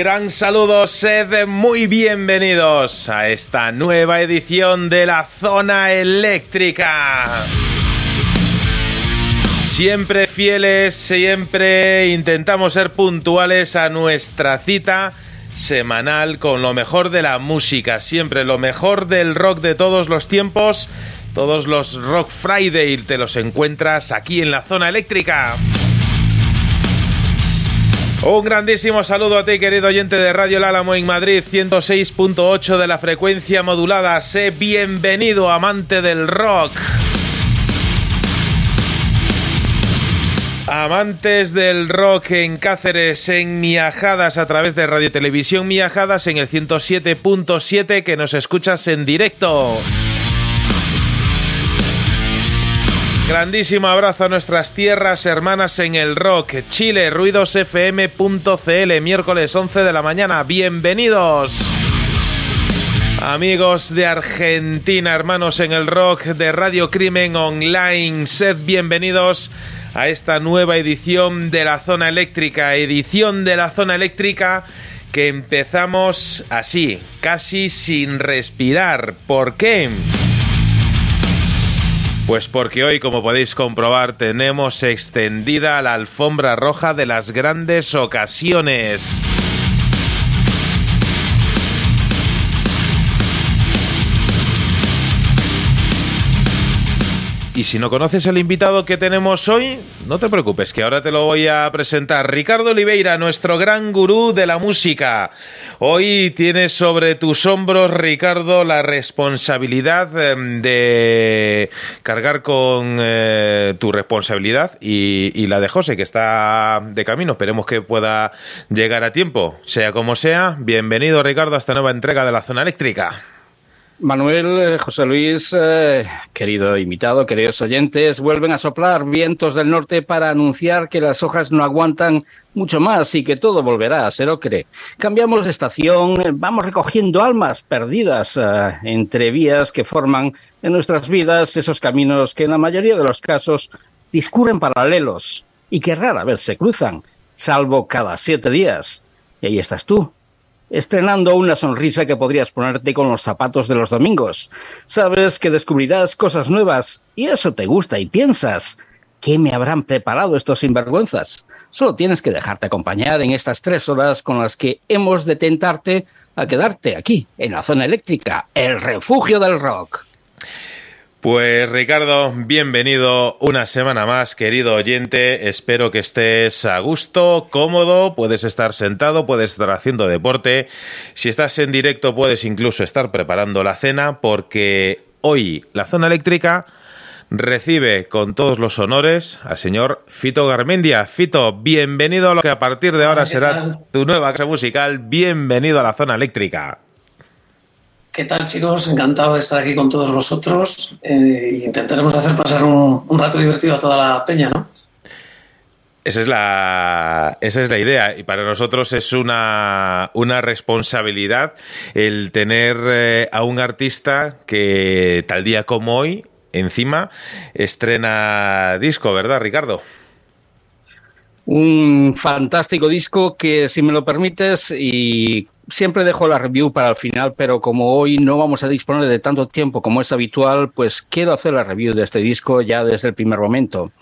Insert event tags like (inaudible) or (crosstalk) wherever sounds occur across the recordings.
gran saludo, sed muy bienvenidos a esta nueva edición de la Zona Eléctrica. Siempre fieles, siempre intentamos ser puntuales a nuestra cita semanal con lo mejor de la música, siempre lo mejor del rock de todos los tiempos. Todos los Rock Friday te los encuentras aquí en la Zona Eléctrica. Un grandísimo saludo a ti, querido oyente de Radio El Álamo en Madrid, 106.8 de la frecuencia modulada. Sé bienvenido, amante del rock. Amantes del rock en Cáceres, en Miajadas, a través de Radio Televisión Miajadas, en el 107.7, que nos escuchas en directo. Grandísimo abrazo a nuestras tierras hermanas en el rock. Chile, ruidosfm.cl, miércoles 11 de la mañana. Bienvenidos. Amigos de Argentina, hermanos en el rock de Radio Crimen Online, sed bienvenidos a esta nueva edición de la Zona Eléctrica, edición de la Zona Eléctrica que empezamos así, casi sin respirar. ¿Por qué? Pues porque hoy, como podéis comprobar, tenemos extendida la alfombra roja de las grandes ocasiones. Y si no conoces al invitado que tenemos hoy, no te preocupes, que ahora te lo voy a presentar. Ricardo Oliveira, nuestro gran gurú de la música. Hoy tienes sobre tus hombros, Ricardo, la responsabilidad eh, de cargar con eh, tu responsabilidad y, y la de José, que está de camino. Esperemos que pueda llegar a tiempo. Sea como sea, bienvenido, Ricardo, a esta nueva entrega de la zona eléctrica. Manuel, eh, José Luis, eh, querido invitado, queridos oyentes, vuelven a soplar vientos del norte para anunciar que las hojas no aguantan mucho más y que todo volverá a ser ocre. Cambiamos de estación, eh, vamos recogiendo almas perdidas entre vías que forman en nuestras vidas esos caminos que en la mayoría de los casos discurren paralelos y que rara vez se cruzan, salvo cada siete días. Y ahí estás tú, estrenando una sonrisa que podrías ponerte con los zapatos de los domingos. Sabes que descubrirás cosas nuevas y eso te gusta y piensas, ¿qué me habrán preparado estos sinvergüenzas? Solo tienes que dejarte acompañar en estas tres horas con las que hemos de tentarte a quedarte aquí, en la zona eléctrica, el refugio del rock. Pues Ricardo, bienvenido una semana más, querido oyente. Espero que estés a gusto, cómodo, puedes estar sentado, puedes estar haciendo deporte. Si estás en directo puedes incluso estar preparando la cena porque hoy la zona eléctrica recibe con todos los honores al señor Fito Garmendia. Fito, bienvenido a lo que a partir de ahora será tu nueva casa musical. Bienvenido a la zona eléctrica. ¿Qué tal chicos? Encantado de estar aquí con todos vosotros eh, intentaremos hacer pasar un, un, rato divertido a toda la peña, ¿no? Esa es la, esa es la idea y para nosotros es una, una responsabilidad el tener eh, a un artista que tal día como hoy, encima, estrena disco, ¿verdad, Ricardo? Un fantástico disco que, si me lo permites, y siempre dejo la review para el final, pero como hoy no vamos a disponer de tanto tiempo como es habitual, pues quiero hacer la review de este disco ya desde el primer momento.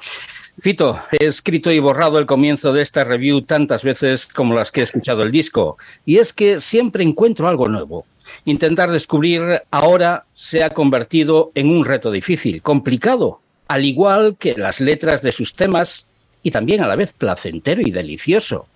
Fito, he escrito y borrado el comienzo de esta review tantas veces como las que he escuchado el disco, y es que siempre encuentro algo nuevo. Intentar descubrir ahora se ha convertido en un reto difícil, complicado, al igual que las letras de sus temas y también a la vez placentero y delicioso.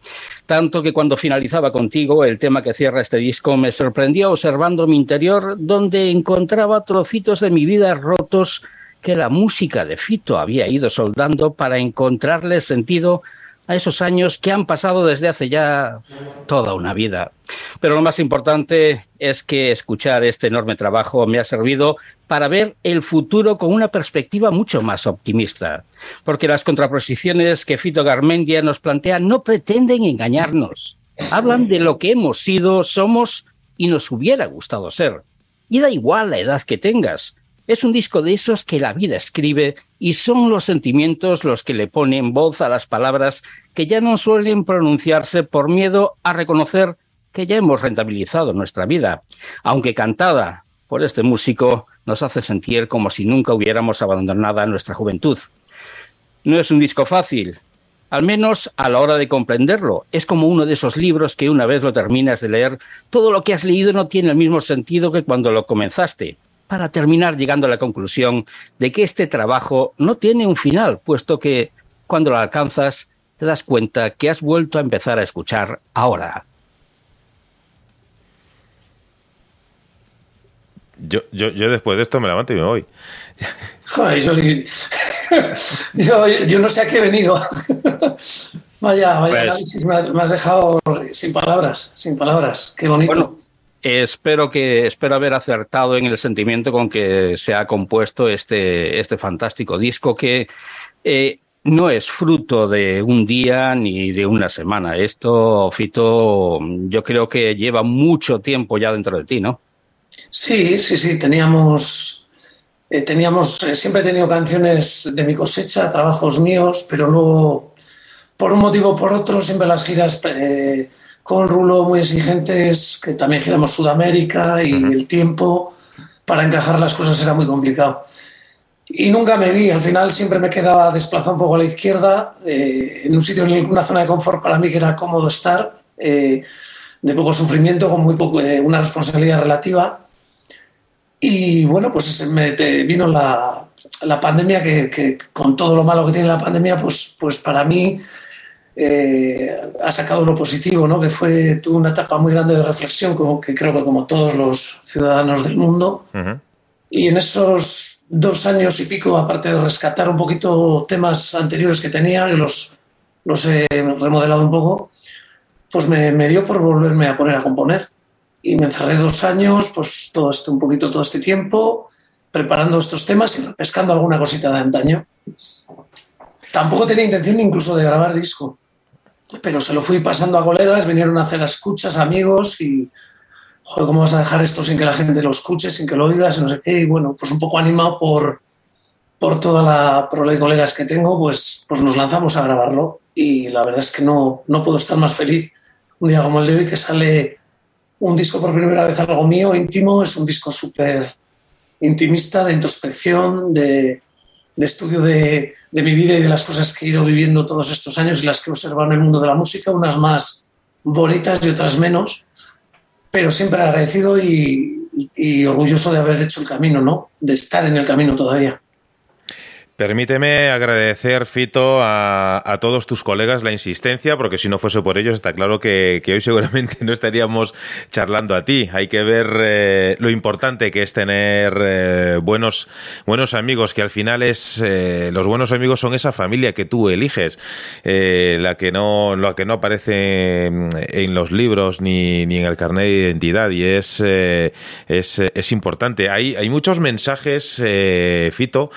Tanto que cuando finalizaba contigo el tema que cierra este disco me sorprendió observando mi interior donde encontraba trocitos de mi vida rotos que la música de Fito había ido soldando para encontrarle sentido a esos años que han pasado desde hace ya toda una vida. Pero lo más importante es que escuchar este enorme trabajo me ha servido para ver el futuro con una perspectiva mucho más optimista, porque las contraposiciones que Fito Garmendia nos plantea no pretenden engañarnos. Hablan de lo que hemos sido, somos y nos hubiera gustado ser. Y da igual la edad que tengas, es un disco de esos que la vida escribe y son los sentimientos los que le ponen voz a las palabras que ya no suelen pronunciarse por miedo a reconocer que ya hemos rentabilizado nuestra vida, aunque cantada por este músico nos hace sentir como si nunca hubiéramos abandonado nuestra juventud. No es un disco fácil, al menos a la hora de comprenderlo. Es como uno de esos libros que una vez lo terminas de leer, todo lo que has leído no tiene el mismo sentido que cuando lo comenzaste para terminar llegando a la conclusión de que este trabajo no tiene un final, puesto que cuando lo alcanzas te das cuenta que has vuelto a empezar a escuchar ahora. Yo, yo, yo después de esto me levanto y me voy. Joder, yo, (laughs) yo, no sé a qué he venido. (laughs) vaya, vaya pues, análisis, me has, me has, dejado sin palabras, sin palabras. Qué bonito. Bueno, Espero que espero haber acertado en el sentimiento con que se ha compuesto este, este fantástico disco que eh, no es fruto de un día ni de una semana. Esto, Fito, yo creo que lleva mucho tiempo ya dentro de ti, ¿no? Sí, sí, sí. Teníamos, eh, teníamos, eh, siempre he tenido canciones de mi cosecha, trabajos míos, pero luego, por un motivo o por otro, siempre las giras con Rulo muy exigentes, que también giramos Sudamérica y uh -huh. el tiempo para encajar las cosas era muy complicado. Y nunca me vi, al final siempre me quedaba desplazado un poco a la izquierda, eh, en un sitio, en una zona de confort para mí que era cómodo estar, eh, de poco sufrimiento, con muy poco, eh, una responsabilidad relativa. Y bueno, pues me vino la, la pandemia, que, que, con todo lo malo que tiene la pandemia, pues, pues para mí eh, ha sacado lo positivo, ¿no? que fue tuvo una etapa muy grande de reflexión, como que creo que como todos los ciudadanos del mundo. Uh -huh. Y en esos dos años y pico, aparte de rescatar un poquito temas anteriores que tenía, los, los he remodelado un poco, pues me, me, dio por volverme a poner a componer. Y me encerré dos años, pues todo este, un poquito todo este tiempo, preparando estos temas y pescando alguna cosita de antaño. Tampoco tenía intención incluso de grabar disco pero se lo fui pasando a colegas, vinieron a hacer escuchas, amigos y, joder, ¿cómo vas a dejar esto sin que la gente lo escuche, sin que lo oiga, no sé qué? Y bueno, pues un poco animado por, por toda la prole de colegas que tengo, pues, pues nos lanzamos a grabarlo y la verdad es que no, no puedo estar más feliz un día como el de hoy que sale un disco por primera vez algo mío, íntimo, es un disco súper intimista, de introspección, de, de estudio de, de, mi vida y de las cosas que he ido viviendo todos estos años y las que he observado en el mundo de la música, unas más bonitas y otras menos, pero siempre agradecido y, y, orgulloso de haber hecho el camino, ¿no? De estar en el camino todavía. Permíteme agradecer, Fito, a, todos tus colegas la insistencia, porque si no fuese por ellos, está claro que, hoy seguramente (laughs) no estaríamos charlando a ti. Hay que ver eh, lo importante que es tener eh, buenos, buenos amigos, que al final es eh, los buenos amigos son esa familia que tú eliges, la que no, la que no aparece en los libros ni, ni en el carnet de identidad, y es, es, es importante. Hay, hay muchos mensajes, Fito.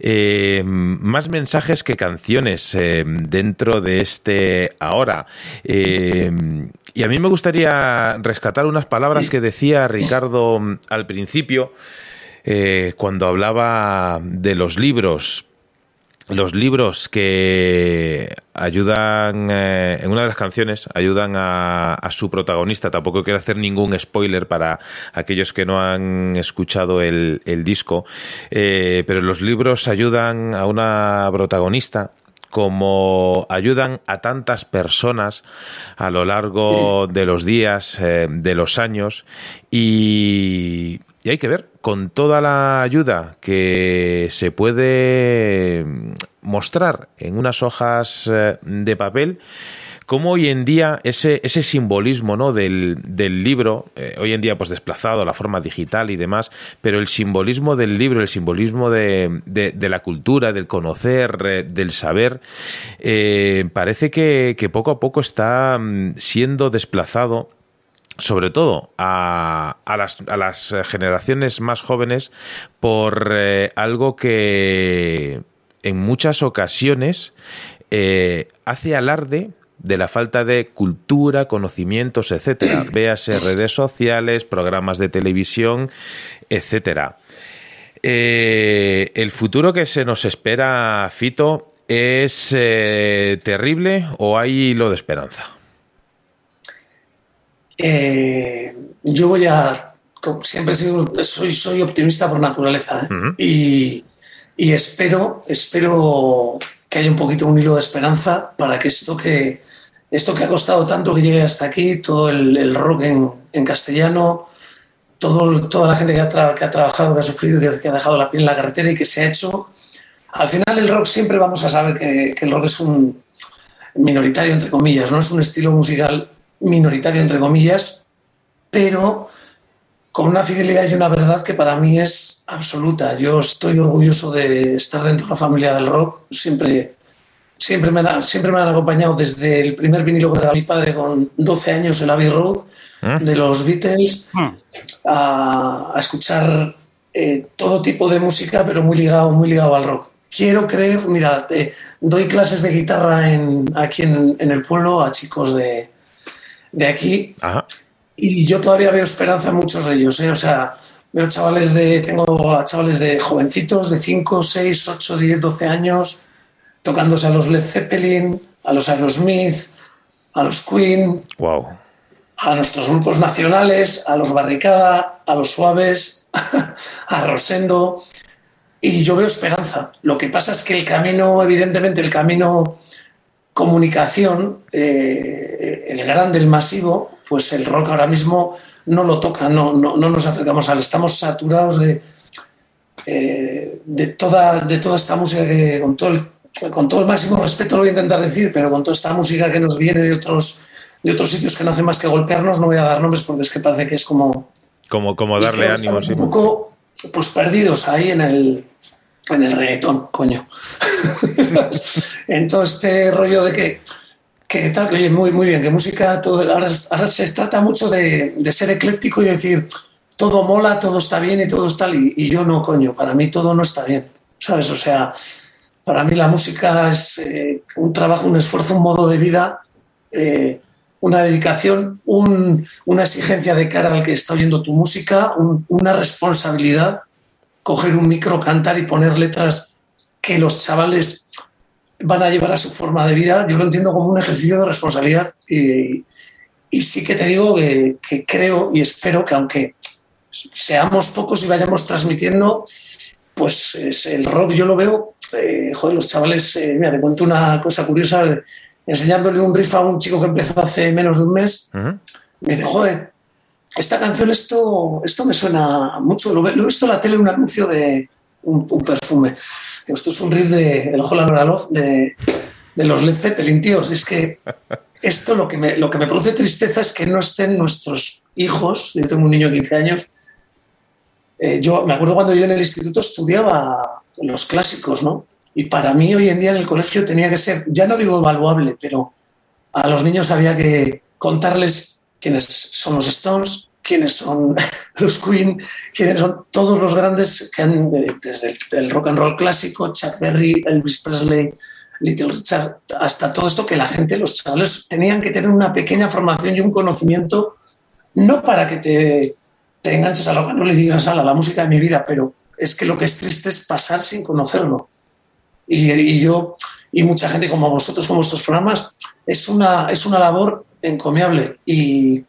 Eh, más mensajes que canciones eh, dentro de este ahora. Eh, y a mí me gustaría rescatar unas palabras que decía Ricardo mm, al principio, cuando hablaba de los libros los libros que ayudan, eh, en una de las canciones, ayudan a, su protagonista. Tampoco quiero hacer ningún spoiler para aquellos que no han escuchado el, disco, eh, pero los libros ayudan a una protagonista como ayudan a tantas personas a lo largo de los días, eh, de los años, y y hay que ver, con toda la ayuda que se puede mostrar en unas hojas eh, de papel, cómo hoy en día ese, ese simbolismo ¿no? del, libro, eh, hoy en día pues desplazado la forma digital y demás, pero el simbolismo del libro, el simbolismo de, la cultura, del conocer, eh, del saber, parece que, que, poco a poco está mm, siendo desplazado sobre todo a, a, las, a, las, generaciones más jóvenes por eh, algo que en muchas ocasiones eh, hace alarde de la falta de cultura, conocimientos, etcétera. (clears throat) Véase redes sociales, programas de televisión, etcétera. Eh, el futuro que se nos espera, Fito, es terrible o hay lo de esperanza. Eh, yo voy a. Siempre soy, soy optimista por naturaleza ¿eh? y, y, espero, espero que haya un poquito un hilo de esperanza para que esto que, esto que ha costado tanto que llegue hasta aquí, todo el, rock en, en, castellano, todo, toda la gente que ha, que ha trabajado, que ha sufrido, que, que, ha dejado la piel en la carretera y que se ha hecho. Al final, el rock siempre vamos a saber que, que el rock es un minoritario, entre comillas, no es un estilo musical minoritario, entre comillas, pero con una fidelidad y una verdad que para mí es absoluta. Yo estoy orgulloso de estar dentro de la familia del rock. Siempre, siempre, me, han, siempre me han acompañado desde el primer vinilo que era mi padre con 12 años, el Abbey Road, ¿Eh? de los Beatles, hmm. a, escuchar eh, todo tipo de música, pero muy ligado, muy ligado al rock. Quiero creer, mira, doy clases de guitarra en, aquí en el pueblo a chicos de, de aquí. Y yo todavía veo esperanza en muchos de ellos. ¿eh? O sea, veo chavales de. Tengo a chavales de jovencitos de 5, 6, 8, 10, 12 años tocándose a los Led Zeppelin, a los Aerosmith, a los Queen. Wow. A nuestros grupos nacionales, a los Barricada, a los Suaves, (laughs) a Rosendo. Y yo veo esperanza. Lo que pasa es que el camino, evidentemente, el camino comunicación, eh, el grande, el masivo, pues el rock ahora mismo no lo toca, no, no, nos acercamos a él. Estamos saturados de, eh, de, toda, de toda esta música que, con todo, el, con todo el máximo respeto lo voy a intentar decir, pero con toda esta música que nos viene de otros, de otros sitios que no hace más que golpearnos, no voy a dar nombres porque es que parece que es como... Como, como darle ánimo. Un poco pues, perdidos ahí en el, en el reggaetón, coño. (laughs) en todo este rollo de que, que tal, que oye, muy, muy bien, que música, todo, ahora, se trata mucho de, ser ecléctico y decir, todo mola, todo está bien y todo está tal, y, yo no, coño, para mí todo no está bien, ¿sabes? O sea, para mí la música es eh, un trabajo, un esfuerzo, un modo de vida, eh, una dedicación, una exigencia de cara al que está oyendo tu música, una responsabilidad coger un micro, cantar y poner letras que los chavales van a llevar a su forma de vida, yo lo entiendo como un ejercicio de responsabilidad y, sí que te digo que, creo y espero que aunque seamos pocos y vayamos transmitiendo, pues el rock yo lo veo, eh, joder, los chavales, eh, mira, te cuento una cosa curiosa, enseñándole un riff a un chico que empezó hace menos de un mes, me dice, joder, esta canción, esto, esto me suena mucho. Lo, he visto en la tele en un anuncio de un, perfume. esto es un riff de El Ojo de, de los Led Zeppelin, tíos. Es que esto lo que, me, lo que me produce tristeza es que no estén nuestros hijos. Yo tengo un niño de 15 años. Eh, yo me acuerdo cuando yo en el instituto estudiaba los clásicos, ¿no? Y para mí hoy en día en el colegio tenía que ser, ya no digo evaluable, pero a los niños había que contarles quiénes son los Stones, quiénes son (laughs) los Queen, quiénes son todos los grandes que han, desde el rock and roll clásico, Chuck Berry, Elvis Presley, Little Richard, hasta todo esto que la gente, los chavales, tenían que tener una pequeña formación y un conocimiento, no para que te, te enganches a que no le digas a la, música de mi vida, pero es que lo que es triste es pasar sin conocerlo. Y, y, yo, y mucha gente como vosotros, como estos programas, es una, es una labor encomiable y,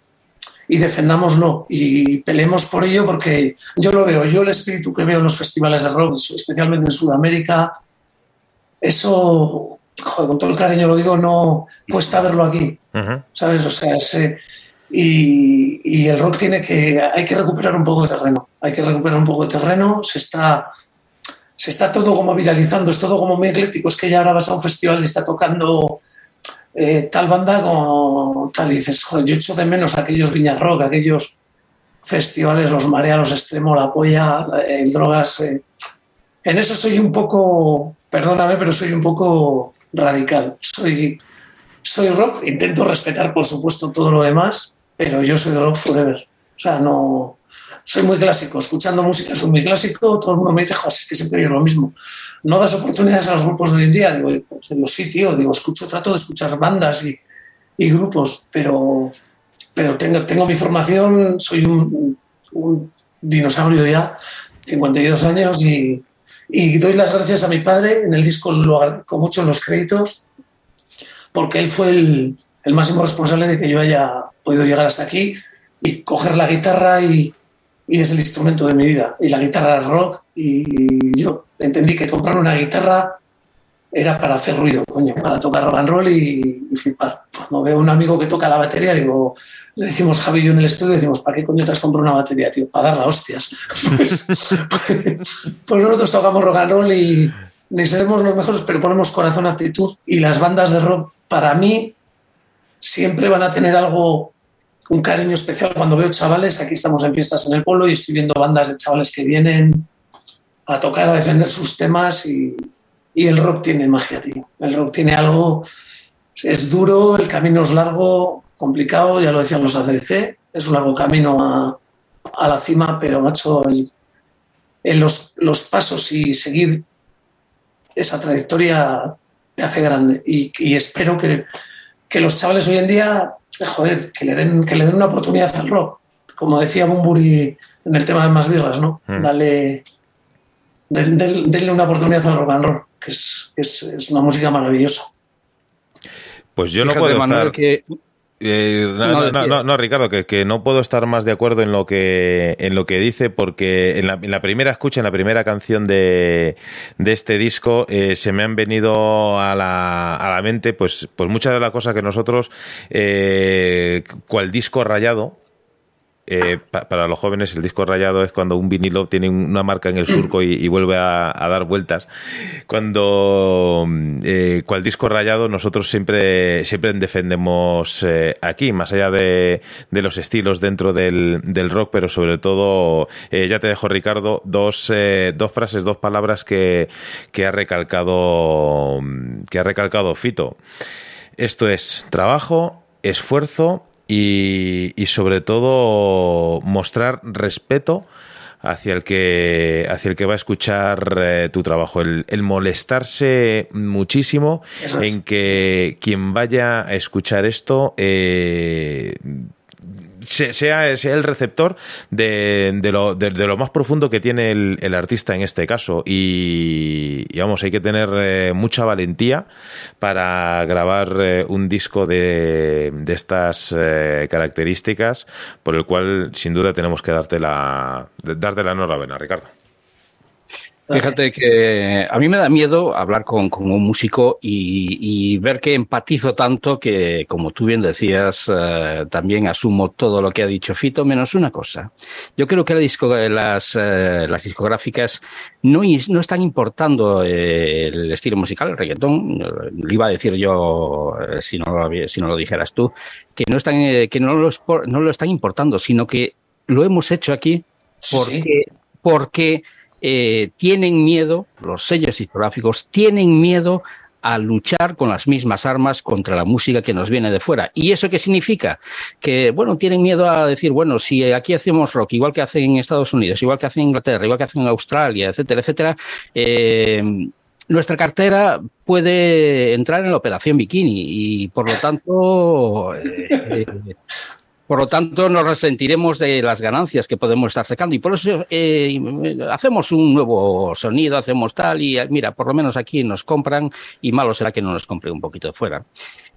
y defendámoslo y peleemos por ello porque yo lo veo, yo el espíritu que veo en los festivales de rock, especialmente en Sudamérica, eso, con todo el cariño lo digo, no cuesta verlo aquí, ¿sabes? O sea, y, y, el rock tiene que, hay que recuperar un poco de terreno, hay que recuperar un poco de terreno, se está, se está todo como viralizando, es todo como muy ecléctico, es que ya ahora vas a un festival y está tocando eh, tal banda como tal, y dices, yo echo de menos aquellos Viña Rock, aquellos festivales, los Marea, los Extremo, la Polla, el Drogas. Eh. En eso soy un poco perdóname, pero soy un poco radical. Soy, soy rock, intento respetar, por supuesto, todo lo demás, pero yo soy rock forever. O sea, no. Soy muy clásico, escuchando música soy muy clásico, todo el mundo me dice, joder, es que siempre es lo mismo. No das oportunidades a los grupos de hoy en día. Digo, pues, digo sí, tío, digo, escucho, trato de escuchar bandas y, y grupos, pero, pero tengo, tengo mi formación, soy un, un dinosaurio ya, 52 años y, y doy las gracias a mi padre, en el disco lo agradezco mucho en los créditos, porque él fue el, el máximo responsable de que yo haya podido llegar hasta aquí y coger la guitarra y, y es el instrumento de mi vida. Y la guitarra es rock y yo entendí que comprar una guitarra era para hacer ruido, coño, para tocar rock and roll y, flipar. Cuando veo a un amigo que toca la batería, digo, le decimos Javi yo en el estudio, decimos, ¿para qué coño te has comprado una batería, tío? Para darla hostias. (laughs) Pues, pues, nosotros tocamos rock and roll y ni seremos los mejores, pero ponemos corazón, actitud y las bandas de rock, para mí, siempre van a tener algo, un cariño especial. Cuando veo chavales, aquí estamos en fiestas en el pueblo y estoy viendo bandas de chavales que vienen a tocar, a defender sus temas y, el rock tiene magia, tío. El rock tiene algo, es duro, el camino es largo, complicado, ya lo decían los ACDC, es un largo camino a, la cima, pero macho, los, los, pasos y seguir esa trayectoria te hace grande. Y, y espero que, que, los chavales hoy en día, joder, que le den, que le den una oportunidad al rock. Como decía Bumburi en el tema de Más Birras, ¿no? Mm. Dale, denle una oportunidad al rock and roll, que es, es, es una música maravillosa. Pues yo no puedo estar... Que eh, no, no, no, Ricardo, que, que, no puedo estar más de acuerdo en lo que, en lo que dice, porque en la, en la primera escucha, en la primera canción de, de este disco, eh, se me han venido a la, a la mente pues, pues muchas de las cosas que nosotros, eh, cual disco rayado, eh, para los jóvenes el disco rayado es cuando un vinilo tiene una marca en el surco y, vuelve a, dar vueltas. Cuando eh, cual disco rayado nosotros siempre siempre defendemos eh, aquí, más allá de, los estilos dentro del, del, rock, pero sobre todo, eh, ya te dejo Ricardo, dos, dos frases, dos palabras que, que ha recalcado que ha recalcado Fito. Esto es trabajo, esfuerzo y, y sobre todo mostrar respeto hacia el que hacia el que va a escuchar eh, tu trabajo. El, el, molestarse muchísimo en que quien vaya a escuchar esto eh, sea, sea el receptor de, de, lo, de, lo, más profundo que tiene el, el artista en este caso. Y, vamos, hay que tener eh, mucha valentía para grabar eh, un disco de, de estas eh, características, por el cual sin duda tenemos que darte la, darte la enhorabuena, Ricardo. Fíjate que a mí me da miedo hablar con, un músico y, ver que empatizo tanto que, como tú bien decías, eh, también asumo todo lo que ha dicho Fito, menos una cosa. Yo creo que las, eh, las discográficas no, no están importando eh, el estilo musical, el reggaetón, lo iba a decir yo si no, lo, si no lo dijeras tú, que no, están, que no, lo, no lo están importando, sino que lo hemos hecho aquí porque... porque eh, tienen miedo, los sellos discográficos tienen miedo a luchar con las mismas armas contra la música que nos viene de fuera. ¿Y eso qué significa? Que, bueno, tienen miedo a decir, bueno, si aquí hacemos rock, igual que hacen en Estados Unidos, igual que hacen en Inglaterra, igual que hacen en Australia, etcétera, etcétera, eh, nuestra cartera puede entrar en la operación bikini y por lo tanto eh, (laughs) por lo tanto, nos resentiremos de las ganancias que podemos estar sacando y por eso eh, hacemos un nuevo sonido, hacemos tal y mira, por lo menos aquí nos compran y malo será que no nos compre un poquito de fuera.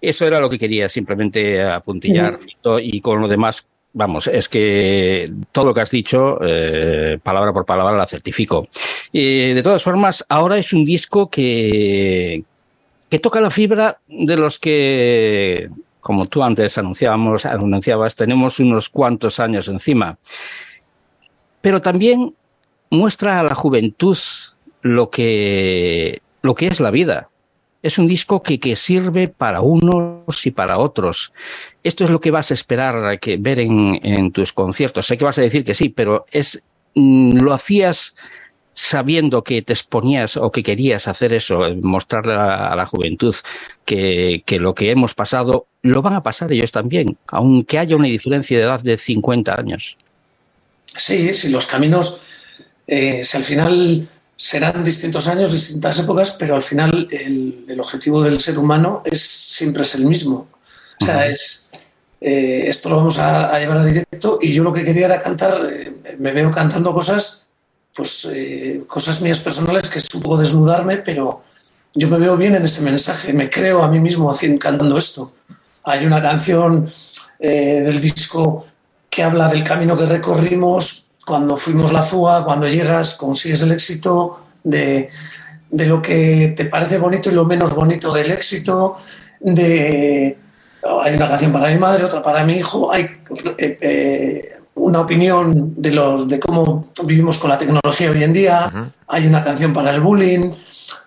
Eso era lo que quería simplemente apuntillar y con lo demás, vamos, es que todo lo que has dicho, eh, palabra por palabra, la certifico. de todas formas, ahora es un disco que, que toca la fibra de los que como tú antes anunciábamos, anunciabas, tenemos unos cuantos años encima. Pero también muestra a la juventud lo que, lo que es la vida. Es un disco que, que, sirve para unos y para otros. Esto es lo que vas a esperar que ver en, en tus conciertos. Sé que vas a decir que sí, pero es mm, lo hacías sabiendo que te exponías o que querías hacer eso, eh, mostrarle a, la juventud que, lo que hemos pasado, lo van a pasar ellos también, aunque haya una diferencia de edad de 50 años. Sí, sí, los caminos, eh, si al final serán distintos años, distintas épocas, pero al final el, objetivo del ser humano es siempre es el mismo. O sea, es, eh, esto lo vamos a, llevar a directo y yo lo que quería era cantar, me veo cantando cosas pues eh, cosas mías personales que poco desnudarme, pero yo me veo bien en ese mensaje, me creo a mí mismo cantando esto. Hay una canción eh, del disco que habla del camino que recorrimos cuando fuimos la fuga, cuando llegas, consigues el éxito, de, de lo que te parece bonito y lo menos bonito del éxito, de hay una canción para mi madre, otra para mi hijo, hay eh, una opinión de, los, de cómo vivimos con la tecnología hoy en día, hay una canción para el bullying,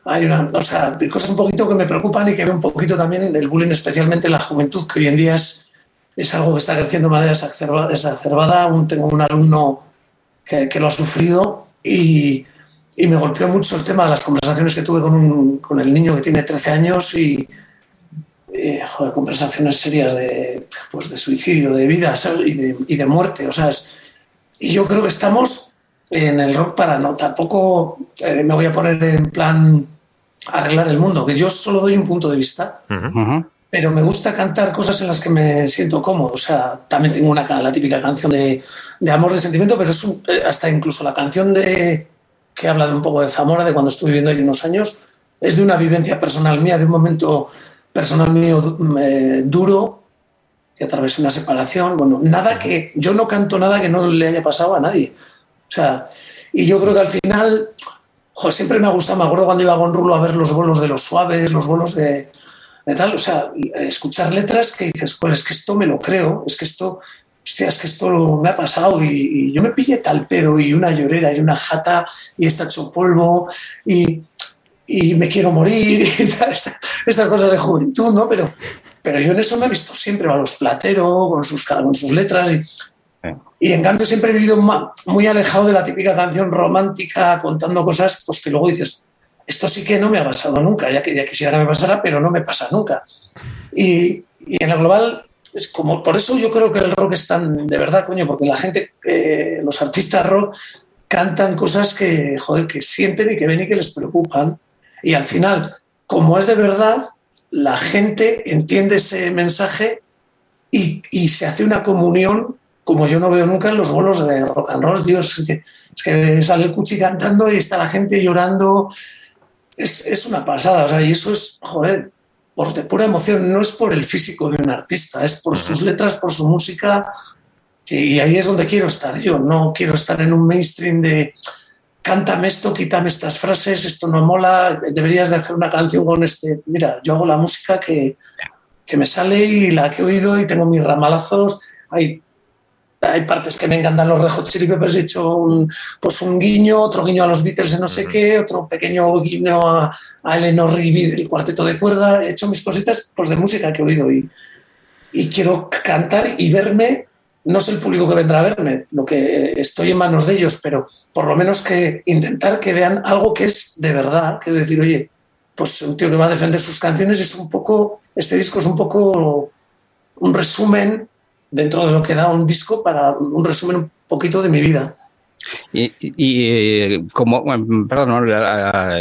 hay una, o sea, de cosas un poquito que me preocupan y que veo un poquito también el bullying, especialmente en la juventud, que hoy en día es, es algo que está creciendo de manera exacerbada. Tengo un alumno que, que lo ha sufrido y, y, me golpeó mucho el tema de las conversaciones que tuve con, un, con el niño que tiene 13 años y, eh, conversaciones serias de, pues, de suicidio, de vida Y, de, y, de, muerte. O sea, y yo creo que estamos en el rock para no, tampoco eh, me voy a poner en plan arreglar el mundo, que yo solo doy un punto de vista, pero me gusta cantar cosas en las que me siento cómodo. O sea, también tengo una, la típica canción de, de amor, de sentimiento, pero es eh, hasta incluso la canción de que habla de un poco de Zamora, de cuando estuve viviendo ahí unos años, es de una vivencia personal mía, de un momento personal mío eh, duro, que atravesé una separación. Bueno, nada que. Yo no canto nada que no le haya pasado a nadie. O sea, y yo creo que al final. Siempre me ha gustado, me acuerdo cuando iba con Rulo a ver los bolos de los suaves, los bolos de, tal, o sea, escuchar letras que dices, pues es que esto me lo creo, es que esto, hostia, es que esto me ha pasado y, yo me pillé tal pedo y una llorera y una jata y está hecho polvo y, y me quiero morir y (laughs) tal, estas cosas de juventud, ¿no? Pero, pero yo en eso me he visto siempre a los plateros, con sus, con sus letras y, y en cambio siempre he vivido muy alejado de la típica canción romántica contando cosas pues que luego dices, esto sí que no me ha pasado nunca, ya que ya quisiera que me pasara, pero no me pasa nunca. Y, y en el global es como, por eso yo creo que el rock es tan de verdad, coño, porque la gente, eh, los artistas rock cantan cosas que, joder, que sienten y que ven y que les preocupan y al final, como es de verdad, la gente entiende ese mensaje y, se hace una comunión como yo no veo nunca en los bolos de rock and roll, tío. Es que, sale el cuchi cantando y está la gente llorando. Es, una pasada, o sea, y eso es, joder, por de pura emoción, no es por el físico de un artista, es por sus letras, por su música, y ahí es donde quiero estar yo. No quiero estar en un mainstream de cántame esto, quítame estas frases, esto no mola, deberías de hacer una canción con este. Mira, yo hago la música que, que me sale y la que he oído y tengo mis ramalazos. Hay, hay partes que me encantan los Red Hot Chili Peppers, he hecho un, pues un guiño, otro guiño a los Beatles de no sé qué, otro pequeño guiño a, a Eleanor Rigby del cuarteto de cuerda. He hecho mis cositas pues, de música que he oído y, y quiero cantar y verme. No sé el público que vendrá a verme, lo que estoy en manos de ellos, pero por lo menos que intentar que vean algo que es de verdad, que es decir, oye, pues un tío que va a defender sus canciones es un poco, este disco es un poco un resumen dentro de lo que da un disco para un resumen un poquito de mi vida. Y, y, como, perdón,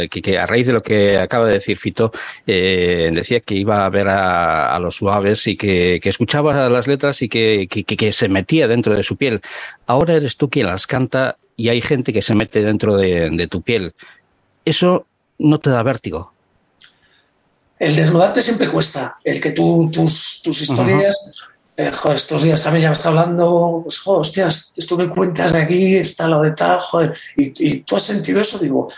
que, a raíz de lo que acaba de decir Fito, eh, decía que iba a ver a, a los suaves y que, que, escuchaba las letras y que, que, se metía dentro de su piel. Ahora eres tú quien las canta y hay gente que se mete dentro de, de tu piel. ¿Eso no te da vértigo? El desnudarte siempre cuesta. El que tú, tus, tus historias. Uh -huh. Eh, joder, estos días también ya me está hablando, pues, joder, hostias, esto que cuentas de aquí, está lo de tal, joder. Y, y tú has sentido eso, digo,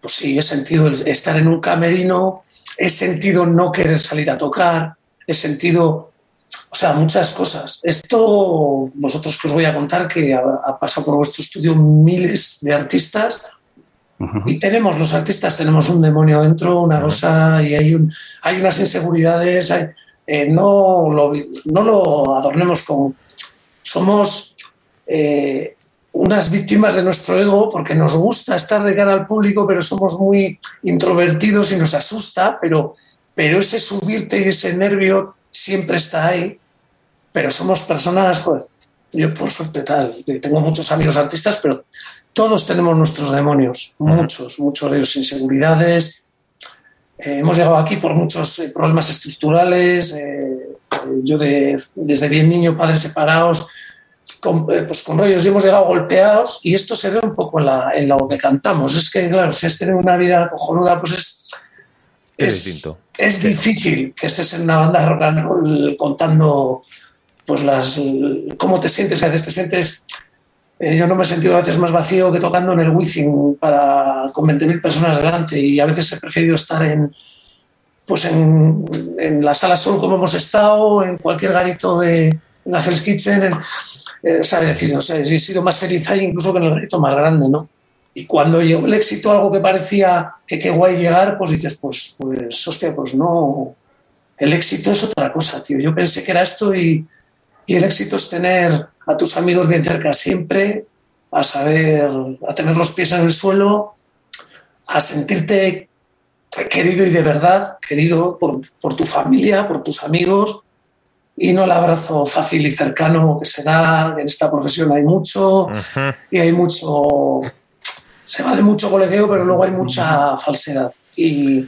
pues sí, he sentido estar en un camerino, he sentido no querer salir a tocar, he sentido o sea, muchas cosas. Esto, vosotros que os voy a contar, que ha, ha pasado por vuestro estudio miles de artistas, uh -huh. y tenemos, los artistas tenemos un demonio dentro, una rosa, y hay, un, hay unas inseguridades, hay, eh, no, lo, no lo adornemos con... Somos eh, unas víctimas de nuestro ego porque nos gusta estar de cara al público, pero somos muy introvertidos y nos asusta, pero, pero ese subirte y ese nervio siempre está ahí, pero somos personas, joder, yo por suerte tal, tengo muchos amigos artistas, pero todos tenemos nuestros demonios, muchos, muchos de ellos inseguridades. Eh, hemos llegado aquí por muchos eh, problemas estructurales, eh, yo de, desde bien niño, padres separados, con, pues con rollos y hemos llegado golpeados y esto se ve un poco en, la, en lo que cantamos. Es que, claro, si has tenido una vida cojonuda, pues es... Es, es distinto es difícil que estés en una banda de rock and roll contando pues las cómo te sientes, a veces te sientes eh, yo no me he sentido a veces más vacío que tocando en el Wizzing para con 20.000 personas delante y a veces he preferido estar en pues en, en la sala sol como hemos estado, en cualquier garito de la Hell's Kitchen, en, eh, decir, o sea, he sido más feliz ahí incluso que en el garito más grande, ¿no? Y cuando llegó el éxito, algo que parecía que qué guay llegar, pues dices, pues, pues, hostia, pues no. El éxito es otra cosa, tío. Yo pensé que era esto y, y el éxito es tener a tus amigos bien cerca siempre, a saber, a tener los pies en el suelo, a sentirte querido y de verdad, querido por, por tu familia, por tus amigos, y no el abrazo fácil y cercano que se da. En esta profesión hay mucho y hay mucho se va de mucho colegueo, pero luego hay mucha falsedad. Y,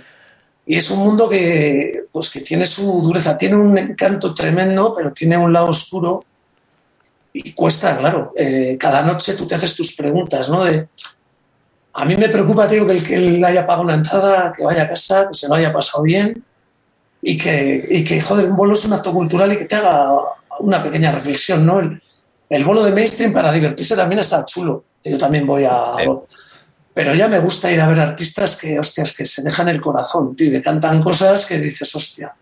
y, es un mundo que, pues, que tiene su dureza, tiene un encanto tremendo, pero tiene un lado oscuro y cuesta, claro. Eh, cada noche tú te haces tus preguntas, ¿no? De, a mí me preocupa, tío, que el que él haya pagado una entrada, que vaya a casa, que se lo haya pasado bien y que, y que, joder, un bolo es un acto cultural y que te haga una pequeña reflexión, ¿no? El, el bolo de mainstream para divertirse también está chulo. Yo también voy a... Pero ya me gusta ir a ver artistas que, hostias, que se dejan el corazón, tío, que cantan cosas que dices, hostia.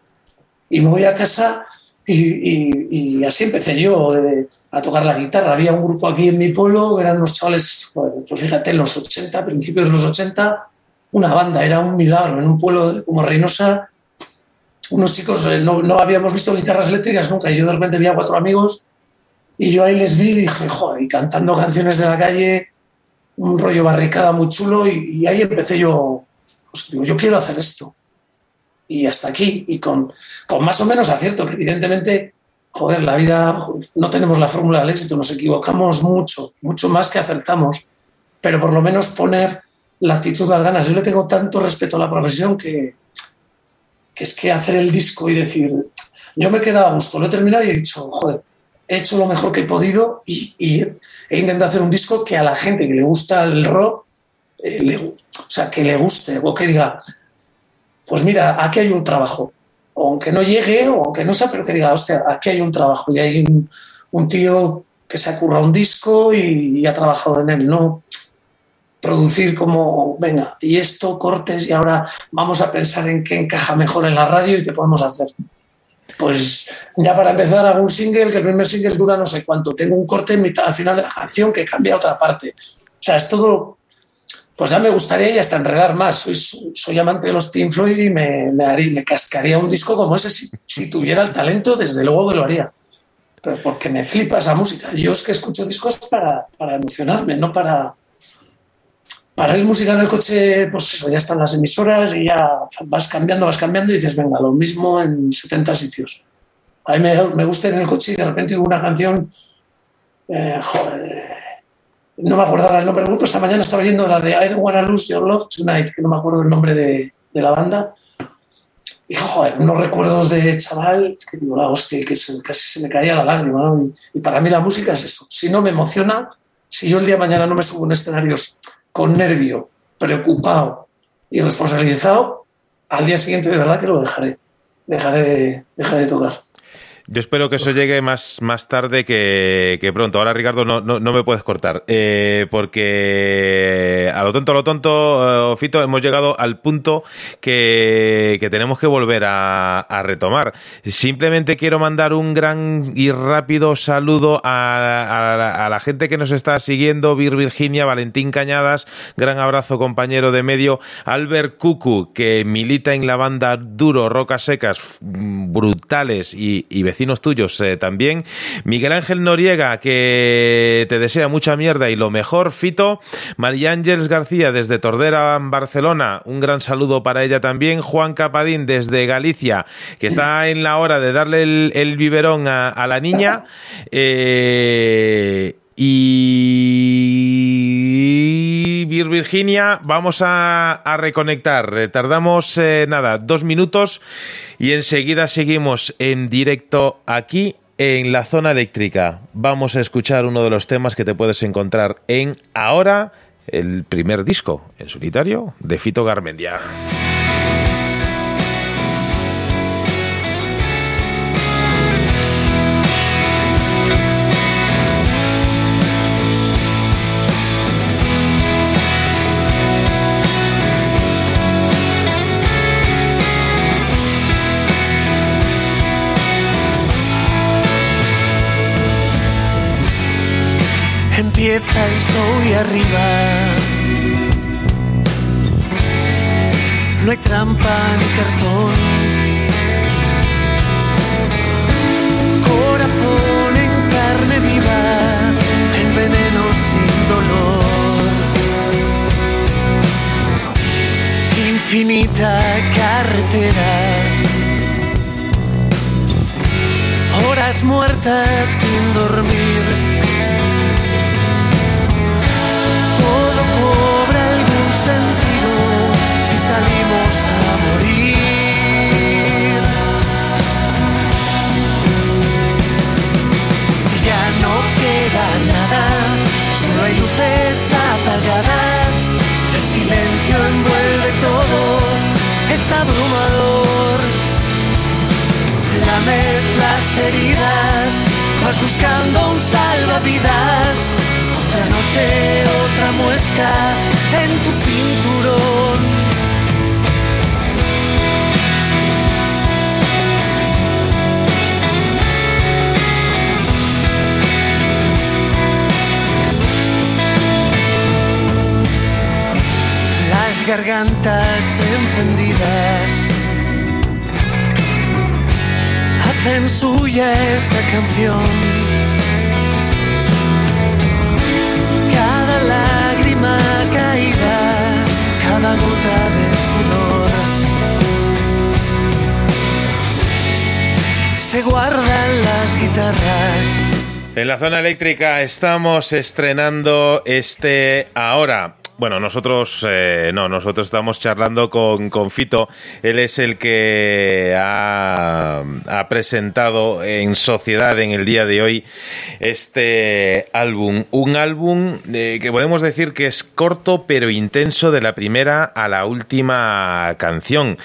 Y me voy a casa y así empecé yo eh, a tocar la guitarra. Había un grupo aquí en mi pueblo, eran unos chavales, pues fíjate, en los 80, principios de los 80, una banda, era un milagro, en un pueblo como Reynosa, unos chicos, eh, no, no habíamos visto guitarras eléctricas nunca, y yo de repente vi a cuatro amigos y yo ahí les vi y dije, joder, y cantando canciones de la calle, un rollo barricada muy chulo y, ahí empecé yo, pues digo, yo quiero hacer esto. Y hasta aquí, y con, con más o menos acierto, que evidentemente, joder, la vida, no tenemos la fórmula del éxito, nos equivocamos mucho, mucho más que acertamos, pero por lo menos poner la actitud las ganas. Yo le tengo tanto respeto a la profesión que, que es que hacer el disco y decir, yo me he quedado a gusto, lo he terminado y he dicho, joder, he hecho lo mejor que he podido y, y he intentado hacer un disco que a la gente que le gusta el rock, eh, le, o sea, que le guste, o que diga, pues mira, aquí hay un trabajo, o aunque no llegue, o aunque no sea, pero que diga, hostia, aquí hay un trabajo y hay un, tío que se ha currado un disco y, y, ha trabajado en él, no, producir como, venga, y esto, cortes, y ahora vamos a pensar en qué encaja mejor en la radio y qué podemos hacer. Pues ya para empezar hago un single, que el primer single dura no sé cuánto, tengo un corte en mitad, al final de la canción que cambia a otra parte. O sea, es todo, pues ya me gustaría y hasta enredar más. Soy, soy amante de los Pink Floyd y me, me, me cascaría un disco como ese si, si, tuviera el talento, desde luego que lo haría. Pero porque me flipa esa música. Yo es que escucho discos para, para emocionarme, no para, para ir música en el coche, pues eso, ya están las emisoras y ya vas cambiando, vas cambiando y dices, venga, lo mismo en 70 sitios. A mí me, me gusta ir en el coche y de repente hubo una canción, eh, joder, no me acuerdo el nombre del grupo, esta mañana estaba oyendo la de I don't wanna lose your love tonight, que no me acuerdo el nombre de, de la banda. Y joder, unos recuerdos de chaval que digo, la hostia, que se, casi se me caía la lágrima. ¿no? Y, y, para mí la música es eso. Si no me emociona, si yo el día de mañana no me subo en escenarios con nervio, preocupado y responsabilizado, al día siguiente de verdad que lo dejaré. Dejaré de, dejaré de tocar. Yo espero que eso llegue más, más tarde que, que pronto. Ahora, Ricardo, no, no, no me puedes cortar. Eh, porque a lo tonto, a lo tonto, uh, Fito, hemos llegado al punto que, que tenemos que volver a, a, retomar. Simplemente quiero mandar un gran y rápido saludo a, a, a la gente que nos está siguiendo. Vir Virginia, Valentín Cañadas, gran abrazo, compañero de medio. Albert Cucu, que milita en la banda Duro, Rocas Secas, brutales y, y vecinos tuyos eh, también. Miguel Ángel Noriega, que te desea mucha mierda y lo mejor, Fito. María Ángeles García desde Tordera, Barcelona, un gran saludo para ella también. Juan Capadín desde Galicia, que está (clears throat) en la hora de darle el, el biberón a, a, la niña. Eh, y Vir Virginia, vamos a, reconectar. Tardamos eh, nada, dos minutos y enseguida seguimos en directo aquí en la zona eléctrica. Vamos a escuchar uno de los temas que te puedes encontrar en Ahora, el primer disco en solitario de Fito Garmendia. Sol y arriba. No hay trampa ni cartón. Corazón en carne viva, en veneno sin dolor. Infinita carretera. Horas muertas sin dormir si salimos a morir. Ya no queda nada, solo hay luces apagadas. El silencio envuelve todo, es abrumador. Lames las heridas, vas buscando un salvavidas otra noche, otra muesca en tu cinturón. Las gargantas encendidas hacen suya esa canción. Lágrima caída, cada gota de sudor. Se guardan las guitarras. En la zona eléctrica estamos estrenando este ahora. Bueno, nosotros eh, no, nosotros estamos charlando con, con, Fito. Él es el que ha, presentado en sociedad en el día de hoy este álbum. Un álbum eh, que podemos decir que es corto pero intenso de la primera a la última canción.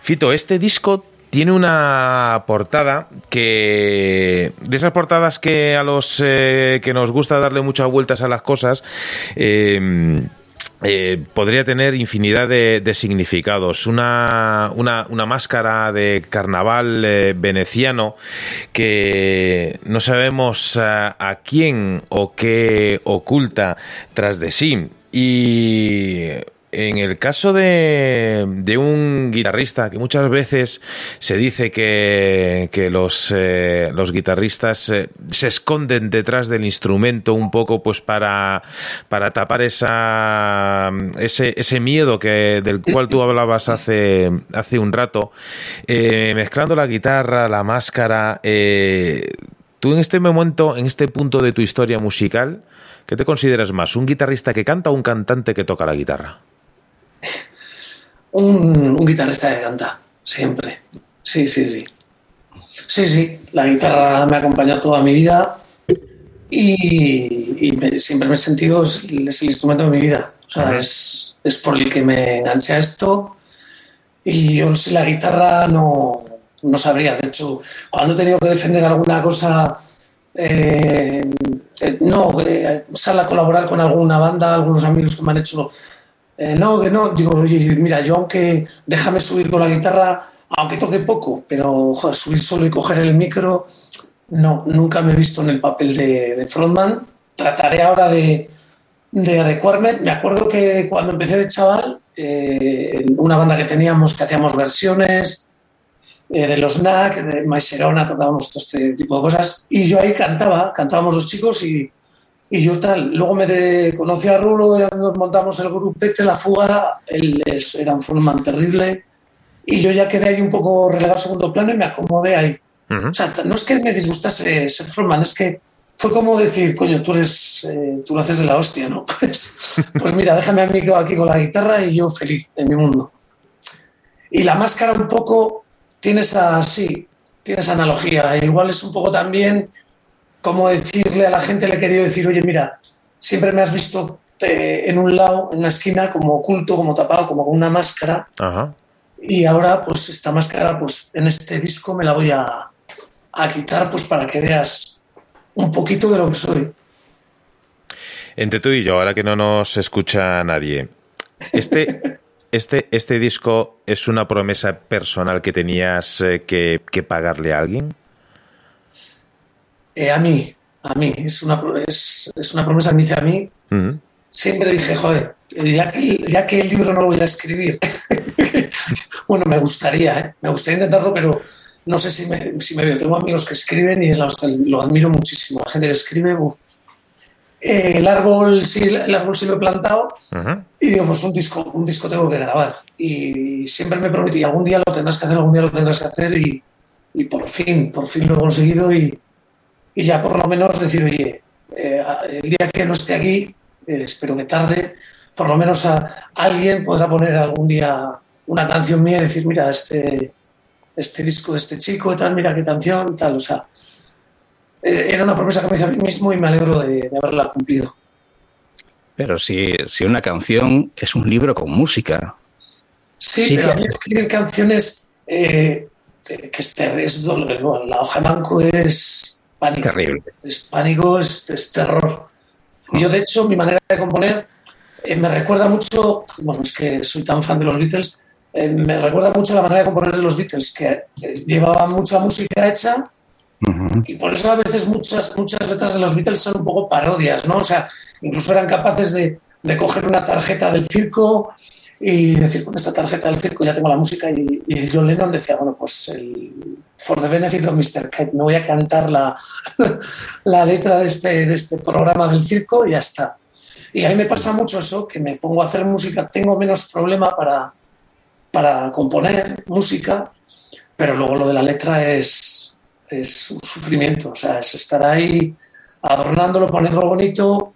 Fito, este disco tiene una portada que de esas portadas que a los eh, que nos gusta darle muchas vueltas a las cosas eh, podría tener infinidad de, significados. Una, una, máscara de carnaval eh, veneciano que no sabemos a, a quién o qué oculta tras de sí. Y en el caso de, un guitarrista, que muchas veces se dice que, los, eh, los guitarristas eh, se esconden detrás del instrumento un poco pues para, para tapar esa, ese, ese miedo que, del cual tú hablabas hace, hace un rato, eh, mezclando la guitarra, la máscara, tú en este momento, en este punto de tu historia musical, ¿qué te consideras más? ¿Un guitarrista que canta o un cantante que toca la guitarra? Un, guitarrista que canta, siempre. Sí, sí, sí. Sí, sí, la guitarra me ha acompañado toda mi vida y, siempre me he sentido, es, el instrumento de mi vida. O sea, es, por el que me enganché a esto y yo si la guitarra no, no sabría. De hecho, cuando he tenido que defender alguna cosa, eh, eh, no, eh, sale a colaborar con alguna banda, algunos amigos que me han hecho eh, no, que no. Digo, oye, mira, yo aunque déjame subir con la guitarra, aunque toque poco, pero subir solo y coger el micro, no, nunca me he visto en el papel de, frontman. Trataré ahora de, adecuarme. Me acuerdo que cuando empecé de chaval, eh, una banda que teníamos que hacíamos versiones eh, de los NAC, de Maiserona, tocábamos todo este tipo de cosas, y yo ahí cantaba, cantábamos los chicos y y yo tal, luego me conocí a Rulo, ya nos montamos el grupete, la fuga, él era un frontman terrible, y yo ya quedé ahí un poco relegado a segundo plano y me acomodé ahí. O sea, no es que me disgustase ser frontman, es que fue como decir, coño, tú eres, eh, tú lo haces de la hostia, ¿no? (laughs) Pues, pues mira, déjame a mí aquí con la guitarra y yo feliz en mi mundo. Y la máscara un poco tiene esa, sí, tiene esa analogía. Igual es un poco también como decirle a la gente, le he querido decir, oye, mira, siempre me has visto eh, en un lado, en una esquina, como oculto, como tapado, como con una máscara. Y ahora, pues esta máscara, pues en este disco me la voy a, quitar, pues para que veas un poquito de lo que soy. Entre tú y yo, ahora que no nos escucha nadie, este, (laughs) este, este disco es una promesa personal que tenías eh, que, que pagarle a alguien. Eh, a mí, a mí, es una, es, una promesa que me hice a mí. Siempre dije, joder, ya que, ya que el libro no lo voy a escribir, (laughs) bueno, me gustaría, ¿eh? me gustaría intentarlo, pero no sé si me, si me veo. Tengo amigos que escriben y es lo admiro muchísimo. La gente que escribe, eh, el árbol sí, el árbol sí lo he plantado y digo, pues un disco, un disco tengo que grabar. Y siempre me prometí, algún día lo tendrás que hacer, algún día lo tendrás que hacer y, y por fin, por fin lo he conseguido y, y ya por lo menos decir, oye, eh, el día que no esté aquí, eh, espero que tarde, por lo menos a, alguien podrá poner algún día una canción mía y decir, mira, este, este disco de este chico, tal, mira qué canción, tal, o sea, eh, era una promesa que me hice a mí mismo y me alegro de, haberla cumplido. Pero si, si, una canción es un libro con música. Sí, pero a mí escribir canciones que es, es la hoja de banco es pánico. Terrible. Es pánico, es, terror. Yo, de hecho, mi manera de componer eh, me recuerda mucho, bueno, es que soy tan fan de los Beatles, eh, me recuerda mucho la manera de componer de los Beatles, que eh, llevaban mucha música hecha y por eso a veces muchas, muchas letras de los Beatles son un poco parodias, ¿no? O sea, incluso eran capaces de, de coger una tarjeta del circo y decir, con esta tarjeta del circo ya tengo la música y, y John Lennon decía, bueno, pues el, for the benefit of Mr. Kite, me voy a cantar la, (laughs) la letra de este, de este programa del circo y ya está. Y a mí me pasa mucho eso, que me pongo a hacer música, tengo menos problema para, para componer música, pero luego lo de la letra es, es un sufrimiento, o sea, es estar ahí adornándolo, ponerlo bonito,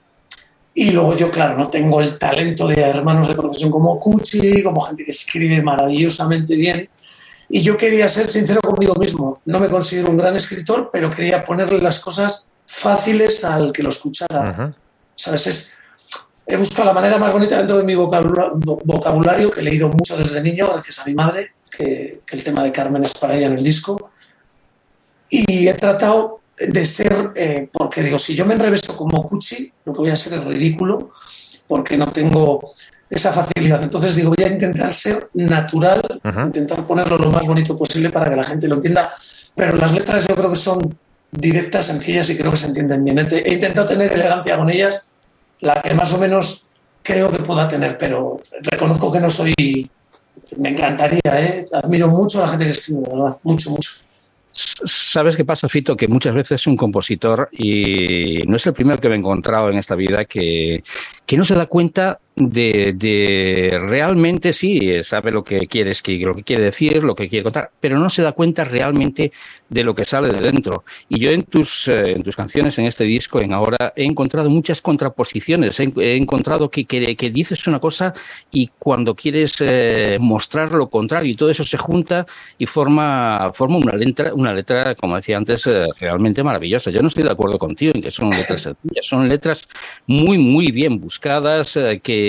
y luego yo, claro, no tengo el talento de hermanos de profesión como Cuchi, como gente que escribe maravillosamente bien. Y yo quería ser sincero conmigo mismo. No me considero un gran escritor, pero quería ponerle las cosas fáciles al que lo escuchara. ¿Sabes? Es, he buscado la manera más bonita dentro de mi vocabulario, que he leído mucho desde niño, gracias a mi madre, que, que el tema de Carmen es para ella en el disco. Y he tratado de ser, eh, porque digo, si yo me enreveso como Cuchi, lo que voy a hacer es ridículo, porque no tengo esa facilidad. Entonces digo, voy a intentar ser natural, intentar ponerlo lo más bonito posible para que la gente lo entienda. Pero las letras yo creo que son directas, sencillas y creo que se entienden bien. He intentado tener elegancia con ellas, la que más o menos creo que pueda tener, pero reconozco que no soy. Me encantaría, ¿eh? Admiro mucho a la gente que escribe, verdad, mucho, mucho. ¿Sabes qué pasa, Fito? Que muchas veces un compositor, y no es el primero que me he encontrado en esta vida, que, que no se da cuenta de, realmente sí, sabe lo que quiere, lo que quiere decir, lo que quiere contar, pero no se da cuenta realmente de lo que sale de dentro. Y yo en tus, eh, en tus canciones, en este disco, en ahora, he encontrado muchas contraposiciones. He, encontrado que, que, dices una cosa y cuando quieres eh, mostrar lo contrario, y todo eso se junta y forma, forma una letra, una letra, como decía antes, eh, realmente maravillosa. Yo no estoy de acuerdo contigo en que son letras sencillas, son letras muy, muy bien buscadas, que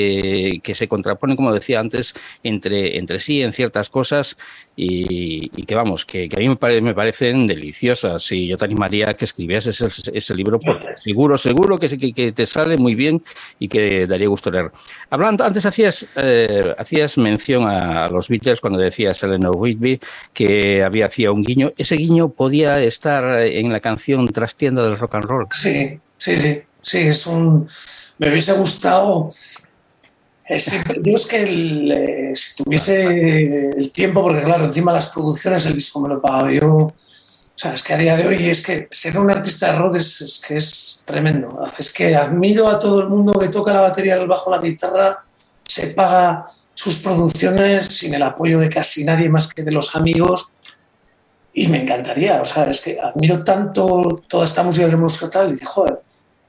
que, se contraponen, como decía antes, entre, entre sí en ciertas cosas y, que vamos, que, a mí me, me, parecen deliciosas y yo te animaría a que escribieses ese, ese libro porque seguro, seguro que, que, te sale muy bien y que daría gusto leer. Hablando, antes hacías, eh, hacías mención a, los Beatles cuando decías Eleanor Whitby que había hacía un guiño. ¿Ese guiño podía estar en la canción Trastienda del Rock and Roll? Sí, sí, sí, sí, es un... Me hubiese gustado eh, sí, Dios que eh, si tuviese el tiempo, porque claro, encima las producciones, el disco me lo he pagado yo. O sea, es que a día de hoy es que ser un artista de rock es, que es tremendo. Es que admiro a todo el mundo que toca la batería, el bajo, la guitarra, se paga sus producciones sin el apoyo de casi nadie más que de los amigos. Y me encantaría, o sea, es que admiro tanto toda esta música que hemos tocado y dice, joder,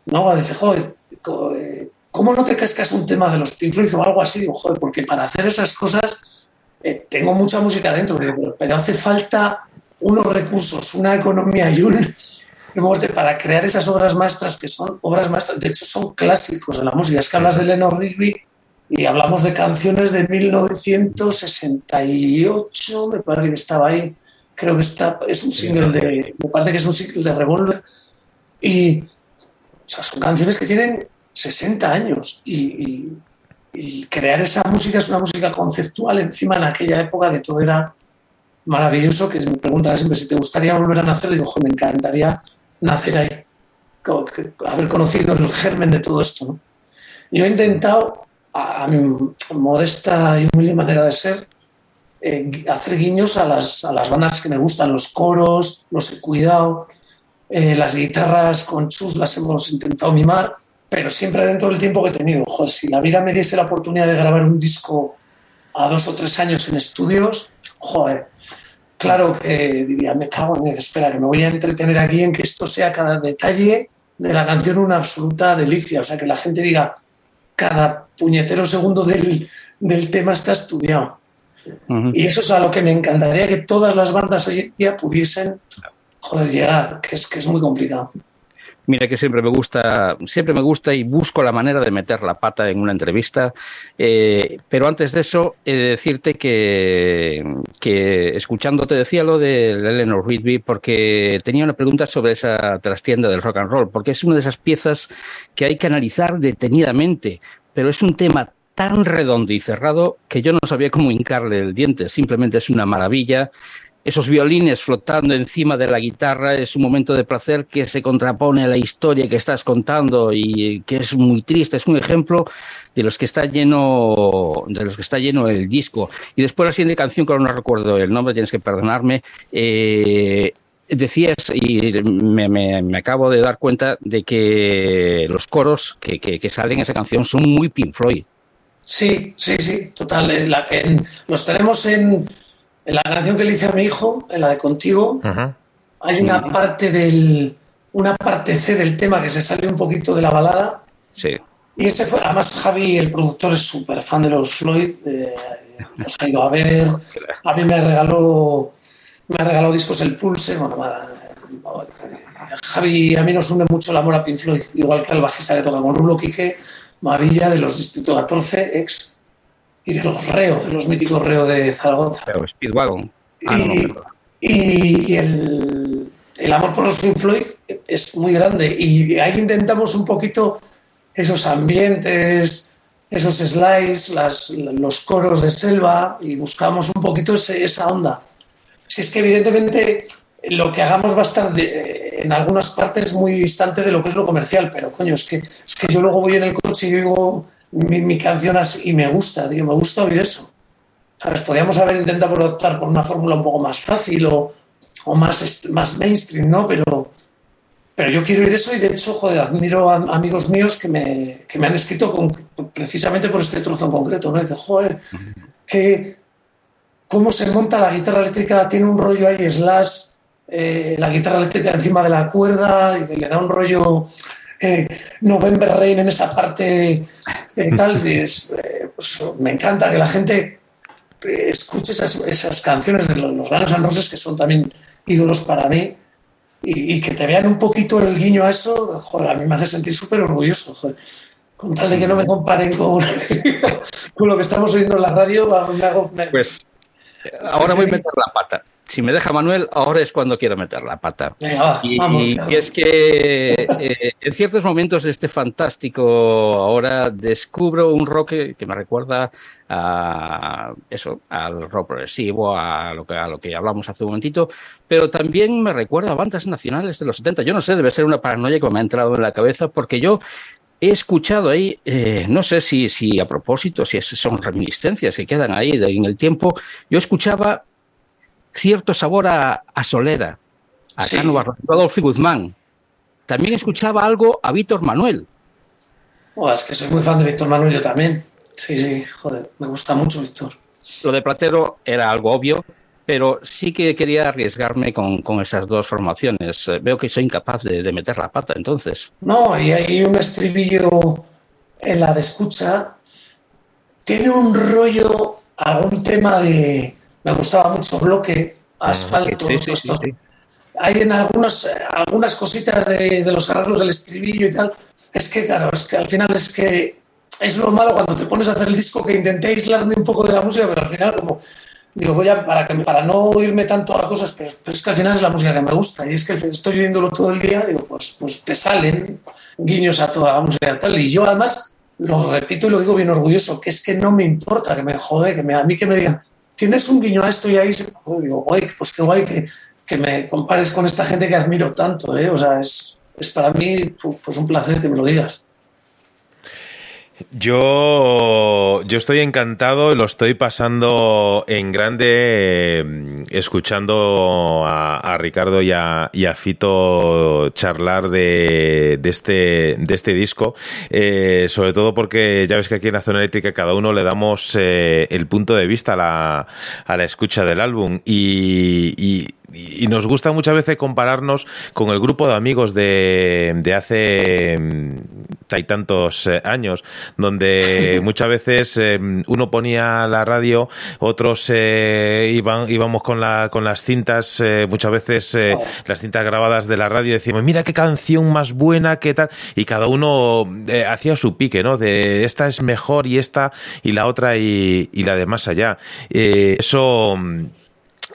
no, dice, joder, eh, ¿cómo no te es un tema de los Pink Floyd o algo así? Digo, joder, porque para hacer esas cosas eh, tengo mucha música dentro, pero hace falta unos recursos, una economía y un para crear esas obras maestras que son obras maestras, de hecho son clásicos de la música. Es que hablas de Lennon Rigby y hablamos de canciones de 1968, me parece que estaba ahí, creo que está, es un single de, me parece que es un single de Revolver y son canciones que tienen 60 años y, crear esa música es una música conceptual encima en aquella época que todo era maravilloso, que me preguntan siempre si te gustaría volver a nacer, digo, me encantaría nacer ahí, haber conocido el germen de todo esto. Yo he intentado, a, mi modesta y humilde manera de ser, eh, hacer guiños a las, a las bandas que me gustan, los coros, los he cuidado, eh, las guitarras con chus las hemos intentado mimar pero siempre dentro del tiempo que he tenido. Joder, si la vida me diese la oportunidad de grabar un disco a dos o tres años en estudios, joder, claro que diría, me cago en espera, que me voy a entretener aquí en que esto sea cada detalle de la canción una absoluta delicia. O sea, que la gente diga, cada puñetero segundo del, del tema está estudiado. Y eso es a lo que me encantaría que todas las bandas hoy en día pudiesen joder, llegar, que es, que es muy complicado. Mira que siempre me gusta, siempre me gusta y busco la manera de meter la pata en una entrevista. Eh, pero antes de eso, he de decirte que, que escuchándote decía lo de Eleanor Rigby porque tenía una pregunta sobre esa trastienda del rock and roll, porque es una de esas piezas que hay que analizar detenidamente, pero es un tema tan redondo y cerrado que yo no sabía cómo hincarle el diente. Simplemente es una maravilla esos violines flotando encima de la guitarra es un momento de placer que se contrapone a la historia que estás contando y que es muy triste, es un ejemplo de los que está lleno de los que está lleno el disco. Y después la siguiente canción, que no recuerdo el nombre, tienes que perdonarme, eh, decías, y me, acabo de dar cuenta de que los coros que, que, salen en esa canción son muy Pink Floyd. Sí, sí, sí, total. Eh, los tenemos en, en la canción que le hice a mi hijo, en la de Contigo, hay una parte del una parte C del tema que se sale un poquito de la balada. Sí. Y ese fue, además Javi, el productor, es súper fan de los Floyd, eh, nos ha ido a ver, a mí me regaló, me regaló discos El Pulse, bueno, Javi, a mí nos une mucho el amor a Pink Floyd, igual que al bajista que toca con Rulo Quique, Mavilla de los Distrito 14, ex y de los reos, de los míticos reos de Zaragoza. Speedwagon. Ah, y, el, amor por los Pink Floyd es muy grande y ahí intentamos un poquito esos ambientes esos slides, las, los coros de selva y buscamos un poquito esa onda. Si es que evidentemente lo que hagamos va a estar en algunas partes muy distante de lo que es lo comercial, pero coño, es que, es que yo luego voy en el coche y digo mi, canción así y me gusta, digo, me gusta oír eso. ¿Sabes? Podríamos haber intentado optar por una fórmula un poco más fácil o, o más, más mainstream, ¿no? Pero, pero yo quiero ir eso y de hecho, joder, admiro a amigos míos que me, que me han escrito con, precisamente por este trozo en concreto, ¿no? Dice, joder, que cómo se monta la guitarra eléctrica, tiene un rollo ahí, slash, eh, la guitarra eléctrica encima de la cuerda, y le da un rollo eh, November Rain en esa parte eh, (laughs) tal. pues, me encanta que la gente escuche esas, esas canciones de los, los Guns Roses, que son también ídolos para mí, y, que te vean un poquito el guiño a eso, joder, a mí me hace sentir súper orgulloso, joder. Con tal de que no me comparen con, (laughs) con lo que estamos oyendo en la radio, me hago... pues ahora voy a meter la pata si me deja Manuel, ahora es cuando quiero meter la pata. y, es que eh, en ciertos momentos de este fantástico ahora descubro un rock que, me recuerda a eso, al rock progresivo, a lo, que, a lo que hablamos hace un momentito, pero también me recuerda a bandas nacionales de los 70. Yo no sé, debe ser una paranoia que me ha entrado en la cabeza porque yo he escuchado ahí, eh, no sé si, si a propósito, si son reminiscencias que quedan ahí en el tiempo, yo escuchaba cierto sabor a, Solera, a sí. Cano Adolfo Guzmán. También escuchaba algo a Víctor Manuel. Oh, es que soy muy fan de Víctor Manuel yo también. Sí, sí, joder, me gusta mucho Víctor. Lo de Platero era algo obvio, pero sí que quería arriesgarme con, esas dos formaciones. Eh, veo que soy incapaz de, meter la pata entonces. No, y hay un estribillo en la de escucha. Tiene un rollo, algún tema de, me gustaba mucho bloque, ah, asfalto, Hay en algunos, algunas cositas de, los arreglos del estribillo y tal. Es que, claro, es que al final es que es lo malo cuando te pones a hacer el disco que intenté aislarme un poco de la música, pero al final como digo, voy a, para, que, para no oírme tanto a cosas, pero, es que al final es la música que me gusta y es que estoy oyéndolo todo el día, digo, pues, pues te salen guiños a toda la música y tal. Y yo además lo repito y lo digo bien orgulloso, que es que no me importa, que me jode, que me, a mí que me digan, tienes un guiño a esto y ahí se, digo, guay, pues qué guay que, que, me compares con esta gente que admiro tanto, ¿eh? O sea, es, es para mí pues un placer que me lo digas. Yo, yo estoy encantado, lo estoy pasando en grande eh, escuchando a, Ricardo y a, Fito charlar de, este, de este disco, eh, sobre todo porque ya ves que aquí en la zona eléctrica cada uno le damos eh, el punto de vista a la, a la escucha del álbum y nos gusta muchas veces compararnos con el grupo de amigos de, de hace hay mm, tantos eh, años, donde (laughs) muchas veces eh, uno ponía la radio, otros eh, iban, íbamos con, la, con las cintas, muchas veces las cintas grabadas de la radio, decimos, mira qué canción más buena, qué tal, y cada uno hacía su pique, ¿no? De esta es mejor y esta y la otra y, y la de más allá. eso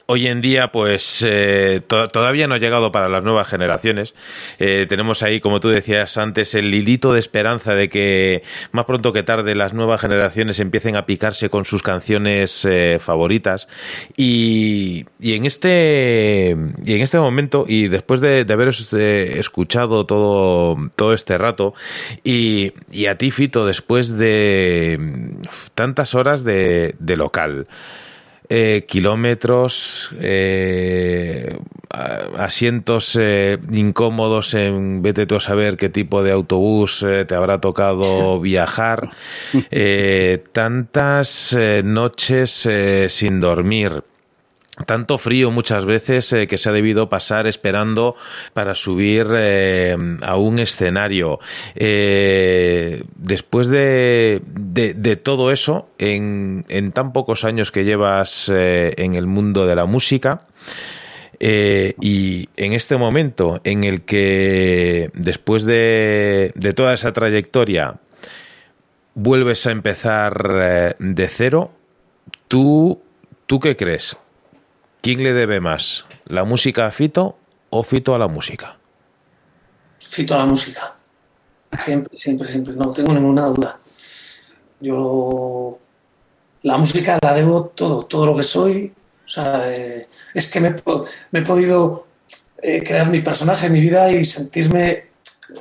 hoy en día, pues eh, todavía no ha llegado para las nuevas generaciones. Eh, tenemos ahí, como tú decías antes, el hilito de esperanza de que más pronto que tarde las nuevas generaciones empiecen a picarse con sus canciones eh, favoritas. Y, en este y en este momento, y después de, haber escuchado todo, todo este rato, y, y a ti, Fito, después de tantas horas de local. Eh, kilómetros, eh, asientos eh, incómodos en vete tú a saber qué tipo de autobús te habrá tocado (laughs) viajar, tantas noches sin dormir tanto frío muchas veces eh, que se ha debido pasar esperando para subir eh, a un escenario. Eh, después de, de, todo eso, en, en, tan pocos años que llevas en el mundo de la música, y en este momento en el que después de, de toda esa trayectoria vuelves a empezar de cero, ¿tú, ¿tú qué crees? ¿Quién le debe más? ¿La música a Fito o Fito a la música? Fito a la música. Siempre, siempre, siempre. No tengo ninguna duda. Yo la música la debo todo, todo lo que soy. O sea, eh, es que me, me, he podido eh, crear mi personaje, mi vida y sentirme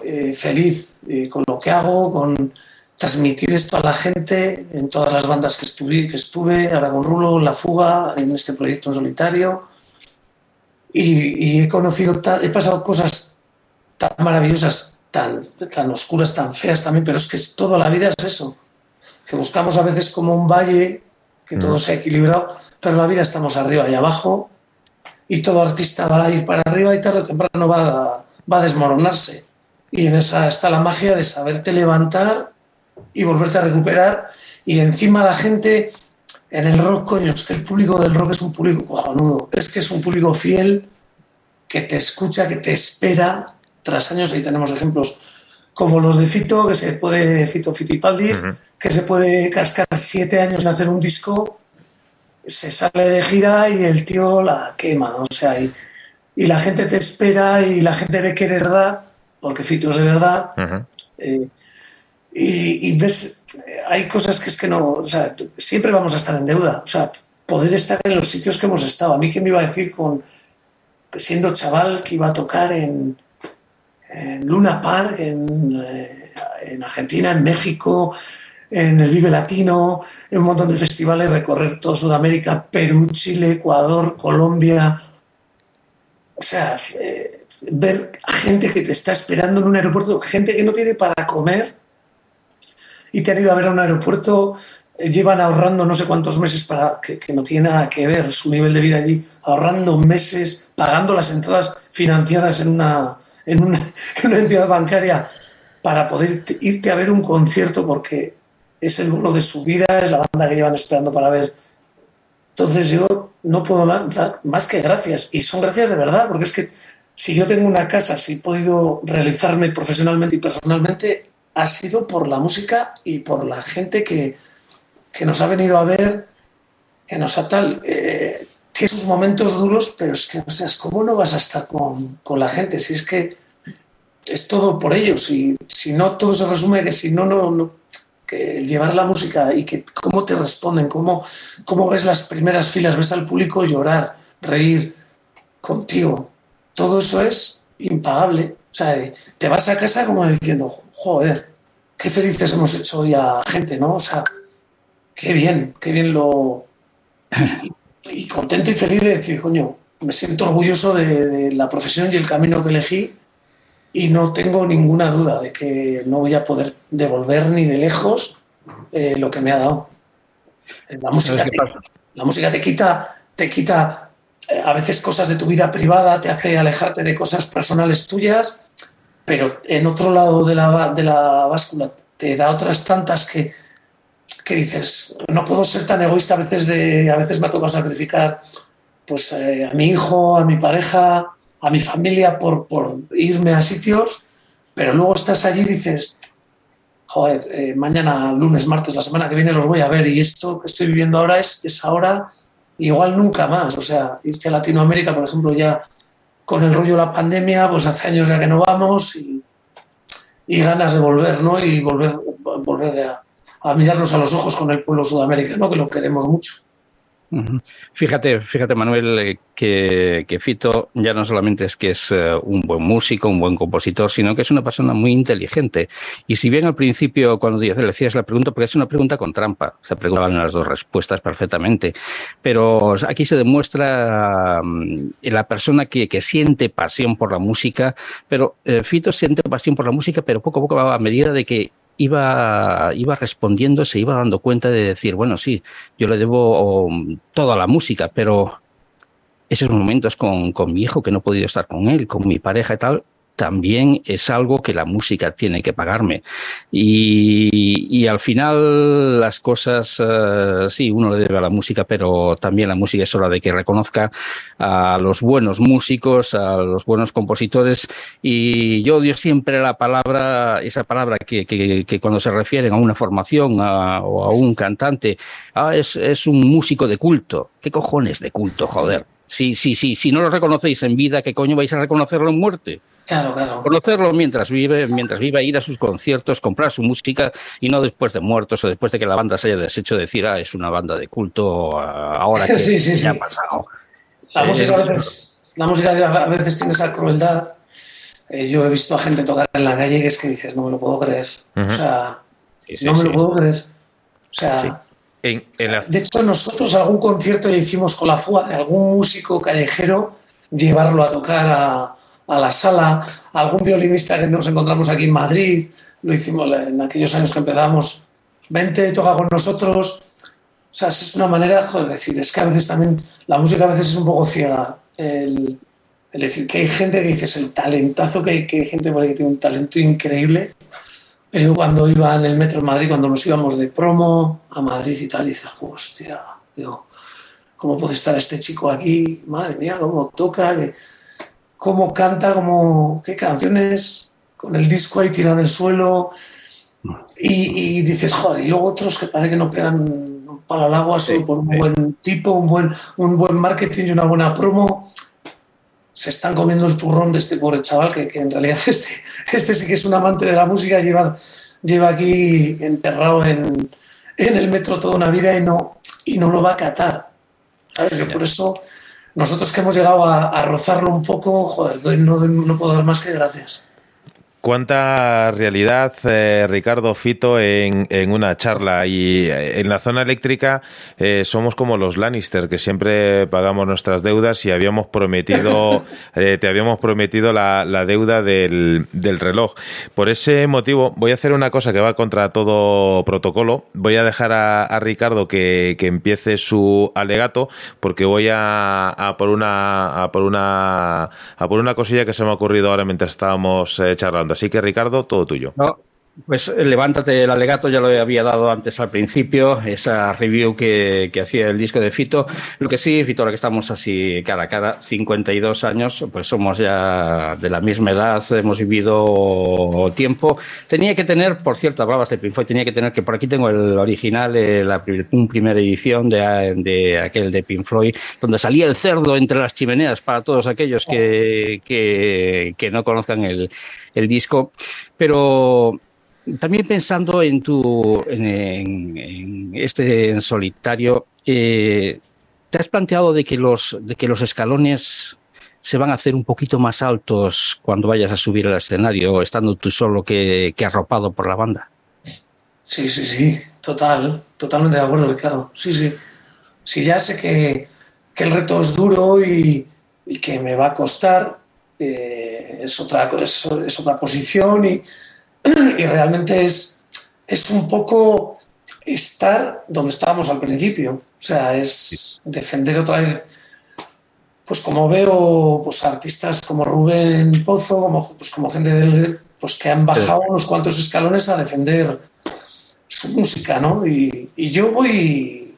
eh, feliz con lo que hago, con transmitir esto a la gente en todas las bandas que estuve, que estuve ahora con Rulo, La Fuga, en este proyecto en solitario. Y, y he conocido, he pasado cosas tan maravillosas, tan, tan oscuras, tan feas también, pero es que toda la vida es eso que buscamos a veces como un valle, que todo se ha equilibrado, pero la vida estamos arriba y abajo, y todo artista va a ir para arriba y tarde o temprano va a, va a desmoronarse. Y en esa está la magia de saberte levantar y volverte a recuperar. Y encima la gente en el rock, coño, es que el público del rock es un público cojonudo. Es que es un público fiel que te escucha, que te espera. Tras años, ahí tenemos ejemplos como los de Fito, que se puede, Fito Fitipaldis, uh-huh. que se puede cascar siete años en hacer un disco, se sale de gira y el tío la quema, o sea, y, y la gente te espera y la gente ve que eres verdad, porque Fito es de verdad, eh, y, ves, hay cosas que es que no, siempre vamos a estar en deuda, o sea, poder estar en los sitios que hemos estado. A mí, ¿qué me iba a decir con siendo chaval que iba a tocar en Luna Park, en, eh, en, Argentina, en México, en el Vive Latino, en un montón de festivales, recorrer toda Sudamérica, Perú, Chile, Ecuador, Colombia. O sea, eh, ver gente que te está esperando en un aeropuerto, gente que no tiene para comer y te han ido a ver a un aeropuerto, eh, llevan ahorrando no sé cuántos meses para que, que no tiene nada que ver su nivel de vida allí, ahorrando meses, pagando las entradas financiadas en una en una, (laughs) en una entidad bancaria para poder irte a ver un concierto porque es el bono de su vida, es la banda que llevan esperando para ver. Entonces yo no puedo dar más que gracias. Y son gracias de verdad, porque es que si yo tengo una casa, si he podido realizarme profesionalmente y personalmente, ha sido por la música y por la gente que, que nos ha venido a ver, que nos ha tal. Eh, tiene sus momentos duros, pero es que, o sea, ¿cómo no vas a estar con, con la gente? Si es que es todo por ellos. Y si no, todo se resume que si no, no, no que llevar la música y que cómo te responden, cómo, cómo ves las primeras filas, ves al público llorar, reír contigo. Todo eso es impagable. O sea, te vas a casa como diciendo, joder, qué felices hemos hecho hoy a gente, ¿no? O sea, qué bien, qué bien lo... Y, y contento y feliz de decir, coño, me siento orgulloso de, de la profesión y el camino que elegí y no tengo ninguna duda de que no voy a poder devolver ni de lejos eh, lo que me ha dado. La música, te, la música te quita, te quita a veces cosas de tu vida privada, te hace alejarte de cosas personales tuyas, pero en otro lado de la, de la báscula te da otras tantas que, que dices, no puedo ser tan egoísta a veces, de, a veces me ha tocado sacrificar pues, eh, a mi hijo, a mi pareja, a mi familia por, por irme a sitios, pero luego estás allí y dices, joder, eh, mañana, lunes, martes, la semana que viene los voy a ver y esto que estoy viviendo ahora es, es ahora, igual nunca más. O sea, irte a Latinoamérica, por ejemplo, ya con el rollo de la pandemia, pues hace años ya que no vamos y, ganas de volver, ¿no? Y volver, volver a, a mirarnos a los ojos con el pueblo sudamericano, que lo queremos mucho. Fíjate, fíjate Manuel, eh, que, que, Fito ya no solamente es que es uh, un buen músico, un buen compositor, sino que es una persona muy inteligente. Y si bien al principio, cuando le decías la pregunta, porque es una pregunta con trampa, se preguntaban las dos respuestas perfectamente, pero aquí se demuestra um, la persona que, que, siente pasión por la música, pero uh, Fito siente pasión por la música, pero poco a poco, a medida de que iba, iba respondiendo, se iba dando cuenta de decir, bueno, sí, yo le debo um, toda la música, pero esos momentos con, con mi hijo que no he podido estar con él, con mi pareja y tal, también es algo que la música tiene que pagarme. Y, y al final las cosas, uh, sí, uno le debe a la música, pero también la música es hora de que reconozca a los buenos músicos, a los buenos compositores. Y yo odio siempre la palabra, esa palabra que, que, cuando se refieren a una formación o a un cantante, ah, es, es un músico de culto. ¿Qué cojones de culto, joder? Si, si, si, si no lo reconocéis en vida, ¿qué coño vais a reconocerlo en muerte? Claro, claro. Conocerlo mientras vive, mientras viva, ir a sus conciertos, comprar su música y no después de muertos o después de que la banda se haya deshecho decir, ah, es una banda de culto ahora (laughs) que Sí, sí, sí. ha pasado. La Eh, música a veces, la música a veces tiene esa crueldad. Eh, yo he visto a gente tocar en la calle que es que dices, no me lo puedo creer. O sea, Sí, sí, no me sí. lo puedo creer. O sea, En, en la- de hecho nosotros algún concierto ya hicimos con la fuga de algún músico callejero, llevarlo a tocar a, a la sala, algún violinista que nos encontramos aquí en Madrid, lo hicimos en aquellos años que empezamos, vente, toca con nosotros. O sea, es una manera, de decir, es que a veces también la música a veces es un poco ciega. El, el decir que hay gente que dices, el talentazo que hay, que hay gente por ahí que tiene un talento increíble. Yo cuando iba en el metro en Madrid, cuando nos íbamos de promo a Madrid y tal, dije, hostia, digo, ¿cómo puede estar este chico aquí? Madre mía, cómo toca, que- cómo canta, cómo, qué canciones, con el disco ahí tirado en el suelo. Y, y dices, joder, y luego otros que parece que no pegan palo al agua solo Sí, por un sí. buen tipo, un buen, un buen marketing y una buena promo. Se están comiendo el turrón de este pobre chaval, que, que en realidad (laughs) este, este sí que es un amante de la música, lleva, lleva aquí enterrado en, en el metro toda una vida y no, y no lo va a catar. ¿sabes? Yo por eso, nosotros que hemos llegado a, rozarlo un poco, joder, no, no puedo dar más que gracias. ¿Cuánta realidad, eh, Ricardo Fito, en, en una charla? Y eh, en la zona eléctrica eh, somos como los Lannister, que siempre pagamos nuestras deudas y habíamos prometido, (laughs) eh, te habíamos prometido la, la deuda del, del reloj. Por ese motivo, voy a hacer una cosa que va contra todo protocolo. Voy a dejar a, a Ricardo que, que empiece su alegato, porque voy a, a por una a por una a por una cosilla que se me ha ocurrido ahora mientras estábamos eh, Así que Ricardo, todo tuyo. No, pues eh, levántate el alegato, ya lo había dado antes al principio, esa review que, que hacía el disco de Fito. Lo que sí, Fito, ahora que estamos así cara a cara, 52 años, pues somos ya de la misma edad, hemos vivido tiempo. Tenía que tener, por cierto, hablabas de Pink Floyd, tenía que tener, que por aquí tengo el original, eh, la un primera edición de, de aquel de Pink Floyd, donde salía el cerdo entre las chimeneas para todos aquellos que, que, que no conozcan el, el disco. Pero también pensando en tu en, en- este solitario, eh, ¿te has planteado de que los de que los escalones se van a hacer un poquito más altos cuando vayas a subir al escenario, estando tú solo que, arropado por la banda? Sí, sí, sí, total, totalmente de acuerdo, claro, sí, sí. Si ya sé que, que el reto es duro y, y que me va a costar, eh, es, otra, es otra posición y, (clears throat) y realmente es, es un poco estar donde estábamos al principio. O sea, es defender otra vez, pues como veo pues artistas como Rubén Pozo, como, pues como gente del, pues que han bajado unos cuantos escalones a defender su música, ¿no? Y, y yo voy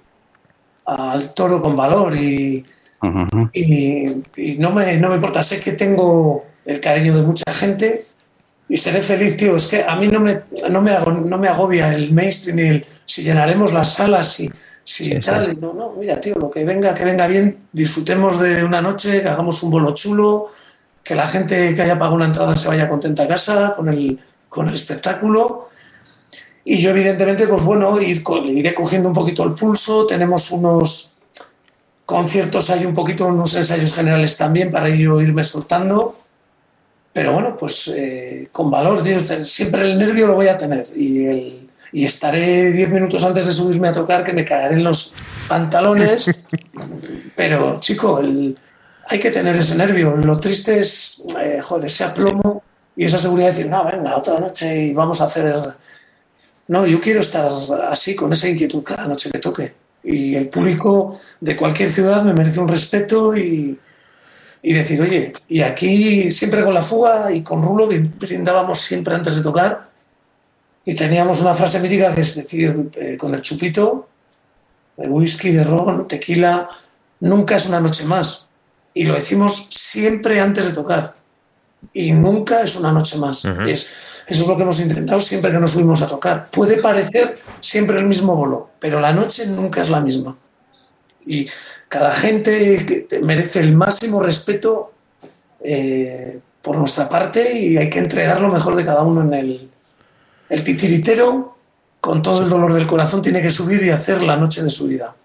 al toro con valor y, Y, y no, me, no me importa, sé que tengo el cariño de mucha gente y seré feliz, tío. Es que a mí no me, no me, no me agobia el mainstream y el si llenaremos las salas, si, si Exacto. tal. No, no, mira, tío, lo que venga, que venga bien, disfrutemos de una noche, que hagamos un bolo chulo, que la gente que haya pagado una entrada se vaya contenta a casa con el, con el espectáculo. Y yo, evidentemente, pues bueno, ir, iré cogiendo un poquito el pulso. Tenemos unos conciertos, hay un poquito, unos ensayos generales también para yo irme soltando. Pero bueno, pues eh, con valor, tío. Siempre el nervio lo voy a tener. Y, el, y estaré 10 minutos antes de subirme a tocar que me caeré en los pantalones. (laughs) Pero, chico, el- hay que tener ese nervio. Lo triste es, eh, joder, ese aplomo y esa seguridad de decir, no, venga, otra noche y vamos a hacer. No, yo quiero estar así, con esa inquietud cada noche que toque. Y el público de cualquier ciudad me merece un respeto y, y decir, oye, y aquí siempre con la fuga y con Rulo brindábamos siempre antes de tocar y teníamos una frase mítica que es decir, eh, con el chupito, de whisky, de ron, tequila, nunca es una noche más. Y lo decimos siempre antes de tocar. Y nunca es una noche más. Es, eso es lo que hemos intentado siempre que nos subimos a tocar. Puede parecer siempre el mismo bolo, pero la noche nunca es la misma. Y cada gente merece el máximo respeto eh, por nuestra parte y hay que entregar lo mejor de cada uno en el, el titiritero, con todo el dolor del corazón, tiene que subir y hacer la noche de su vida.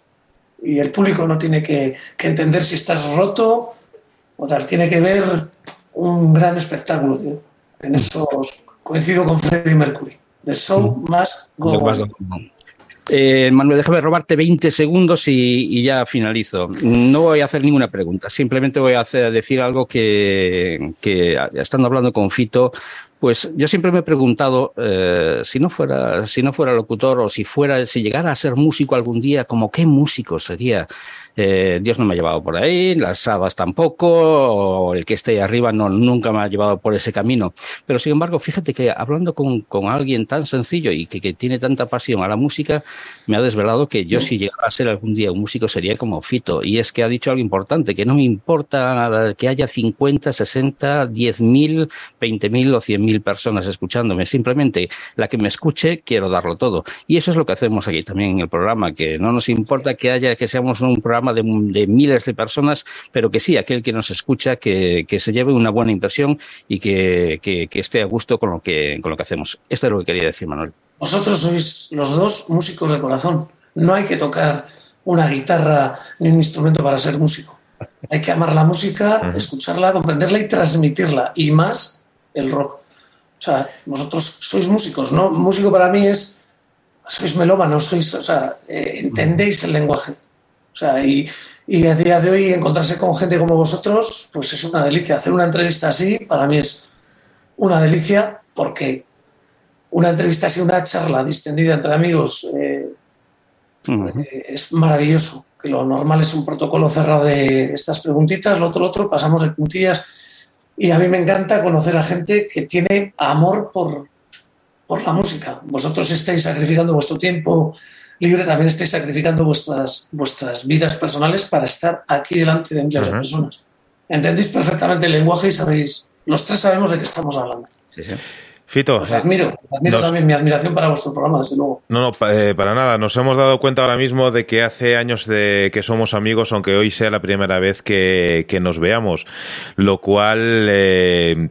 Y el público no tiene que, que entender si estás roto o tal, tiene que ver un gran espectáculo. Tío. En eso coincido con Freddie Mercury. The show must go on. Eh, Manuel, déjame robarte 20 segundos y, y, ya finalizo. No voy a hacer ninguna pregunta, simplemente voy a hacer, decir algo que, que, estando hablando con Fito, pues yo siempre me he preguntado eh, si no fuera si no fuera locutor o si fuera si llegara a ser músico algún día, como qué músico sería. Eh, Dios no me ha llevado por ahí, las hadas tampoco, o el que esté ahí arriba no, nunca me ha llevado por ese camino. Pero sin embargo, fíjate que hablando con, con alguien tan sencillo y que, que, tiene tanta pasión a la música, me ha desvelado que yo si llegara a ser algún día un músico sería como Fito. Y es que ha dicho algo importante, que no me importa que haya 50, 60, 10 mil, 20 mil o 100 mil personas escuchándome. Simplemente la que me escuche, quiero darlo todo. Y eso es lo que hacemos aquí también en el programa, que no nos importa que haya, que seamos un programa de, de, miles de personas, pero que sí, aquel que nos escucha, que, que se lleve una buena impresión y que, que, que, esté a gusto con lo que, con lo que hacemos. Esto es lo que quería decir, Manuel. Vosotros sois los dos músicos de corazón. No hay que tocar una guitarra ni un instrumento para ser músico. Hay que amar la música, uh -huh. escucharla, comprenderla y transmitirla. Y más el rock. O sea, vosotros sois músicos, ¿no? Músico para mí es. Sois melómanos, sois. O sea, eh, entendéis el lenguaje. Sea, y, y, a día de hoy encontrarse con gente como vosotros, pues es una delicia. Hacer una entrevista así, para mí es una delicia, porque una entrevista así, una charla distendida entre amigos, eh, uh -huh. eh, es maravilloso. Que lo normal es un protocolo cerrado de estas preguntitas, lo otro, lo otro, pasamos de puntillas. Y a mí me encanta conocer a gente que tiene amor por, por la música. Vosotros estáis sacrificando vuestro tiempo libre, también estáis sacrificando vuestras, vuestras vidas personales para estar aquí delante de miles uh -huh. de personas. Entendéis perfectamente el lenguaje y sabéis, los tres sabemos de qué estamos hablando. Sí, sí. Fito. Os admiro, os admiro nos... también mi admiración para vuestro programa, desde luego. No, no, eh, para nada. Nos hemos dado cuenta ahora mismo de que hace años de que somos amigos, aunque hoy sea la primera vez que, que nos veamos. Lo cual. Eh,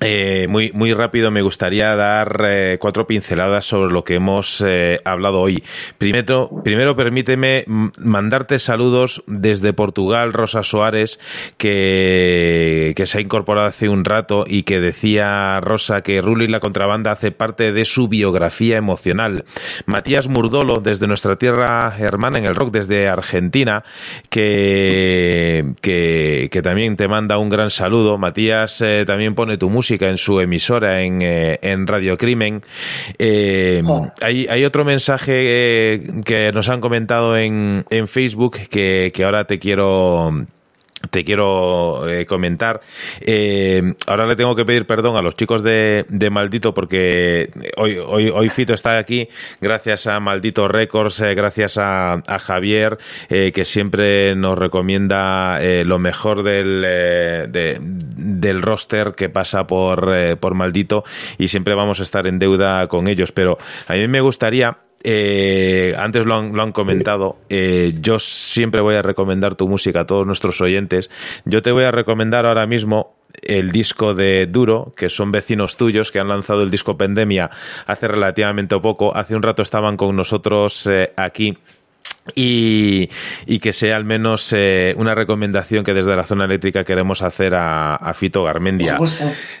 eh, muy, muy rápido me gustaría dar eh, cuatro pinceladas sobre lo que hemos eh, hablado hoy. Primero, primero permíteme mandarte saludos desde Portugal, Rosa Suárez, que, que se ha incorporado hace un rato y que decía Rosa que Rulo y la contrabanda hace parte de su biografía emocional. Matías Murdolo, desde nuestra tierra hermana en el rock, desde Argentina, que, que, que también te manda un gran saludo. Matías también pone tu música en su emisora en, eh, en Radio Crimen. Eh, oh. hay, hay, otro mensaje eh, que nos han comentado en, en Facebook que, que ahora te quiero te quiero eh, comentar. Eh, ahora le tengo que pedir perdón a los chicos de, Maldito porque hoy, hoy, hoy, Fito está aquí gracias a Maldito Records, eh, gracias a, a Javier, que siempre nos recomienda lo mejor del, de, del roster que pasa por, por Maldito y siempre vamos a estar en deuda con ellos. Pero a mí me gustaría eh, antes lo han, comentado, eh, yo siempre voy a recomendar tu música a todos nuestros oyentes. Yo te voy a recomendar ahora mismo el disco de Duro, que son vecinos tuyos, que han lanzado el disco Pandemia hace relativamente poco. Hace un rato estaban con nosotros eh, aquí y, y, que sea al menos eh, una recomendación que desde la zona eléctrica queremos hacer a, a Fito Garmendia.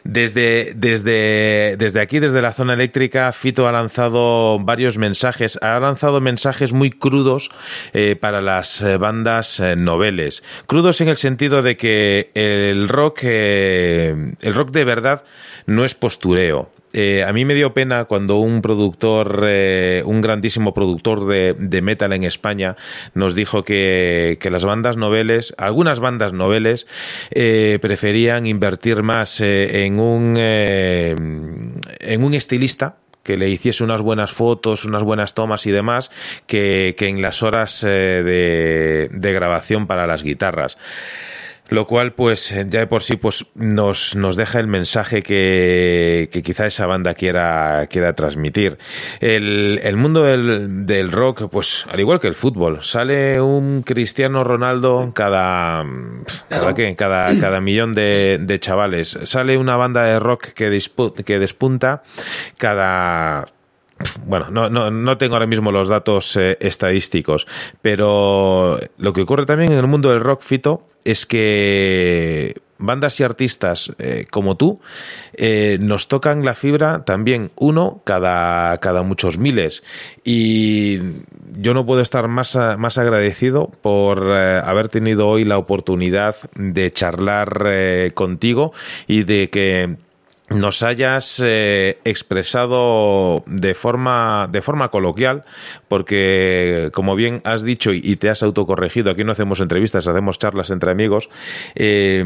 Desde, desde, desde aquí, desde la zona eléctrica, Fito ha lanzado varios mensajes, ha lanzado mensajes muy crudos eh, para las bandas eh, noveles. Crudos en el sentido de que el rock, eh, el rock de verdad no es postureo eh, a mí me dio pena cuando un productor, eh, un grandísimo productor de, metal en España, nos dijo que, que, las bandas noveles, algunas bandas noveles, eh, preferían invertir más en un en un estilista que le hiciese unas buenas fotos, unas buenas tomas y demás, que, que en las horas de, de grabación para las guitarras. Lo cual, pues, ya de por sí, pues, nos, nos deja el mensaje que, que quizá esa banda quiera, quiera transmitir. El, el mundo del, del, rock, pues, al igual que el fútbol, sale un Cristiano Ronaldo cada, cada, ¿qué? cada, cada millón de, de, chavales. Sale una banda de rock que, dispu que despunta cada bueno, no, no, no, tengo ahora mismo los datos eh, estadísticos, pero lo que ocurre también en el mundo del rock fito es que bandas y artistas eh, como tú eh, nos tocan la fibra también uno cada, cada muchos miles. Y yo no puedo estar más, más agradecido por haber tenido hoy la oportunidad de charlar contigo y de que nos hayas eh, expresado de forma de forma coloquial porque como bien has dicho y, te has autocorregido aquí no hacemos entrevistas hacemos charlas entre amigos eh,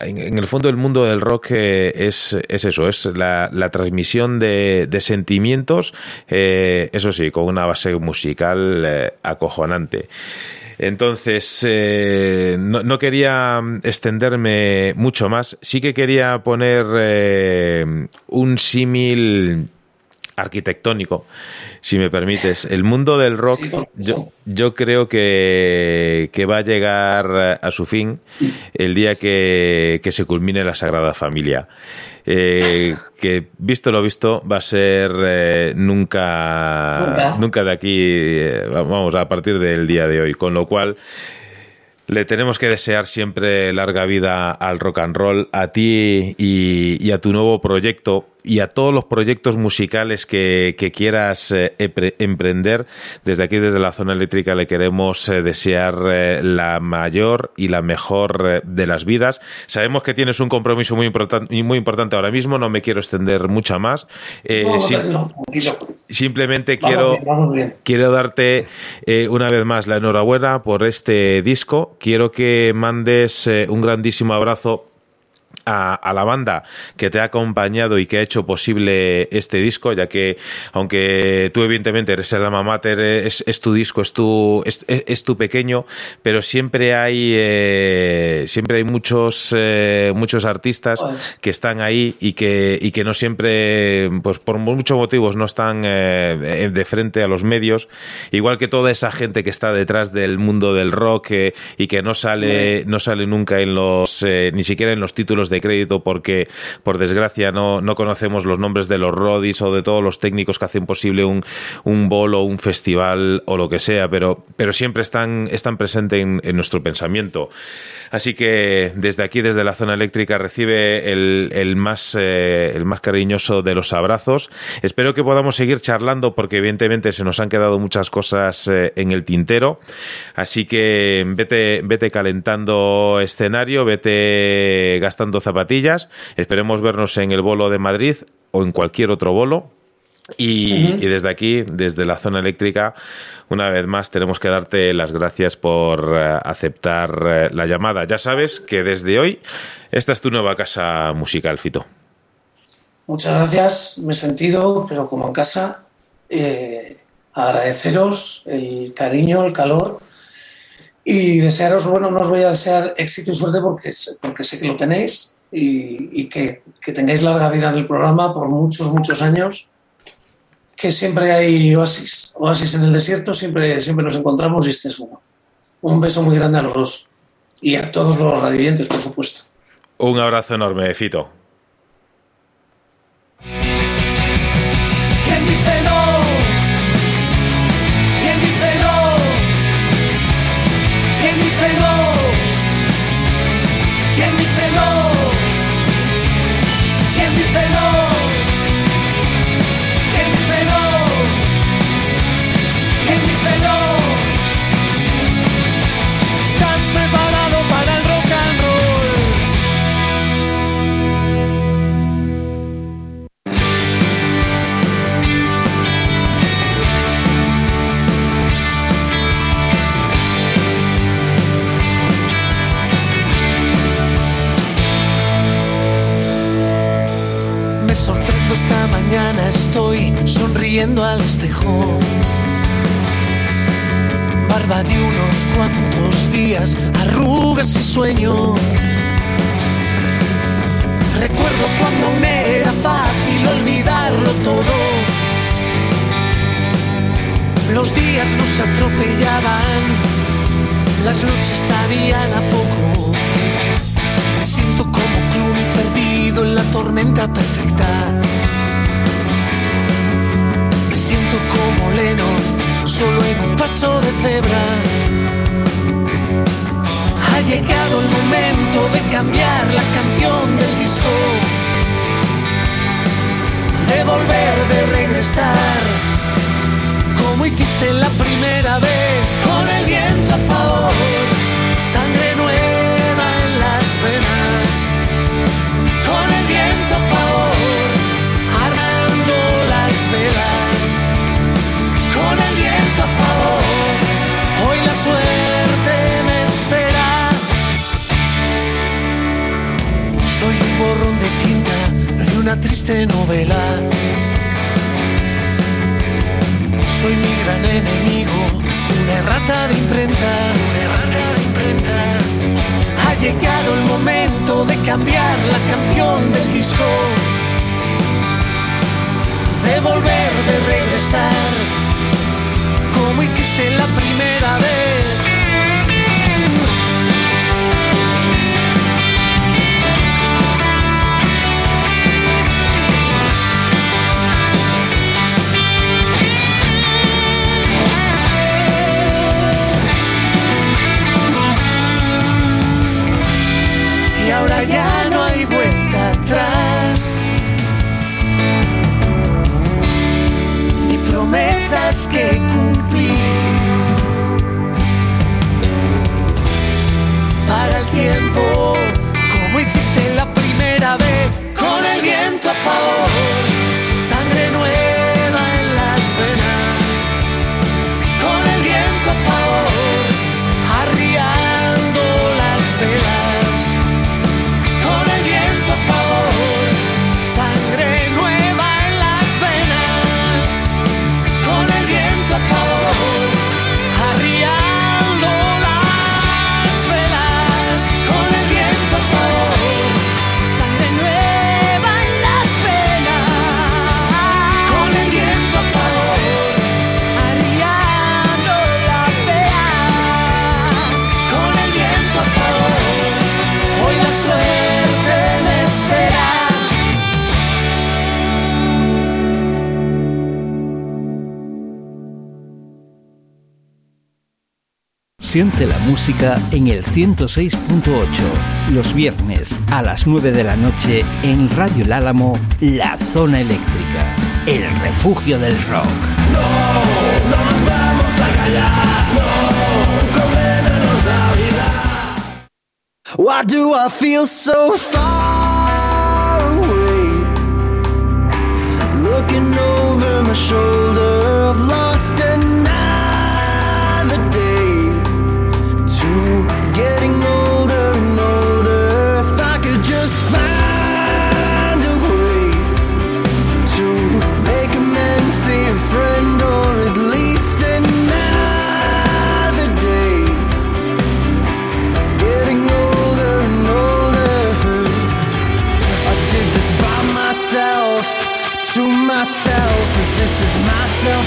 en, el fondo el mundo del rock eh, es, es eso es la, la transmisión de, de sentimientos eh, eso sí con una base musical eh, acojonante entonces, eh, no, no, quería extenderme mucho más. Sí que quería poner eh, un símil arquitectónico, si me permites. El mundo del rock, yo, yo creo que, que, va a llegar a su fin el día que, que se culmine la Sagrada Familia. Eh, que visto lo visto va a ser eh, nunca, nunca, nunca de aquí, eh, vamos, a partir del día de hoy. Con lo cual, le tenemos que desear siempre larga vida al rock and roll, a ti y, y a tu nuevo proyecto y a todos los proyectos musicales que, que quieras eh, emprender. Desde aquí, desde la zona eléctrica, le queremos eh, desear eh, la mayor y la mejor de las vidas. Sabemos que tienes un compromiso muy, important muy importante ahora mismo, no me quiero extender mucho más. No, sim no, simplemente vamos quiero, bien, vamos bien. quiero darte una vez más la enhorabuena por este disco. Quiero que mandes un grandísimo abrazo a, a, la banda que te ha acompañado y que ha hecho posible este disco, ya que aunque tú evidentemente eres el alma mater, es, es tu disco, es tu, es, es, tu pequeño, pero siempre hay eh, siempre hay muchos eh, muchos artistas que están ahí y que y que no siempre, pues por muchos motivos no están eh, de frente a los medios, igual que toda esa gente que está detrás del mundo del rock y que no sale no sale nunca en los ni siquiera en los títulos de crédito porque, por desgracia, no, no conocemos los nombres de los rodis o de todos los técnicos que hacen posible un, un bolo, un festival o lo que sea, pero, pero siempre están, están presentes en, nuestro pensamiento. Así que desde aquí, desde la zona eléctrica, recibe el, el, más, eh, el más cariñoso de los abrazos. Espero que podamos seguir charlando porque evidentemente se nos han quedado muchas cosas eh, en el tintero. Así que vete, vete calentando escenario, vete gastando zapatillas. Esperemos vernos en el bolo de Madrid o en cualquier otro bolo. Y, uh -huh. y, desde aquí, desde la zona eléctrica, una vez más tenemos que darte las gracias por uh, aceptar uh, la llamada. Ya sabes que desde hoy esta es tu nueva casa musical, Fito. Muchas gracias, me he sentido, pero como en casa, eh, agradeceros el cariño, el calor y desearos, bueno, no os voy a desear éxito y suerte porque, porque sé que lo tenéis y, y que, que tengáis larga vida en el programa por muchos, muchos años que siempre hay oasis, oasis en el desierto, siempre, siempre nos encontramos y este es uno. Un beso muy grande a los dos y a todos los radiantes, por supuesto. Un abrazo enorme, Fito. Estoy sonriendo al espejo barba de unos cuantos días, arruga casi sueño. Recuerdo cuando me era fácil olvidarlo todo. Los días nos atropellaban, las noches sabían a poco. Me siento como Clooney perdido en la tormenta perfecta. Siento como Lennon, solo en un paso de cebra. Ha llegado el momento de cambiar la canción del disco. De volver, de regresar. Como hiciste la primera vez, con el viento a favor. Sangre nueva en las venas. Triste novela. Soy mi gran enemigo, una errata de imprenta. Ha llegado el momento de cambiar la canción del disco. De volver, de regresar, como hiciste la primera vez. Ahora ya no hay vuelta atrás. Ni promesas que cumplir. Para el tiempo, como hiciste la primera vez, con el viento a favor, Siente la música en el 106.8, los viernes a las 9 de la noche en Radio El Álamo, La Zona Eléctrica, el refugio del rock. Why do I feel so far away? Looking over my shoulder, I've lost another myself. If this is my self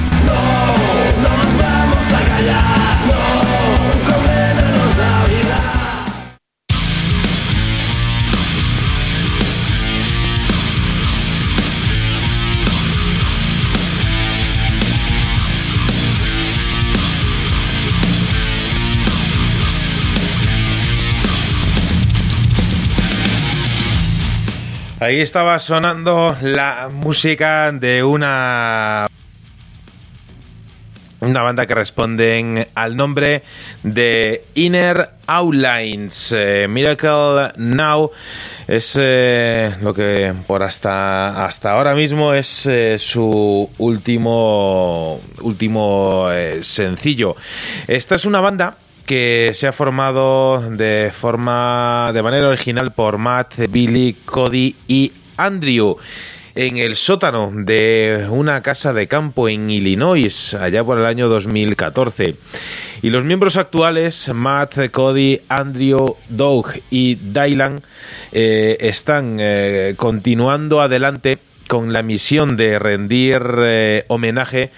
Ahí estaba sonando la música de una una banda que responden al nombre de Inner Outlines. Eh, Miracle Now es eh, lo que por hasta, hasta ahora mismo es eh, su último, último sencillo. Esta es una banda que se ha formado de forma de manera original por Matt, Billy, Cody y Andrew en el sótano de una casa de campo en Illinois, allá por el año 2014. Y los miembros actuales, Matt, Cody, Andrew, Doug y Dylan, eh, están eh, continuando adelante con la misión de rendir eh, homenaje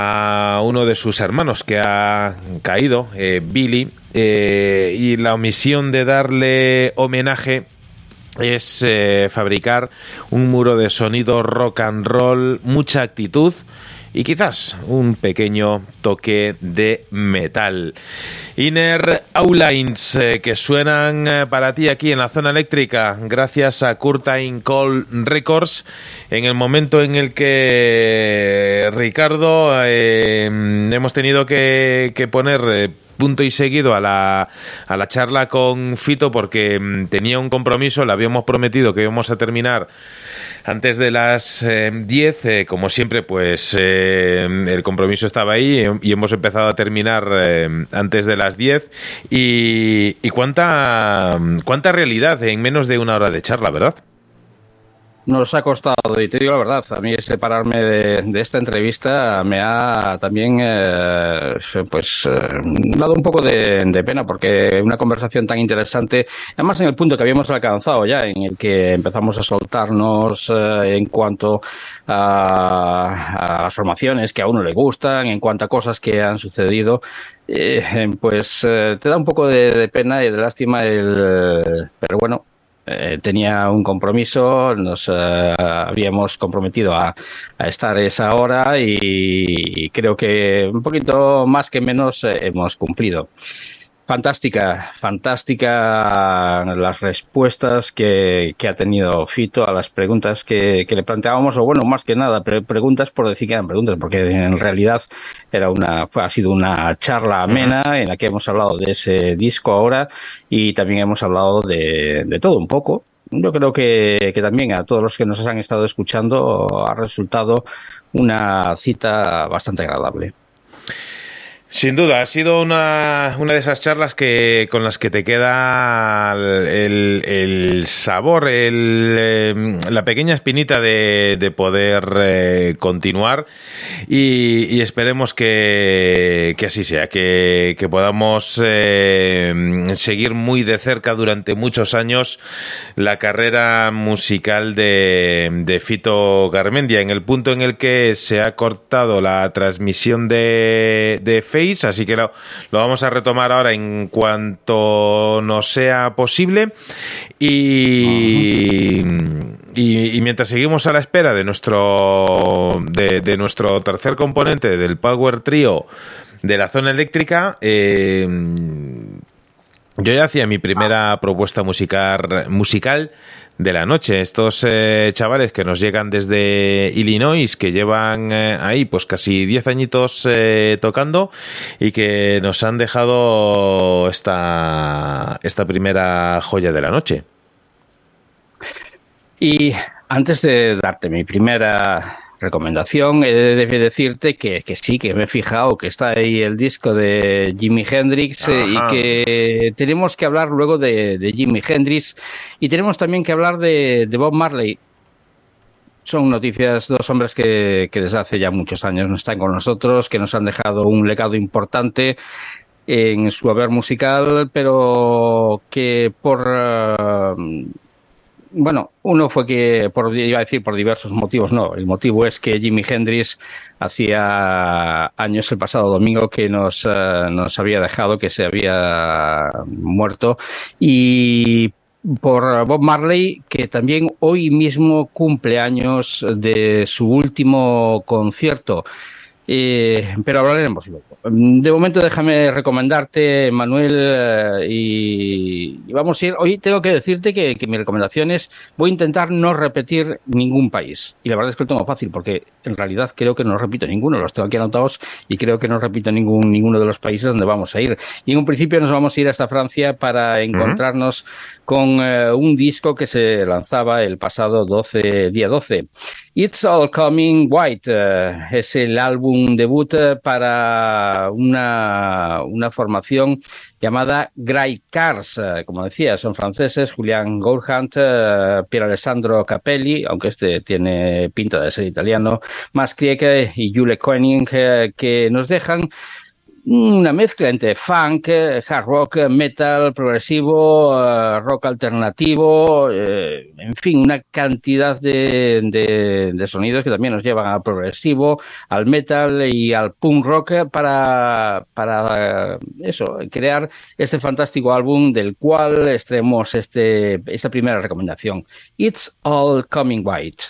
a uno de sus hermanos que ha caído, eh, Billy, eh, y la omisión de darle homenaje es eh, fabricar un muro de sonido rock and roll, mucha actitud y quizás un pequeño toque de metal. Inner Outlines eh, que suenan eh, para ti aquí en la zona eléctrica gracias a Curtain Call Records en el momento en el que Ricardo eh, hemos tenido que, que poner punto y seguido a la, a la charla con Fito porque mm, tenía un compromiso, le habíamos prometido que íbamos a terminar antes de las 10. Eh, eh, como siempre, pues eh, el compromiso estaba ahí y hemos empezado a terminar antes de las 10. Y, y cuánta, cuánta realidad en menos de una hora de charla, ¿verdad? Nos ha costado, y te digo la verdad, a mí separarme de, esta entrevista me ha también eh, pues eh, dado un poco de, pena porque una conversación tan interesante, además en el punto que habíamos alcanzado ya, en el que empezamos a soltarnos eh, en cuanto a, las formaciones que a uno le gustan, en cuanto a cosas que han sucedido, pues te da un poco de, de, pena y de lástima el... Pero bueno, eh, tenía un compromiso, nos eh, habíamos comprometido a, estar esa hora y creo que un poquito más que menos eh, hemos cumplido. Fantástica, fantástica las respuestas que, ha tenido Fito a las preguntas que, le planteábamos, o bueno, más que nada, preguntas por decir que eran preguntas, porque en realidad era una, ha sido una charla amena en la que hemos hablado de ese disco ahora y también hemos hablado de, de todo un poco. Yo creo que, que también a todos los que nos han estado escuchando ha resultado una cita bastante agradable. Sin duda, ha sido una, una, de esas charlas que con las que te queda el, el sabor, el, em, la pequeña espinita de, de poder eh, continuar. Y, esperemos que, que así sea, que, que podamos eh, seguir muy de cerca durante muchos años la carrera musical de, de Fito Garmendia, en el punto en el que se ha cortado la transmisión de, de así que lo, vamos a retomar ahora en cuanto nos sea posible. Y, y, mientras seguimos a la espera de nuestro, de, nuestro tercer componente del Power Trio de la zona eléctrica, eh, yo ya hacía mi primera propuesta musical, musical de la noche. Estos eh, chavales que nos llegan desde Illinois, que llevan eh, ahí pues casi 10 añitos eh, tocando y que nos han dejado esta, esta primera joya de la noche. Y antes de darte mi primera recomendación, he de decirte que, sí, que me he fijado que está ahí el disco de Jimi Hendrix eh, y que tenemos que hablar luego de, Jimi Hendrix y tenemos también que hablar de, Bob Marley. Son noticias, dos hombres que, desde hace ya muchos años no están con nosotros, que nos han dejado un legado importante en su haber musical, pero que por uh, bueno, uno fue que, por, iba a decir por diversos motivos, no. El motivo es que Jimi Hendrix hacía años, el pasado domingo, que nos, uh, nos había dejado, que se había muerto. Y por Bob Marley, que también hoy mismo cumple años de su último concierto. Eh, pero hablaremos luego. De momento déjame recomendarte, Manuel, eh, y, y, vamos a ir. Hoy tengo que decirte que, que, mi recomendación es, voy a intentar no repetir ningún país. Y la verdad es que lo tengo fácil, porque en realidad creo que no repito ninguno, los tengo aquí anotados y creo que no repito ningún, ninguno de los países donde vamos a ir. Y en un principio nos vamos a ir hasta Francia para encontrarnos uh -huh. con uh, un disco que se lanzaba el pasado 12, día 12. It's All Coming White uh, es el álbum debut para una, una formación llamada Grey Cars. Uh, como decía, son franceses, Julian Gourhant, uh, Pier Alessandro Capelli, aunque este tiene pinta de ser italiano, Max Krieke y Jule Koenig, que nos dejan una mezcla entre funk, hard rock, metal, progresivo, uh, rock alternativo, eh, en fin, una cantidad de, sonidos que también nos llevan al progresivo, al metal y al punk rock para, para uh, eso, crear este fantástico álbum del cual extraemos este, esta primera recomendación. It's All Coming White.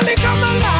finally come alive.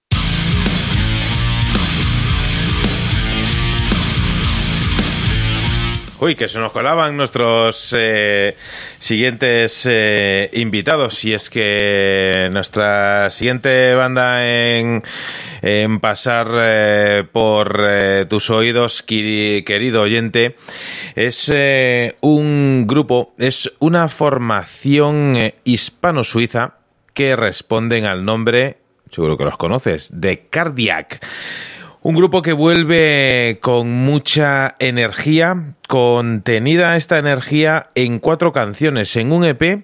Uy, que se nos colaban nuestros eh, siguientes eh, invitados. Y es que nuestra siguiente banda en, pasar eh, por tus oídos, querido oyente, es un grupo, es una formación hispano-suiza que responden al nombre, seguro que los conoces, de Cardiac. Un grupo que vuelve con mucha energía, contenida esta energía en cuatro canciones, en un EP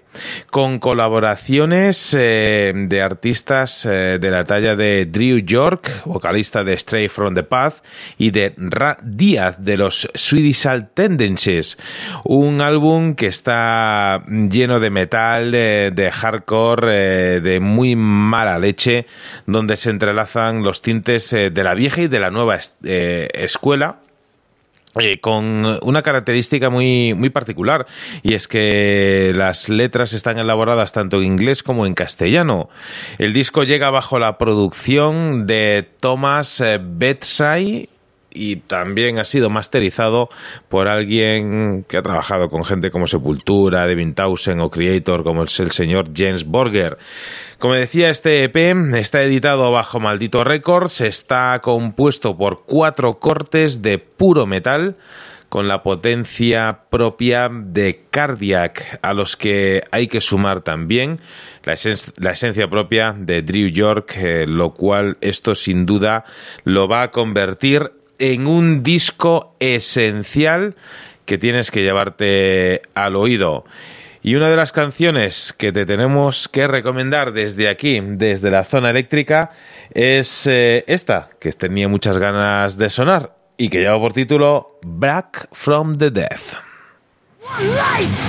con colaboraciones eh, de artistas eh, de la talla de Drew York, vocalista de Stray from the Path, y de Ra Díaz de los Swedish Tendencies. Un álbum que está lleno de metal, de, hardcore, eh, de muy mala leche, donde se entrelazan los tintes de la vieja y de la nueva escuela con una característica muy, muy particular y es que las letras están elaboradas tanto en inglés como en castellano. El disco llega bajo la producción de Thomas eh, Betsay y también ha sido masterizado por alguien que ha trabajado con gente como Sepultura, Devin Townsend o Creator como es el señor James Borger. Como decía, este EP está editado bajo Maldito Records, está compuesto por cuatro cortes de puro metal con la potencia propia de Cardiac, a los que hay que sumar también la, esencia propia de Drew York, eh, lo cual esto sin duda lo va a convertir en un disco esencial que tienes que llevarte al oído. Y una de las canciones que te tenemos que recomendar desde aquí, desde la zona eléctrica, es eh, esta, que tenía muchas ganas de sonar y que lleva por título Back from the Death. One life,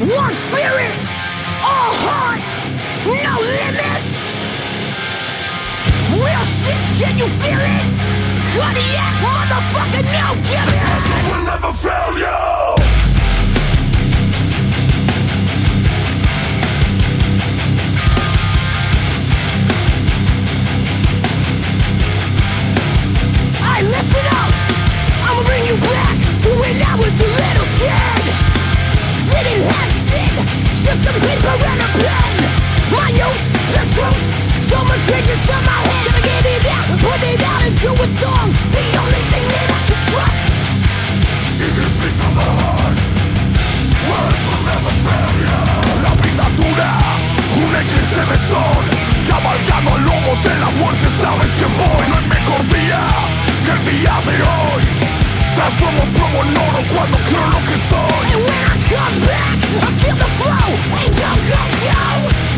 one spirit, all heart, no limits. Real shit, can? Cardiac motherfucker, now give it! Will never fail you! Hey, listen up! I'ma bring you back to when I was a little kid. Didn't have shit, just some paper and a pen. My youth, the truth, so much changes in my head. Gotta get it out, put it out into a song. The only thing that I can trust is to speak from the heart. Words will never fail you. La vida dura, un de sol. A lomos de la muerte, sabes que voy. No mejor día que el día de hoy. Oro cuando creo lo que soy. And when I come back, I feel the flow. And go, go, go.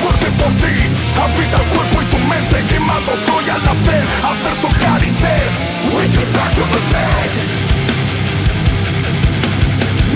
Fuerte por ti. Habita el cuerpo y tu mente, quemando todo y al nacer, hacer y ser.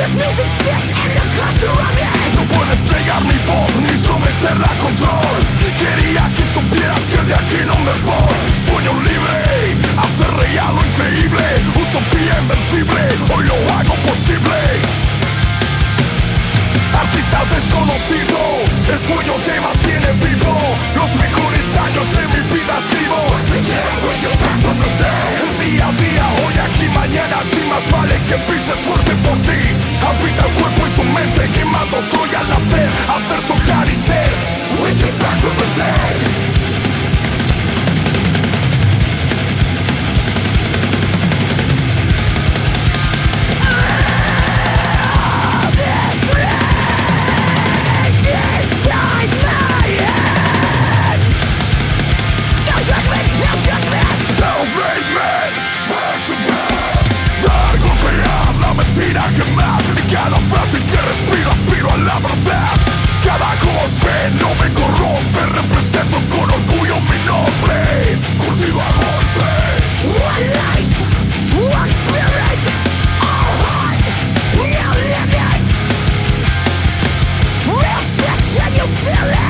this music the No puedes negar mi voz ni someterla a control. Quería que supieras que de aquí no me voy. Sueño libre, hacer real lo increíble. Utopía invencible, hoy lo hago posible artista desconocido. El sueño te mantiene vivo. Los mejores años de mi vida escribo. El día a día, hoy aquí, mañana Allí más vale que pises fuerte por ti. Habita el cuerpo y tu mente Quemando Troya al hacer Hacer, tocar y ser. We get back from the dead Cada golpe no me corrompe Represento con orgullo mi nombre Curtido a golpes One life, one spirit All heart, no limits. Real and you feel it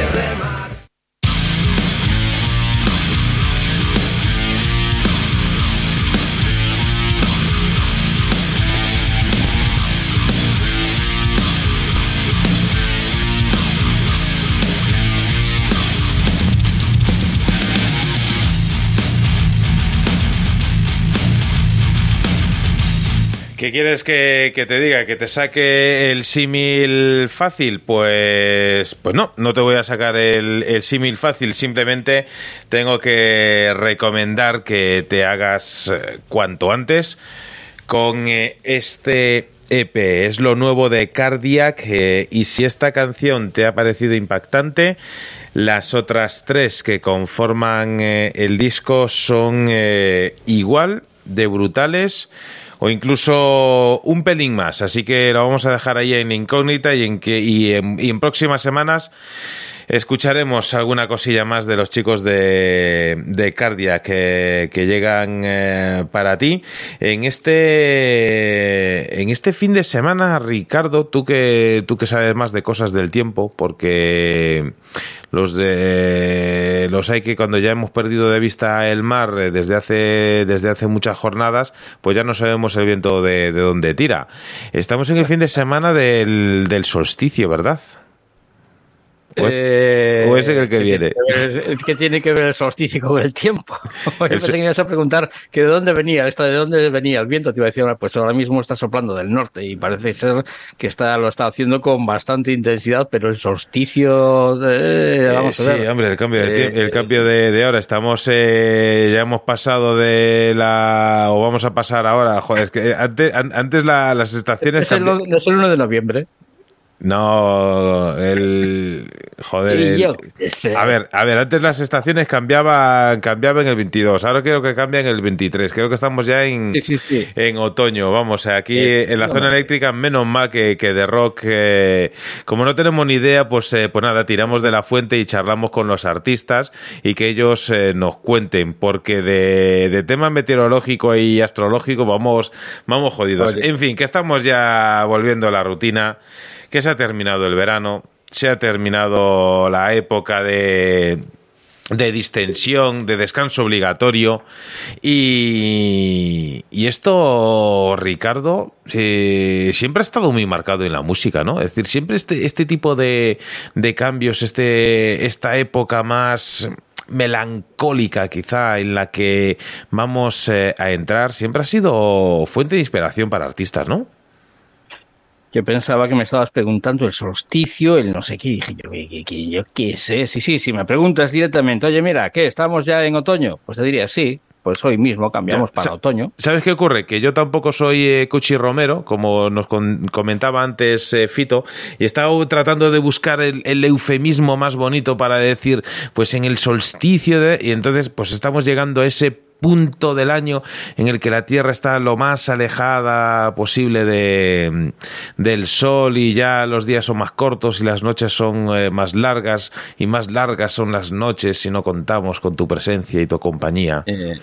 ¿Qué quieres que, que te diga? ¿Que te saque el símil fácil? Pues, pues no, no te voy a sacar el, el símil fácil. Simplemente tengo que recomendar que te hagas eh, cuanto antes con eh, este EP. Es lo nuevo de Cardiac eh, y si esta canción te ha parecido impactante, las otras tres que conforman el disco son igual de brutales o incluso un pelín más. Así que lo vamos a dejar ahí en incógnita y en, que, y en, y en próximas semanas escucharemos alguna cosilla más de los chicos de, de Cardia que, que llegan eh, para ti. En este, en este fin de semana, Ricardo, tú que, tú que sabes más de cosas del tiempo, porque los de los hay que cuando ya hemos perdido de vista el mar eh, desde hace desde hace muchas jornadas pues ya no sabemos el viento de, de dónde tira. Estamos en el fin de semana del, del solsticio verdad ¿O, Eh, o ese es el que ¿qué viene? ¿Qué tiene que ver el solsticio con el tiempo? (laughs) Yo pensé que ibas a preguntar que de dónde venía esto, de dónde venía el viento. Te iba a decir, pues ahora mismo está soplando del norte y parece ser que está lo está haciendo con bastante intensidad, pero el solsticio, de- vamos Eh, a ver. Sí, hombre, el cambio de, Eh, el cambio de, de hora. Estamos, eh, ya hemos pasado de la, o vamos a pasar ahora. Joder, es que antes, an- antes la- las estaciones. es el, es el 1 de noviembre. No, el, joder. Y el- a ver, a ver, antes las estaciones cambiaban, cambiaban en el 22. Ahora creo que cambian en el 23. Creo que estamos ya en, Sí, sí, sí. en otoño. Vamos, aquí Eh, en la zona eléctrica, menos mal que, que de rock, eh, como no tenemos ni idea, pues, eh, pues nada, tiramos de la fuente y charlamos con los artistas y que ellos eh, nos cuenten, porque de, de tema meteorológico y astrológico vamos, vamos jodidos. Oye. En fin, que estamos ya volviendo a la rutina, que se ha terminado el verano, se ha terminado la época de de distensión, de descanso obligatorio. Y, esto, Ricardo, eh, siempre ha estado muy marcado en la música, ¿no? Es decir, siempre este, este tipo de, de cambios, este, esta época más melancólica quizá en la que vamos eh, a entrar, siempre ha sido fuente de inspiración para artistas, ¿no? Yo pensaba que me estabas preguntando el solsticio, el no sé qué, dije yo, ¿qué, yo qué sé. Sí, sí, si me preguntas directamente, oye, mira, ¿qué? ¿Estamos ya en otoño? Pues te diría, sí, pues hoy mismo cambiamos Ya, para otoño. ¿Sabes qué ocurre? Que yo tampoco soy eh, Cuchi Romero, como nos con- comentaba antes eh, Fito, y estaba tratando de buscar el, el eufemismo más bonito para decir, pues en el solsticio, de, y entonces pues estamos llegando a ese punto del año en el que la Tierra está lo más alejada posible de, del Sol y ya los días son más cortos y las noches son eh, más largas y más largas son las noches si no contamos con tu presencia y tu compañía. Eh,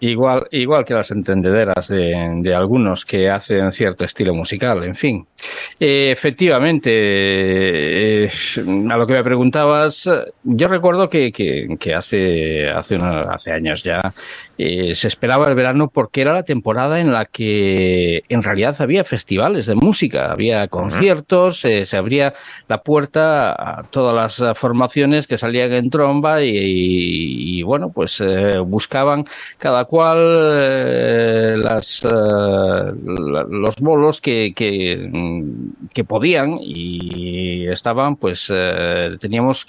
igual, igual que las entendederas de, algunos que hacen cierto estilo musical, en fin. Eh, efectivamente, a lo que me preguntabas, yo recuerdo que, que, hace, una, hace años ya eh, se esperaba el verano porque era la temporada en la que en realidad había festivales de música, había conciertos, eh, se abría la puerta a todas las formaciones que salían en tromba y, y, y bueno, pues eh, buscaban cada cual eh, las, los bolos que, que, que, podían y estaban, pues teníamos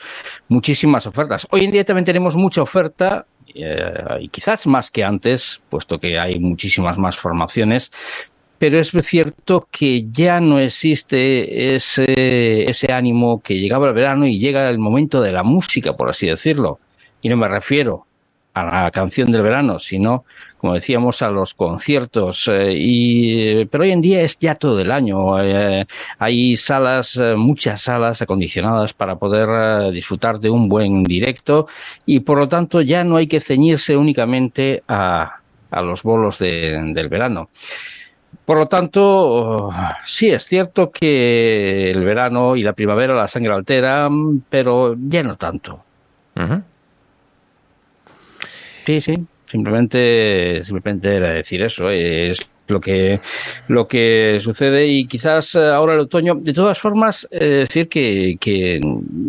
muchísimas ofertas. Hoy en día también tenemos mucha oferta eh, y quizás más que antes, puesto que hay muchísimas más formaciones, pero es cierto que ya no existe ese, ese ánimo que llegaba el verano y llega el momento de la música, por así decirlo. Y no me refiero a la canción del verano, sino, como decíamos, a los conciertos. Eh, y, pero hoy en día es ya todo el año. Eh, hay salas, eh, muchas salas acondicionadas para poder eh, disfrutar de un buen directo y por lo tanto ya no hay que ceñirse únicamente a, a los bolos de, del verano. Por lo tanto, sí es cierto que el verano y la primavera la sangre alteran, pero ya no tanto. Sí, sí, simplemente, simplemente era decir eso, es lo que, lo que sucede y quizás ahora el otoño, de todas formas, eh, decir que, que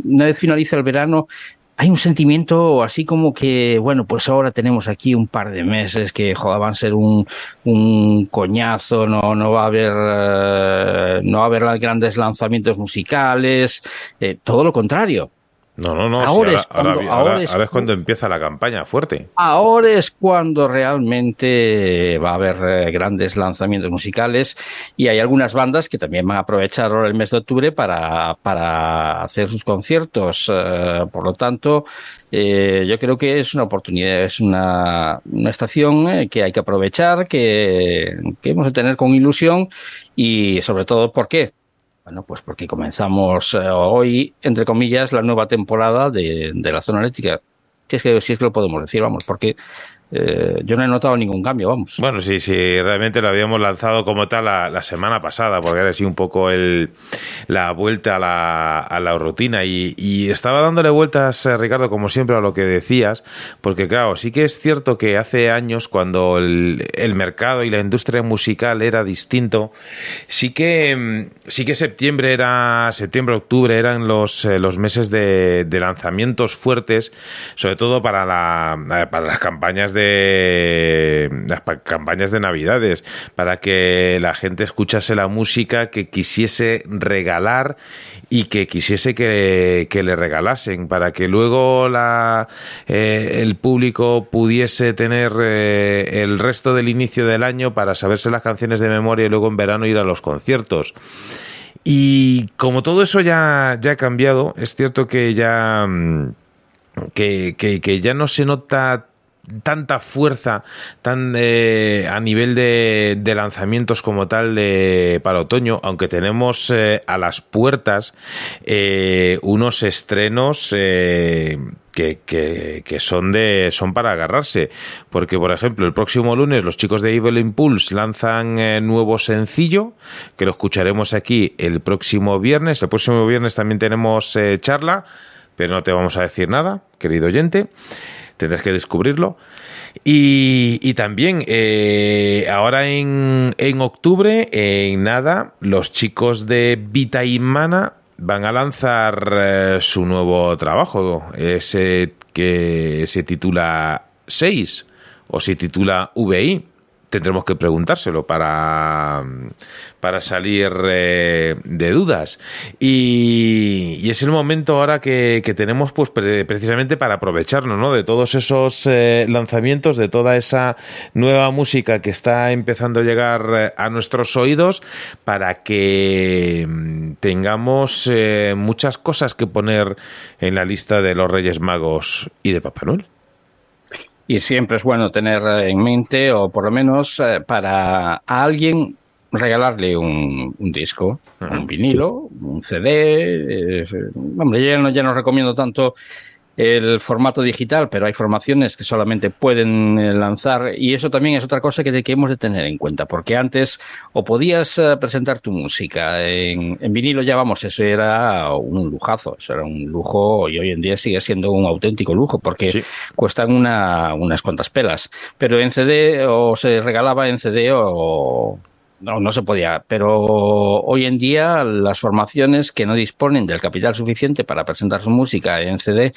una vez finaliza el verano, hay un sentimiento así como que, bueno, pues ahora tenemos aquí un par de meses que joder, van a ser un, un coñazo, no, no va a haber, no va a haber grandes lanzamientos musicales, eh, todo lo contrario. No, no, no. Ahora, sí, ahora, es cuando, ahora, ahora, es, ahora, es cuando, empieza la campaña fuerte. Ahora es cuando realmente va a haber eh, grandes lanzamientos musicales y hay algunas bandas que también van a aprovechar ahora el mes de octubre para, para hacer sus conciertos. Uh, por lo tanto, eh, yo creo que es una oportunidad, es una, una estación eh, que hay que aprovechar, que, que hemos de tener con ilusión y sobre todo, ¿por qué? Bueno, pues porque comenzamos eh, hoy, entre comillas, la nueva temporada de, la zona eléctrica. Si es, que, si es que lo podemos decir, vamos, porque eh, yo no he notado ningún cambio, vamos. Bueno, sí, sí, realmente lo habíamos lanzado como tal la, semana pasada, porque era así un poco el, la vuelta a la, a la rutina. Y, y, estaba dándole vueltas, eh, Ricardo, como siempre, a lo que decías, porque claro, sí que es cierto que hace años, cuando el, el mercado y la industria musical era distinto, sí que, sí que septiembre era, septiembre, octubre eran los, eh, los meses de, de lanzamientos fuertes, sobre todo para, la, para las campañas de las campañas de Navidades, para que la gente escuchase la música que quisiese regalar y que quisiese que, que le regalasen, para que luego la, eh, el público pudiese tener eh, el resto del inicio del año para saberse las canciones de memoria y luego en verano ir a los conciertos. Y como todo eso ya, ya ha cambiado, es cierto que ya, que, que, que ya no se nota tanta fuerza tan eh, a nivel de, de, lanzamientos como tal de para otoño aunque tenemos eh, a las puertas eh, unos estrenos que, que, que, son de son para agarrarse. Porque por ejemplo el próximo lunes los chicos de Evil Impulse lanzan nuevo sencillo que lo escucharemos aquí el próximo viernes. El próximo viernes también tenemos charla pero no te vamos a decir nada querido oyente tendrás que descubrirlo. Y, y también, eh, ahora en, en octubre, en nada, los chicos de Vita y Mana van a lanzar eh, su nuevo trabajo, ese que se titula 6 o se titula VI tendremos que preguntárselo para, para salir eh, de dudas. Y, es el momento ahora que, tenemos pues precisamente para aprovecharnos ¿no? de todos esos eh, lanzamientos, de toda esa nueva música que está empezando a llegar eh, a nuestros oídos para que mm, tengamos muchas cosas que poner en la lista de los Reyes Magos y de Papá Noel. Y siempre es bueno tener en mente, o por lo menos eh, para alguien regalarle un, un disco, un vinilo, un CD. eh, hombre, ya no, ya no recomiendo tanto el formato digital, pero hay formaciones que solamente pueden eh, lanzar y eso también es otra cosa que, que hemos de tener en cuenta, porque antes o podías eh, presentar tu música en, en vinilo, ya vamos, eso era un lujazo, eso era un lujo y hoy en día sigue siendo un auténtico lujo porque Sí. cuestan una, unas cuantas pelas, pero en CD o se regalaba en CD o no, no se podía, pero hoy en día las formaciones que no disponen del capital suficiente para presentar su música en CD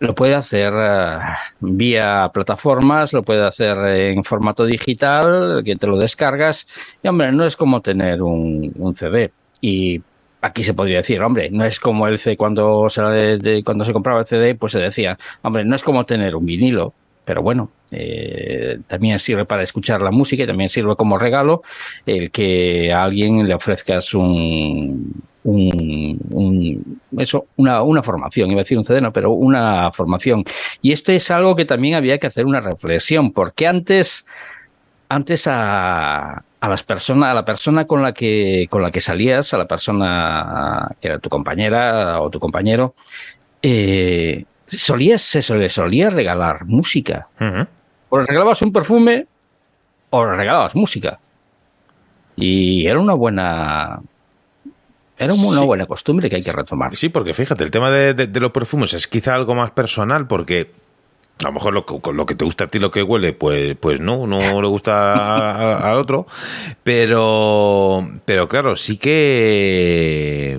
lo puede hacer eh, vía plataformas, lo puede hacer en formato digital, que te lo descargas. Y hombre, no es como tener un, un CD. Y aquí se podría decir, hombre, no es como el CD cuando se, cuando se compraba el CD, pues se decía, hombre, no es como tener un vinilo. Pero bueno, eh, también sirve para escuchar la música y también sirve como regalo el que a alguien le ofrezcas un, un, un- eso, una, una formación, iba a decir un CD, no, pero una formación. Y esto es algo que también había que hacer una reflexión, porque antes, antes a, a las personas, a la persona con la que, con la que salías, a la persona que era tu compañera o tu compañero, eh, solías, se le solía regalar música. O le regalabas un perfume o le regalabas música. Y era una buena. Era una Sí. buena costumbre que hay que retomar. Sí, porque fíjate, el tema de, de- de los perfumes es quizá algo más personal porque a lo mejor lo, con lo que te gusta a ti, lo que huele, pues, pues no, no le gusta al otro. Pero, pero claro, sí que,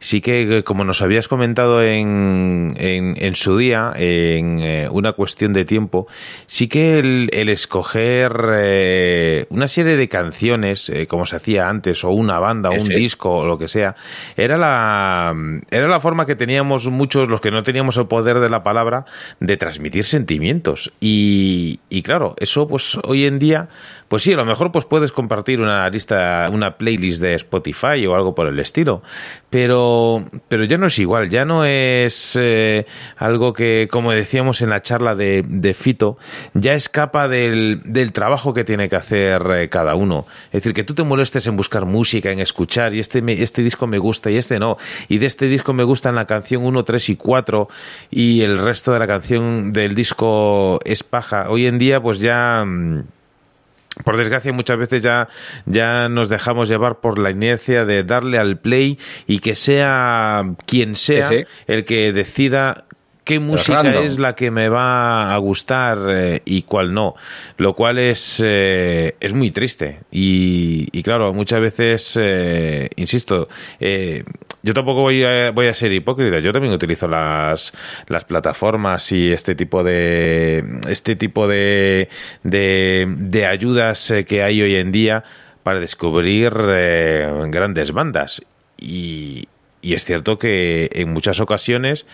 sí que, como nos habías comentado en, en, en su día, en eh, una cuestión de tiempo, sí que el, el escoger eh, una serie de canciones, eh, como se hacía antes, o una banda, o un sí. disco, o lo que sea, era la, era la forma que teníamos muchos, los que no teníamos el poder de la palabra, de transmitir sentimientos. Y, y claro, eso pues hoy en día, pues sí, a lo mejor pues puedes compartir una lista, una playlist de Spotify o algo por el estilo, pero, pero ya no es igual, ya no es eh, algo que, como decíamos en la charla de, Fito, ya escapa del, del trabajo que tiene que hacer eh, cada uno. Es decir, que tú te molestes en buscar música, en escuchar, y este, me- este disco me gusta y este no, y de este disco me gustan la canción 1, 3 y 4, y el resto de la canción del disco es paja. Hoy en día, pues ya... mm, por desgracia muchas veces ya, ya nos dejamos llevar por la inercia de darle al play y que sea quien sea Sí, sí. el que decida qué música random. es la que me va a gustar eh, y cuál no, lo cual es, eh, es muy triste. Y, y claro, muchas veces, eh, insisto, yo tampoco voy a, voy a ser hipócrita, yo también utilizo las, las plataformas y este tipo de este tipo de, de, de ayudas que hay hoy en día para descubrir grandes bandas. Y, y es cierto que en muchas ocasiones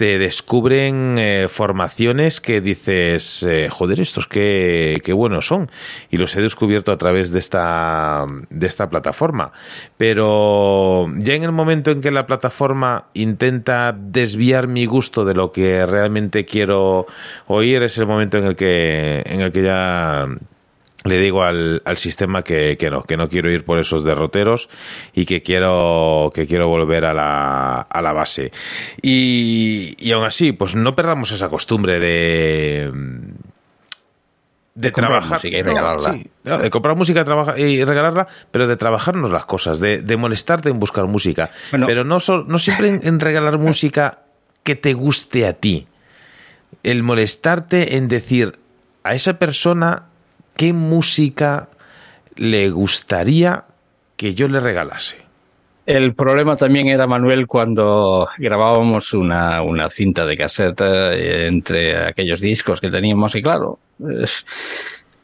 te descubren eh, formaciones que dices, eh, joder, estos qué, qué buenos son. Y los he descubierto a través de esta, de esta plataforma. Pero ya en el momento en que la plataforma intenta desviar mi gusto de lo que realmente quiero oír, es el momento en el que, en el que ya le digo al, al sistema que, que no, que no quiero ir por esos derroteros y que quiero, que quiero volver a la, a la base. Y, y aún así, pues no perdamos esa costumbre de de trabajar y No, sí, no, de comprar música trabaja, y regalarla, pero de trabajarnos las cosas, de, de molestarte en buscar música. Bueno. pero no, so- no siempre en, en regalar (laughs) música que te guste a ti. El molestarte en decir a esa persona qué música le gustaría que yo le regalase. El problema también era, Manuel, cuando grabábamos una, una cinta de cassette eh, entre aquellos discos que teníamos, y claro, es-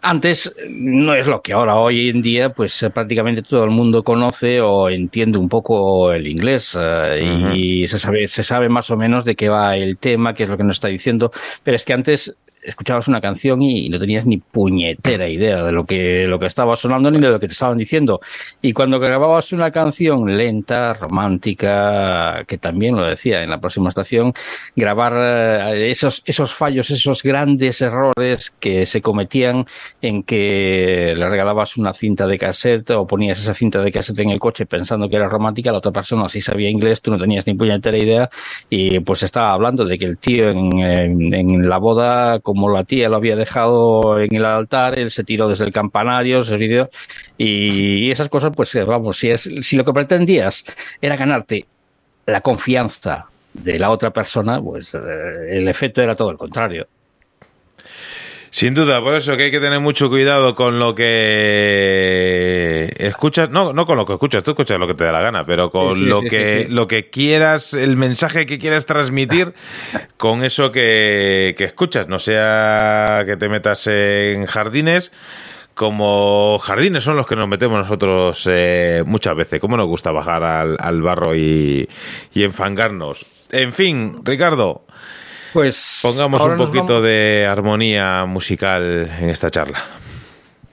antes no es lo que ahora, hoy en día, pues eh, prácticamente todo el mundo conoce o entiende un poco el inglés eh, y se sabe, se sabe más o menos de qué va el tema, qué es lo que nos está diciendo, pero es que antes escuchabas una canción y no tenías ni puñetera idea de lo que, lo que estaba sonando ni de lo que te estaban diciendo. Y cuando grababas una canción lenta, romántica, que también lo decía en la próxima estación, grabar eh, esos, esos fallos, esos grandes errores que se cometían en que le regalabas una cinta de cassette o ponías esa cinta de cassette en el coche pensando que era romántica, la otra persona sí sabía inglés, tú no tenías ni puñetera idea y pues estaba hablando de que el tío en, en, en la boda, como la tía lo había dejado en el altar, él se tiró desde el campanario, ese vídeo, y esas cosas, pues eh, vamos, si, es, si lo que pretendías era ganarte la confianza de la otra persona, pues eh, el efecto era todo el contrario. Sin duda, por eso que hay que tener mucho cuidado con lo que escuchas, no, no con lo que escuchas, tú escuchas lo que te da la gana, pero con Sí, sí, lo sí, que lo que quieras, el mensaje que quieras transmitir (laughs) con eso que, que escuchas, no sea que te metas en jardines como jardines son los que nos metemos nosotros eh, muchas veces. ¿Cómo nos gusta bajar al, al barro y, y enfangarnos? En fin, Ricardo, Pues pongamos un poquito vamos- de armonía musical en esta charla.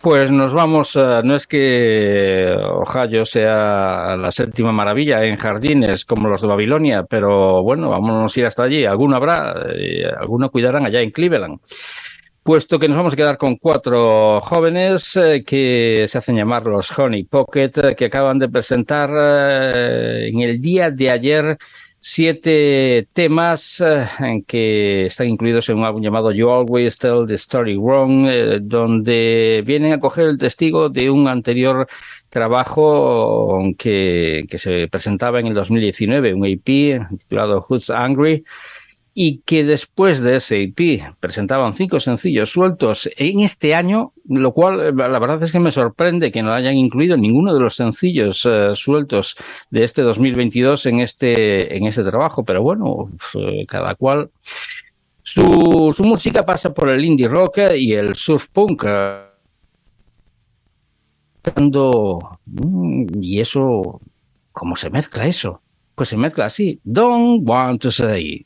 Pues nos vamos, eh, no es que Ohio sea la séptima maravilla en jardines como los de Babilonia, pero bueno, vámonos a ir hasta allí. Alguno habrá, eh, alguno cuidarán allá en Cleveland. Puesto que nos vamos a quedar con cuatro jóvenes eh, que se hacen llamar los Honey Pocket, eh, que acaban de presentar en el día de ayer siete temas eh, en que están incluidos en un álbum llamado You Always Tell the Story Wrong, eh, donde vienen a coger el testigo de un anterior trabajo que, que se presentaba en el 2019, un EP titulado Who's Angry, y que después de EP presentaban cinco sencillos sueltos en este año, lo cual la verdad es que me sorprende que no hayan incluido ninguno de los sencillos eh, sueltos de este 2022 en este, en este trabajo, pero bueno, eh, cada cual. Su, su música pasa por el indie rock eh, y el surf punk. mm, Y eso, ¿cómo se mezcla eso? Pues se mezcla así. Don't want to say.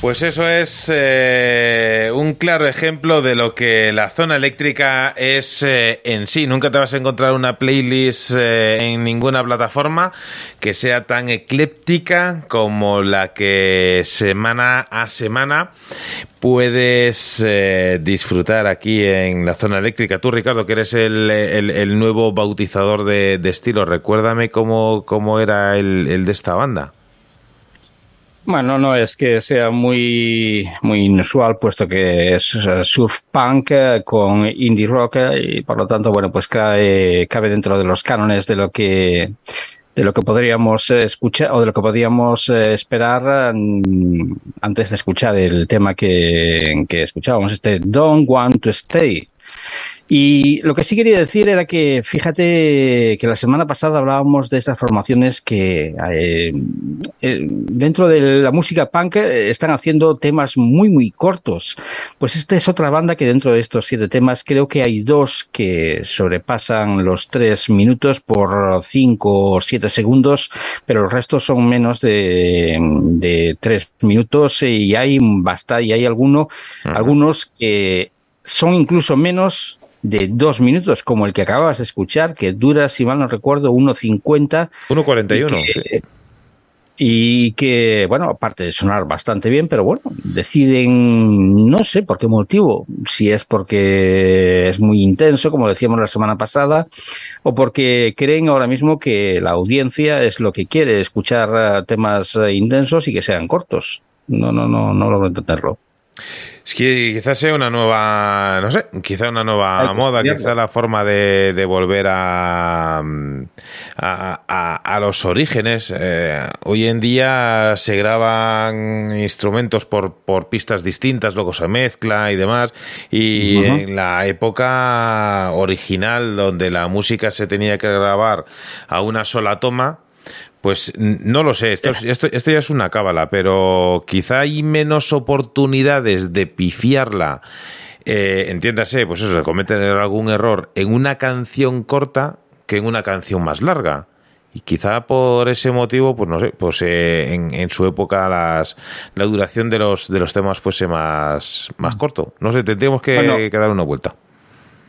Pues eso es eh, un claro ejemplo de lo que la zona eléctrica es eh, en sí. Nunca te vas a encontrar una playlist eh, en ninguna plataforma que sea tan ecléptica como la que semana a semana puedes disfrutar aquí en la zona eléctrica. Tú, Ricardo, que eres el, el, nuevo bautizador de, estilo, recuérdame cómo, cómo era el de esta banda. Bueno, no es que sea muy, muy inusual, puesto que es surf punk eh, con indie rock eh, y por lo tanto, bueno, pues cabe, cabe dentro de los cánones de lo que de lo que podríamos escuchar o de lo que podríamos eh, esperar mm, antes de escuchar el tema que, que escuchábamos, este Don't Want to Stay. Y lo que sí quería decir era que, fíjate que la semana pasada hablábamos de estas formaciones que eh, eh, dentro de la música punk eh, están haciendo temas muy, muy cortos. Pues esta es otra banda que dentro de estos siete temas creo que hay dos que sobrepasan los tres minutos por cinco o siete segundos, pero el resto son menos de, de tres minutos y hay basta, y hay alguno, algunos que son incluso menos de dos minutos, como el que acababas de escuchar, que dura, si mal no recuerdo, 1.50. 1.41, sí. Y que, bueno, aparte de sonar bastante bien, pero bueno, deciden, no sé por qué motivo, si es porque es muy intenso, como decíamos la semana pasada, o porque creen ahora mismo que la audiencia es lo que quiere, escuchar eh, temas eh, intensos y que sean cortos. No, no, no, no logro entenderlo. Es que quizás sea una nueva, no sé, quizá una nueva moda, quizá la forma de, de volver a, a, a, los orígenes. Eh, hoy en día se graban instrumentos por, por pistas distintas, luego se mezcla y demás. Y en la época original, donde la música se tenía que grabar a una sola toma, pues no lo sé, esto, esto, ya es una cábala, pero quizá hay menos oportunidades de pifiarla, eh, entiéndase, pues eso, de cometer algún error en una canción corta que en una canción más larga. Y quizá por ese motivo, pues no sé, pues eh, en, su época las, la duración de los, de los temas fuese más, más corto. No sé, tendríamos que, que dar una vuelta.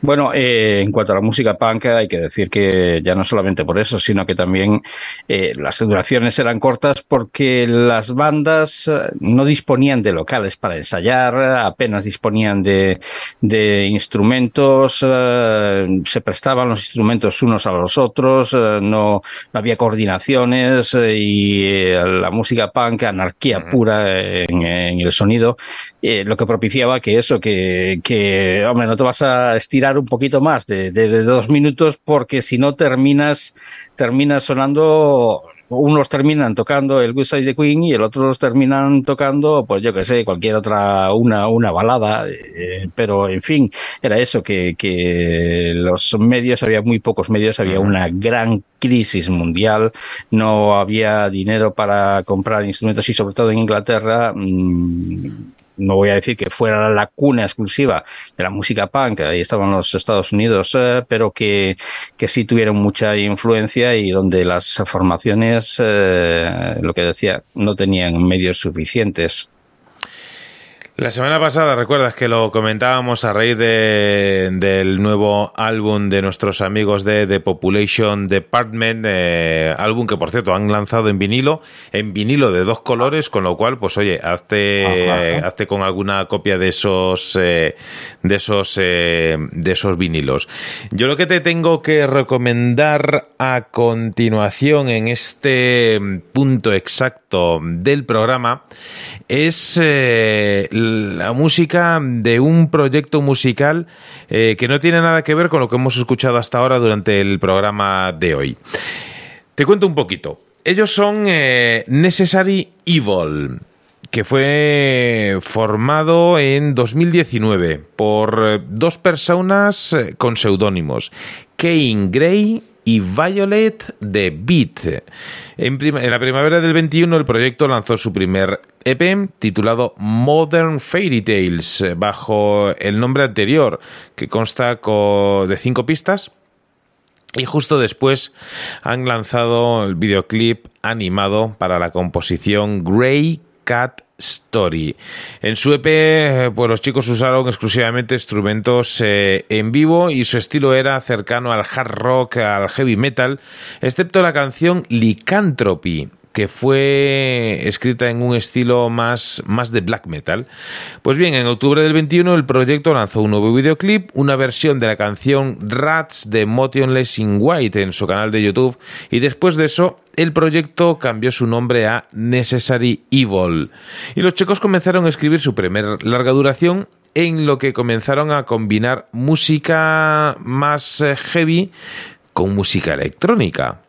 Bueno, eh, en cuanto a la música punk, hay que decir que ya no solamente por eso, sino que también eh, las duraciones eran cortas porque las bandas eh, no disponían de locales para ensayar, apenas disponían de, de instrumentos, se prestaban los instrumentos unos a los otros, no, no, había coordinaciones y la música punk, anarquía pura en, en el sonido, lo que propiciaba que eso, que, que, hombre, no te vas a estirar un poquito más de, dos minutos porque si no terminas, terminas sonando unos terminan tocando el Good Side the Queen y el otros terminan tocando, pues yo que sé, cualquier otra, una, una balada, eh, pero en fin, era eso, que, que los medios, había muy pocos medios, había una gran crisis mundial, no había dinero para comprar instrumentos y sobre todo en Inglaterra, mmm, no voy a decir que fuera la cuna exclusiva de la música punk, ahí estaban los Estados Unidos, eh, pero que, que sí tuvieron mucha influencia y donde las formaciones, eh, lo que decía, no tenían medios suficientes. La semana pasada, recuerdas que lo comentábamos a raíz de, del nuevo álbum de nuestros amigos de The Population Department, eh, álbum que por cierto han lanzado en vinilo, en vinilo de dos colores, con lo cual, pues oye, hazte, hazte con alguna copia de esos, eh, de esos, eh, de esos vinilos. Yo lo que te tengo que recomendar a continuación en este punto exacto del programa es la música de un proyecto musical eh, que no tiene nada que ver con lo que hemos escuchado hasta ahora durante el programa de hoy. Te cuento un poquito. Ellos son eh, Necessary Evil que fue formado en 2019 por eh, dos personas con seudónimos, Kane Gray y Violet de Beat. En, la primavera del 21 el proyecto lanzó su primer EP titulado Modern Fairy Tales bajo el nombre anterior que consta de cinco pistas y justo después han lanzado el videoclip animado para la composición Grey Cat Story. En su EP, pues los chicos usaron exclusivamente instrumentos eh, en vivo y su estilo era cercano al hard rock, al heavy metal, excepto la canción Lycanthropy, que fue escrita en un estilo más, más de black metal. Pues bien, en octubre del 21 el proyecto lanzó un nuevo videoclip, una versión de la canción Rats de Motionless in White en su canal de YouTube y después de eso el proyecto cambió su nombre a Necessary Evil. Y los chicos comenzaron a escribir su primer larga duración en lo que comenzaron a combinar música más eh, heavy con música electrónica.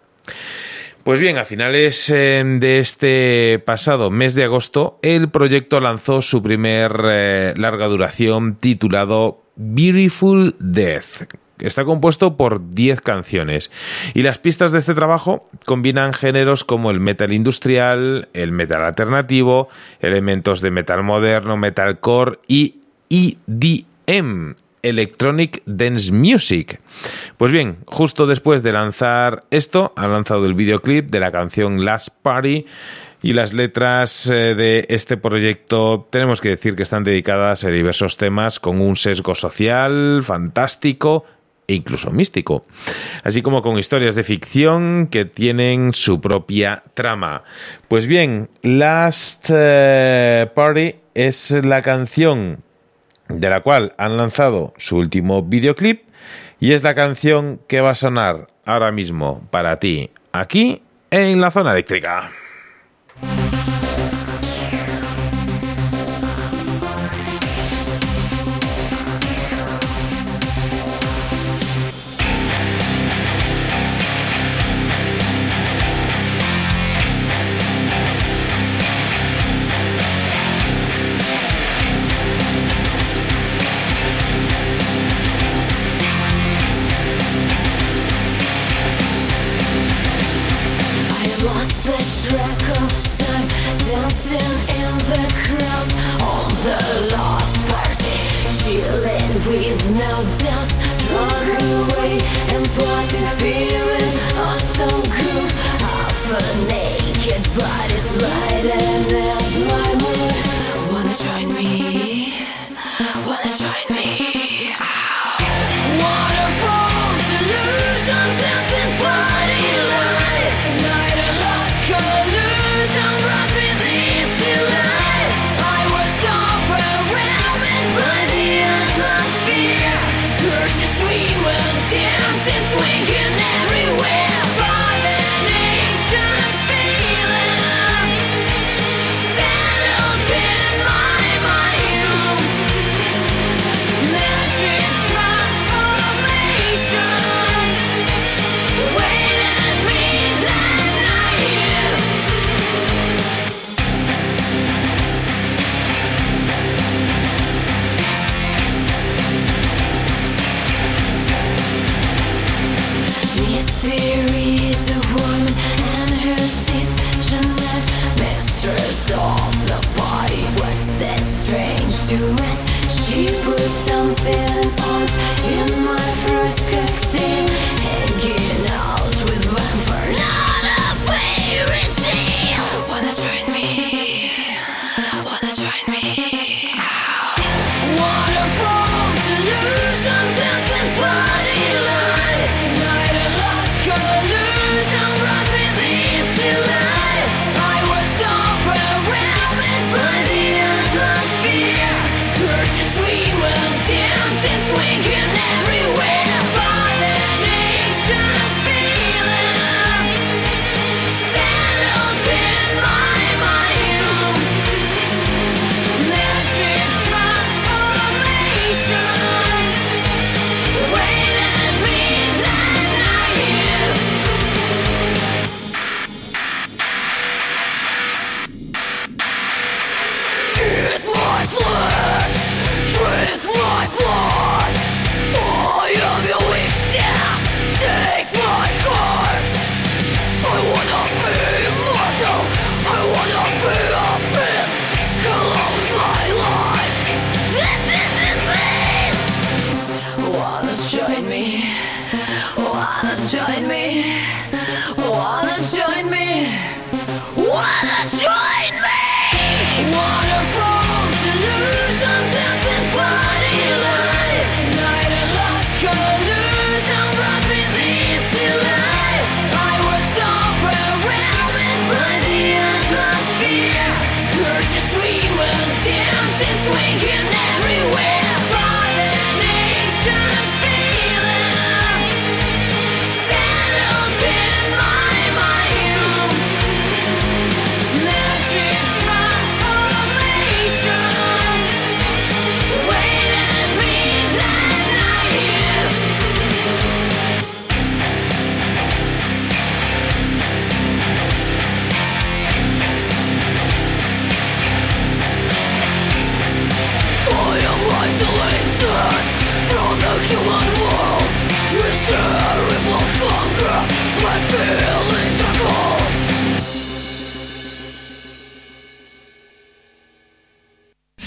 Pues bien, a finales eh, de este pasado mes de agosto, el proyecto lanzó su primer eh, larga duración titulado Beautiful Death. Está compuesto por 10 canciones y las pistas de este trabajo combinan géneros como el metal industrial, el metal alternativo, elementos de metal moderno, metalcore y EDM, Electronic Dance Music. Pues bien, justo después de lanzar esto, han lanzado el videoclip de la canción Last Party y las letras eh, de este proyecto tenemos que decir que están dedicadas a diversos temas con un sesgo social fantástico e incluso místico, así como con historias de ficción que tienen su propia trama. Pues bien, Last eh, Party es la canción de la cual han lanzado su último videoclip y es la canción que va a sonar ahora mismo para ti aquí en la zona eléctrica.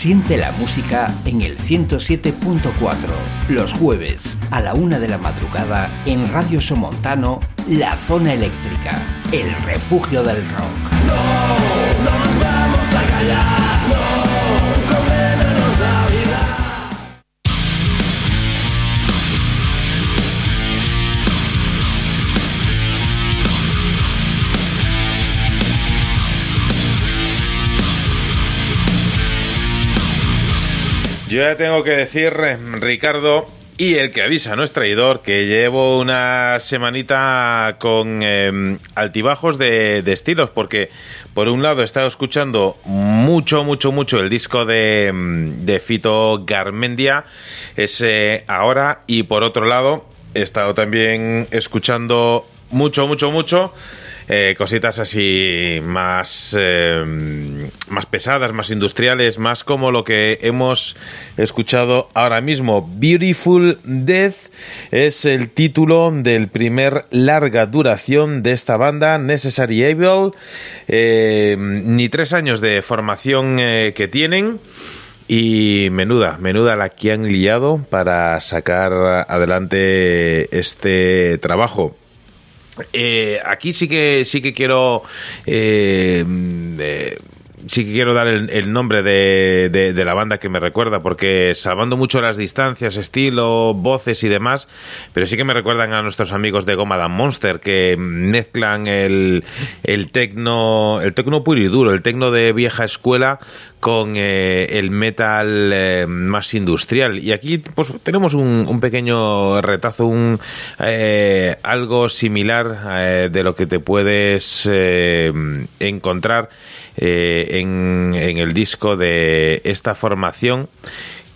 Siente la música en el 107.4, los jueves a la una de la madrugada en Radio Somontano, La Zona Eléctrica, el refugio del rock. No, no nos vamos a callar, Yo ya tengo que decir, Ricardo, y el que avisa no es traidor, que llevo una semanita con eh, altibajos de, de estilos, porque por un lado he estado escuchando mucho, mucho, mucho el disco de, mm, de Fito Garmendia, ese ahora, y por otro lado he estado también escuchando mucho, mucho, mucho eh, cositas así más, eh, más pesadas, más industriales, más como lo que hemos escuchado ahora mismo. Beautiful Death es el título del primer larga duración de esta banda, Necessary Evil. Eh, ni tres años de formación eh, que tienen. Y menuda, menuda la que han liado para sacar adelante este trabajo. Eh, aquí sí que sí que quiero eh, eh, sí que quiero dar el, el nombre de, de, la banda que me recuerda, porque salvando mucho las distancias, estilo, voces y demás, pero sí que me recuerdan a nuestros amigos de Goma Dan Monster, que mezclan el, el tecno, el tecno puro y duro, el tecno de vieja escuela con eh, el metal eh, más industrial. Y aquí pues tenemos un, pequeño retazo, un eh, algo similar de lo que te puedes encontrar eh, en, el disco de esta formación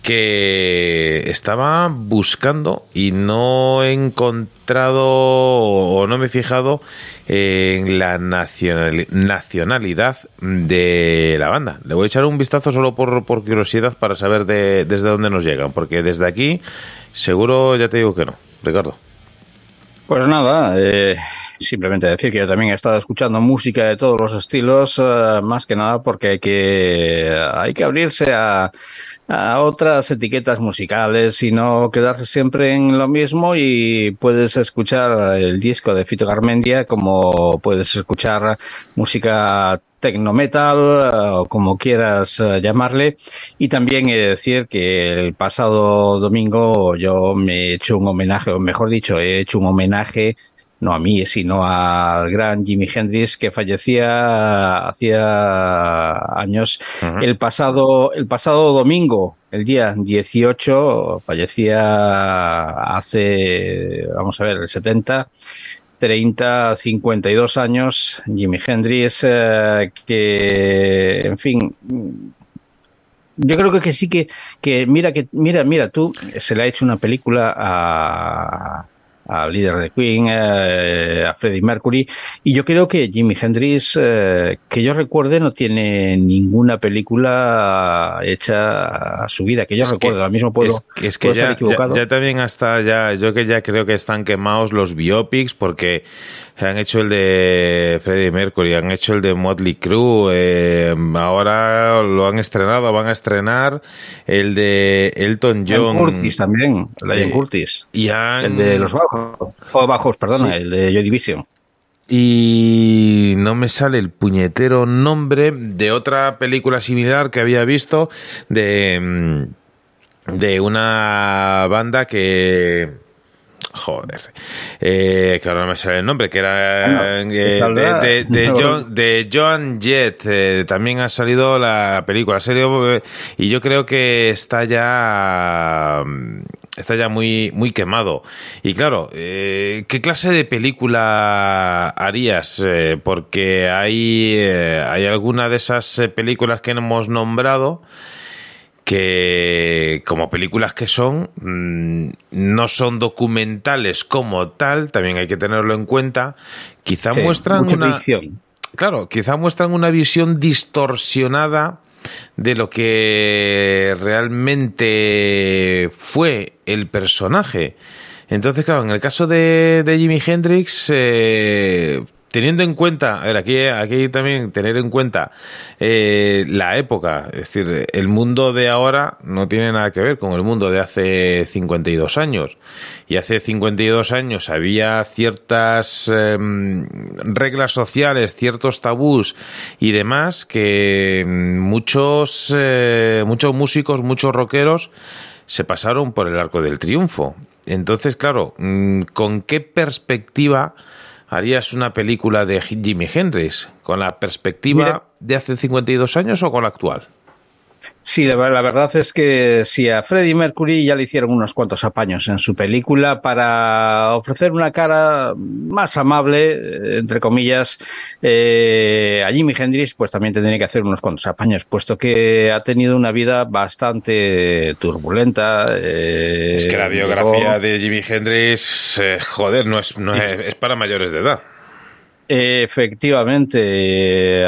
que estaba buscando y no he encontrado o no me he fijado en la nacional, nacionalidad de la banda. Le voy a echar un vistazo solo por, por curiosidad para saber de, desde dónde nos llegan, porque desde aquí seguro ya te digo que no. Ricardo. Pues nada, eh, simplemente decir que yo también he estado escuchando música de todos los estilos, uh, más que nada porque hay que, hay que abrirse a, a otras etiquetas musicales y no quedarse siempre en lo mismo. Y puedes escuchar el disco de Fito Garmendia como puedes escuchar música tecnometal o como quieras uh, llamarle. Y también he de decir que el pasado domingo yo me he hecho un homenaje o mejor dicho he hecho un homenaje no a mí, sino al gran Jimi Hendrix que fallecía hacía años. Uh -huh. El pasado, el pasado domingo, el día 18, fallecía hace, vamos a ver, el 70. 30, 52 años, Jimi Hendrix, eh, que, en fin, yo creo que, que sí que, que, mira, que, mira, mira, tú, se le ha hecho una película a, al líder de Queen, eh, a Freddie Mercury, y yo creo que Jimi Hendrix, eh, que yo recuerde, no tiene ninguna película hecha a su vida, que yo es recuerdo, ahora mismo puedo, es, es que puedo ya, estar equivocado. Ya, ya, también hasta ya, yo que ya creo que están quemados los biopics, porque han hecho el de Freddie Mercury, han hecho el de Motley Crue, eh, ahora lo han estrenado, van a estrenar el de Elton John. Curtis también, el de eh, Curtis. Y han... El de los bajos, o bajos, perdona, sí. el de Joy Division. Y no me sale el puñetero nombre de otra película similar que había visto de, de una banda que Joder. Eh, que ahora no me sale el nombre, que era eh, de, de, (laughs) de, John, de, Joan Jett. Eh, también ha salido la película. Serio, y yo creo que está ya está ya muy, muy quemado. Y claro, eh, ¿qué clase de película harías? Eh, porque hay, eh, hay alguna de esas películas que hemos nombrado que como películas que son mmm, no son documentales como tal, también hay que tenerlo en cuenta, quizá sí, muestran una ficción. Claro, quizá muestran una visión distorsionada de lo que realmente fue el personaje. Entonces, claro, en el caso de, de Jimi Hendrix, eh, teniendo en cuenta, ver, aquí, aquí también tener en cuenta eh, la época, es decir, el mundo de ahora no tiene nada que ver con el mundo de hace 52 años. Y hace 52 años había ciertas em, reglas sociales, ciertos tabús y demás que muchos, eh, muchos músicos, muchos rockeros se pasaron por el arco del triunfo. Entonces, claro, mm, ¿con qué perspectiva harías una película de Jimi Hendrix? ¿Con la perspectiva de hace 52 años o con la actual? Sí, la, verdad es que sí, a Freddie Mercury ya le hicieron unos cuantos apaños en su película para ofrecer una cara más amable, entre comillas. Eh, a Jimi Hendrix, pues también tendría que hacer unos cuantos apaños, puesto que ha tenido una vida bastante turbulenta. Eh, es que la biografía de Jimi Hendrix, eh, joder, no es, no es para mayores de edad. Efectivamente,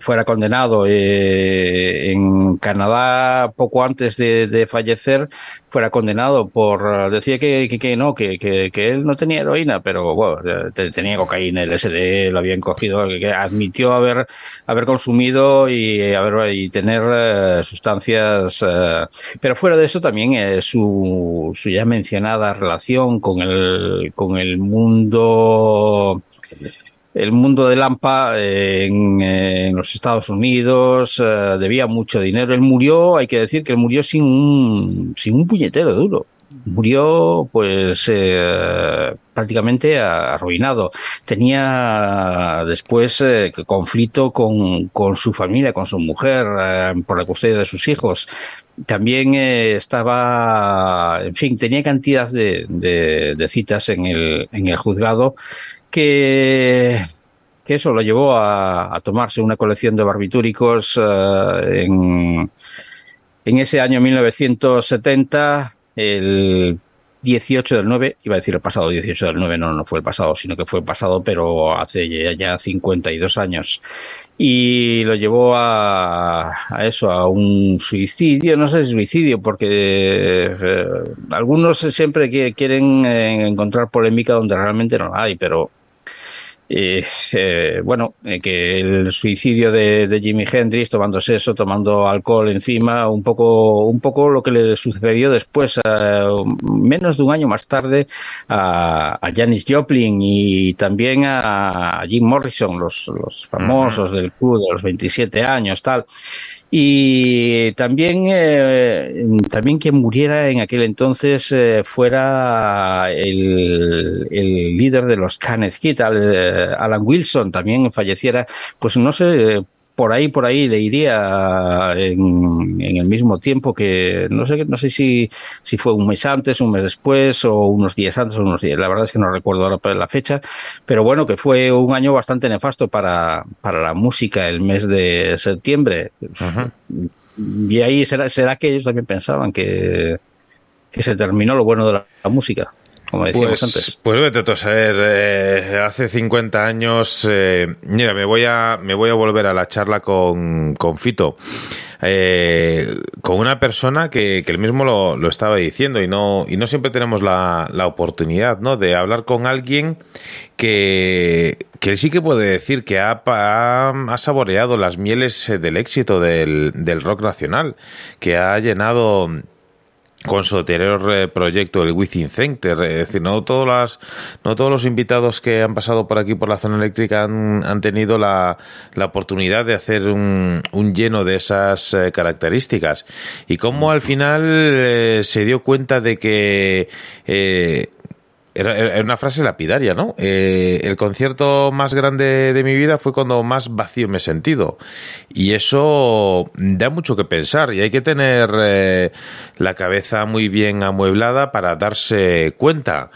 fuera condenado eh, en Canadá poco antes de, fallecer, fuera condenado por decía que, que, no, que, que, él no tenía heroína, pero bueno, tenía cocaína, LSD, lo habían cogido, que admitió haber haber consumido y haber y tener eh, sustancias, eh, pero fuera de eso también su, su ya mencionada relación con el con el mundo el mundo de Lampa en, los Estados Unidos eh, debía mucho dinero. Él murió, hay que decir que él murió sin un, sin un puñetero duro. Murió, pues, eh, prácticamente arruinado. Tenía después eh, conflicto con, con, su familia, con su mujer, por la custodia de sus hijos también estaba, en fin, tenía cantidad de, de, citas en el, en el juzgado que, eso lo llevó a, tomarse una colección de barbitúricos eh, en, ese año 1970, el 18 del 9, iba a decir el pasado 18 del 9, no, no fue el pasado, sino que fue el pasado, pero hace ya 52 años. Y lo llevó a, a eso, a un suicidio, no sé, suicidio, porque eh, algunos siempre quieren eh, encontrar polémica donde realmente no la hay, pero eh, eh, bueno, eh, que el suicidio de, de, Jimi Hendrix tomando sexo, tomando alcohol encima, un poco, un poco lo que le sucedió después, menos de un año más tarde, a, a Janis Joplin y también a, Jim Morrison, los, los famosos del club de los 27 años, tal y también eh, también que muriera en aquel entonces eh, fuera el, el, líder de los Kenneth Kid, eh, Alan Wilson, también falleciera, pues no sé por ahí, por ahí le iría en, en, el mismo tiempo que no sé, no sé si, si fue un mes antes, un mes después, o unos días antes, o unos días. La verdad es que no recuerdo ahora la fecha, pero bueno, que fue un año bastante nefasto para, para la música el mes de septiembre. Y ahí será, será que ellos también pensaban que, que se terminó lo bueno de la música como decíamos pues, antes. Pues vete a saber, eh, hace 50 años, eh, mira, me voy a me voy a volver a la charla con, con Fito, eh, con una persona que, que él mismo lo, lo, estaba diciendo y no y no siempre tenemos la, la oportunidad, ¿no? De hablar con alguien que que sí que puede decir que ha, ha, ha, saboreado las mieles del éxito del, del rock nacional, que ha llenado con su anterior eh, proyecto, el Within Center. Es decir, no, todas las, no todos los invitados que han pasado por aquí por la zona eléctrica han, han tenido la, la, oportunidad de hacer un, un lleno de esas eh, características. Y cómo al final eh, se dio cuenta de que eh, era, una frase lapidaria, ¿no? Eh, el concierto más grande de mi vida fue cuando más vacío me he sentido. Y eso da mucho que pensar y hay que tener eh, la cabeza muy bien amueblada para darse cuenta.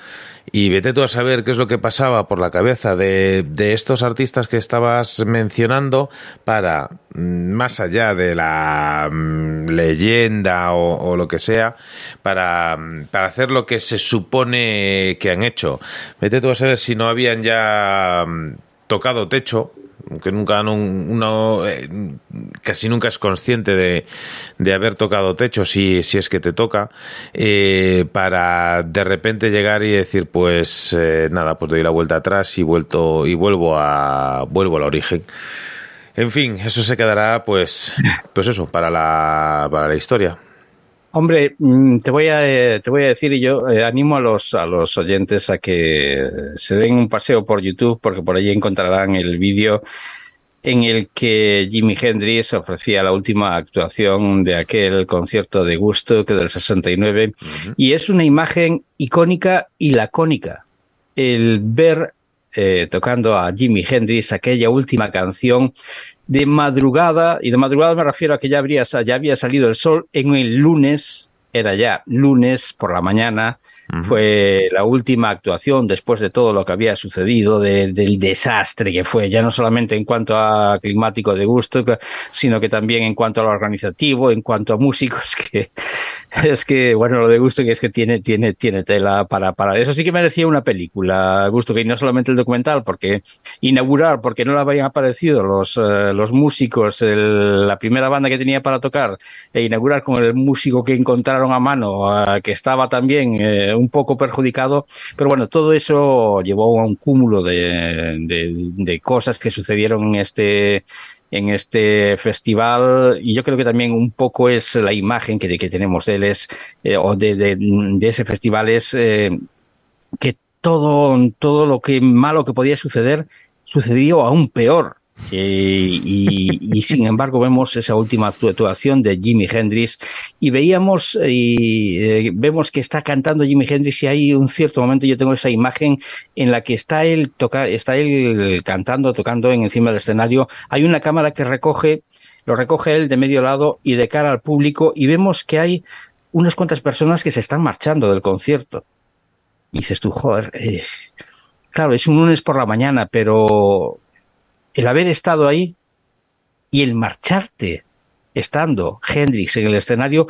Y vete tú a saber qué es lo que pasaba por la cabeza de, de estos artistas que estabas mencionando para, mm, más allá de la mm, leyenda o, o, lo que sea, para, mm, para hacer lo que se supone que han hecho. Vete tú a saber si no habían ya tocado techo que nunca uno eh, casi nunca es consciente de, de, haber tocado techo si, si es que te toca, eh, para de repente llegar y decir, pues eh, nada, pues doy la vuelta atrás y vuelto y vuelvo a vuelvo al origen. En fin, eso se quedará, pues, pues eso, para la, para la historia. Hombre, mm, te voy a, eh, te voy a decir y yo eh, animo a los, a los oyentes a que se den un paseo por YouTube porque por allí encontrarán el vídeo en el que Jimi Hendrix ofrecía la última actuación de aquel concierto de gusto que del 69 y es una imagen icónica y lacónica. El ver eh, tocando a Jimi Hendrix aquella última canción de madrugada, y de madrugada me refiero a que ya, habría, ya había salido el sol en el lunes, era ya lunes por la mañana, fue la última actuación después de todo lo que había sucedido, del desastre que fue, ya no solamente en cuanto a climático de gusto, sino que también en cuanto a lo organizativo, en cuanto a músicos, (laughs) que (laughs) es que, bueno, lo de gusto que es que tiene, tiene, tiene tela para, para eso. Sí que merecía una película, gusto que no solamente el documental, porque inaugurar, porque no le habían aparecido los, eh, los músicos, la primera banda que tenía para tocar, e inaugurar con el músico que encontraron a mano, que estaba también eh, un poco perjudicado, pero bueno, todo eso llevó a un cúmulo de, de, cosas que sucedieron en este en este festival y yo creo que también un poco es la imagen que, que tenemos de él es eh, o de, de, ese festival es eh, que todo todo lo que malo que podía suceder sucedió aún peor y, sin embargo vemos esa última actuación de Jimi Hendrix y veíamos y eh, vemos que está cantando Jimi Hendrix y hay un cierto momento yo tengo esa imagen en la que está él toca, está él cantando tocando en encima del escenario. Hay una cámara que recoge lo recoge él de medio lado y de cara al público y vemos que hay unas cuantas personas que se están marchando del concierto. Y dices tú joder eh, claro es un lunes por la mañana pero el haber estado ahí y el marcharte estando Hendrix en el escenario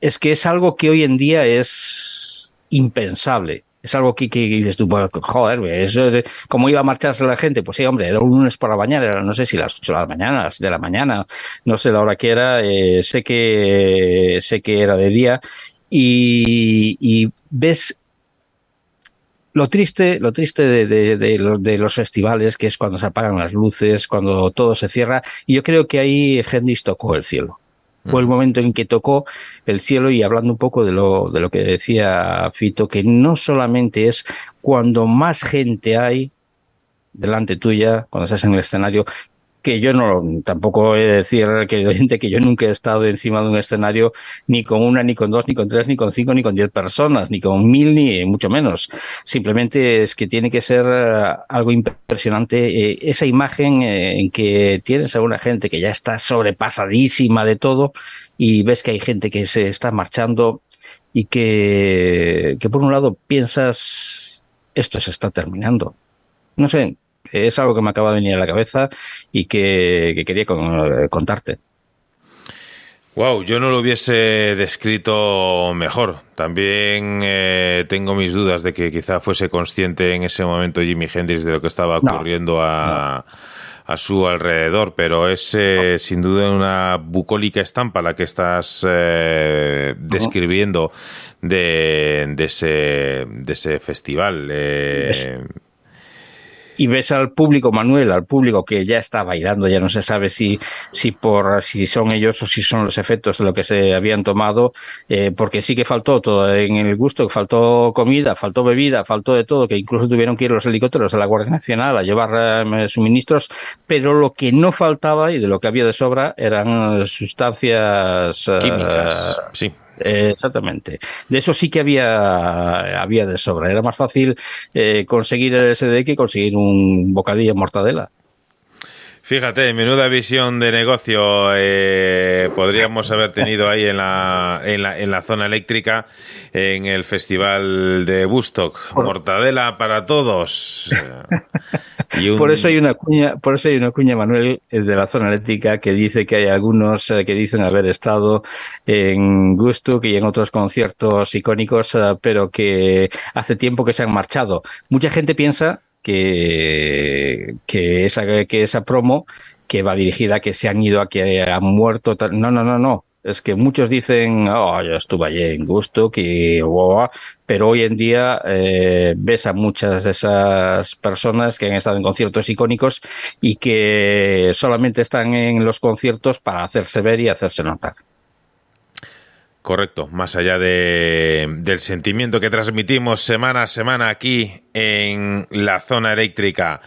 es que es algo que hoy en día es impensable. Es algo que, dices tú, joder, eso ¿cómo iba a marcharse la gente? Pues sí, hombre, era un lunes por la mañana, era, no sé si las 8 de la mañana, las de la mañana, no sé la hora que era, eh, sé que sé que era de día, y ves lo triste, lo triste de, de, los festivales, que es cuando se apagan las luces, cuando todo se cierra, y yo creo que ahí Hendrix tocó el cielo. Fue el mm. momento en que tocó el cielo y hablando un poco de lo, de lo que decía Fito, que no solamente es cuando más gente hay delante tuya, cuando estás en el escenario, que yo no, tampoco he de decir, gente, que yo nunca he estado encima de un escenario ni con una, ni con dos, ni con tres, ni con cinco, ni con diez personas, ni con mil, ni mucho menos. Simplemente es que tiene que ser eh, algo impresionante eh, esa imagen eh, en que tienes a una gente que ya está sobrepasadísima de todo y ves que hay gente que se está marchando y que, que por un lado piensas, esto se está terminando. No sé, es algo que me acaba de venir a la cabeza y que, quería contarte. Wow, yo no lo hubiese descrito mejor. También eh, tengo mis dudas de que quizá fuese consciente en ese momento Jimi Hendrix de lo que estaba ocurriendo a, su alrededor, pero es eh, sin duda una bucólica estampa la que estás eh, describiendo de, ese, de ese festival y ves al público, Manuel, al público que ya está bailando, ya no se sabe si, si por si son ellos o si son los efectos de lo que se habían tomado, eh, porque sí que faltó todo en el gusto, faltó comida, faltó bebida, faltó de todo, que incluso tuvieron que ir los helicópteros de la Guardia Nacional a llevar eh, suministros, pero lo que no faltaba y de lo que había de sobra eran sustancias eh, químicas, sí exactamente. De eso sí que había, había de sobra. Era más fácil eh, conseguir el SD que conseguir un bocadillo de mortadela. Fíjate, menuda visión de negocio eh, podríamos haber tenido ahí en la, en, la, en la zona eléctrica en el festival de Bustock. Mortadela para todos. (laughs) Por eso hay una cuña, por eso hay una cuña, Manuel, de la zona eléctrica que dice que hay algunos eh, que dicen haber estado en Bustock y en otros conciertos icónicos, eh, pero que hace tiempo que se han marchado. Mucha gente piensa que, que, esa, que esa promo que va dirigida a que se han ido, a que han muerto. No, no, no, no. Es que muchos dicen, oh, yo estuve allí en gusto, que, pero hoy en día eh, ves a muchas de esas personas que han estado en conciertos icónicos y que solamente están en los conciertos para hacerse ver y hacerse notar. Correcto, más allá de, del sentimiento que transmitimos semana a semana aquí en la zona eléctrica.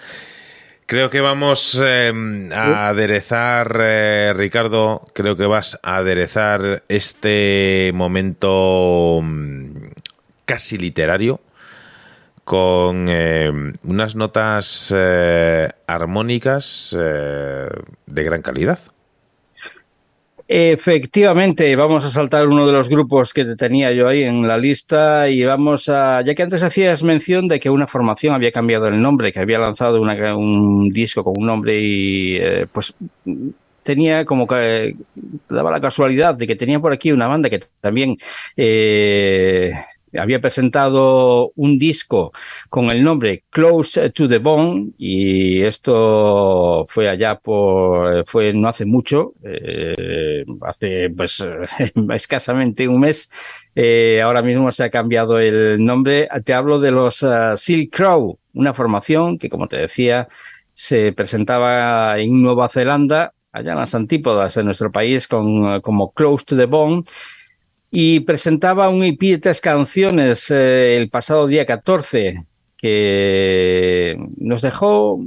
Creo que vamos eh, a aderezar, eh, Ricardo, creo que vas a aderezar este momento mm, casi literario con eh, unas notas armónicas de gran calidad. Efectivamente, vamos a saltar uno de los grupos que tenía yo ahí en la lista y vamos a, ya que antes hacías mención de que una formación había cambiado el nombre, que había lanzado un disco con un nombre y eh, pues tenía como que daba la casualidad de que tenía por aquí una banda que también eh, había presentado un disco con el nombre Close to the Bone y esto fue allá por fue no hace mucho eh, hace pues (laughs) escasamente un mes. Eh, ahora mismo se ha cambiado el nombre. Te hablo de los uh, Silk Crow una formación que como te decía se presentaba en Nueva Zelanda allá en las antípodas de nuestro país con como Close to the Bone y presentaba un EP de tres canciones eh, el pasado día 14 que nos dejó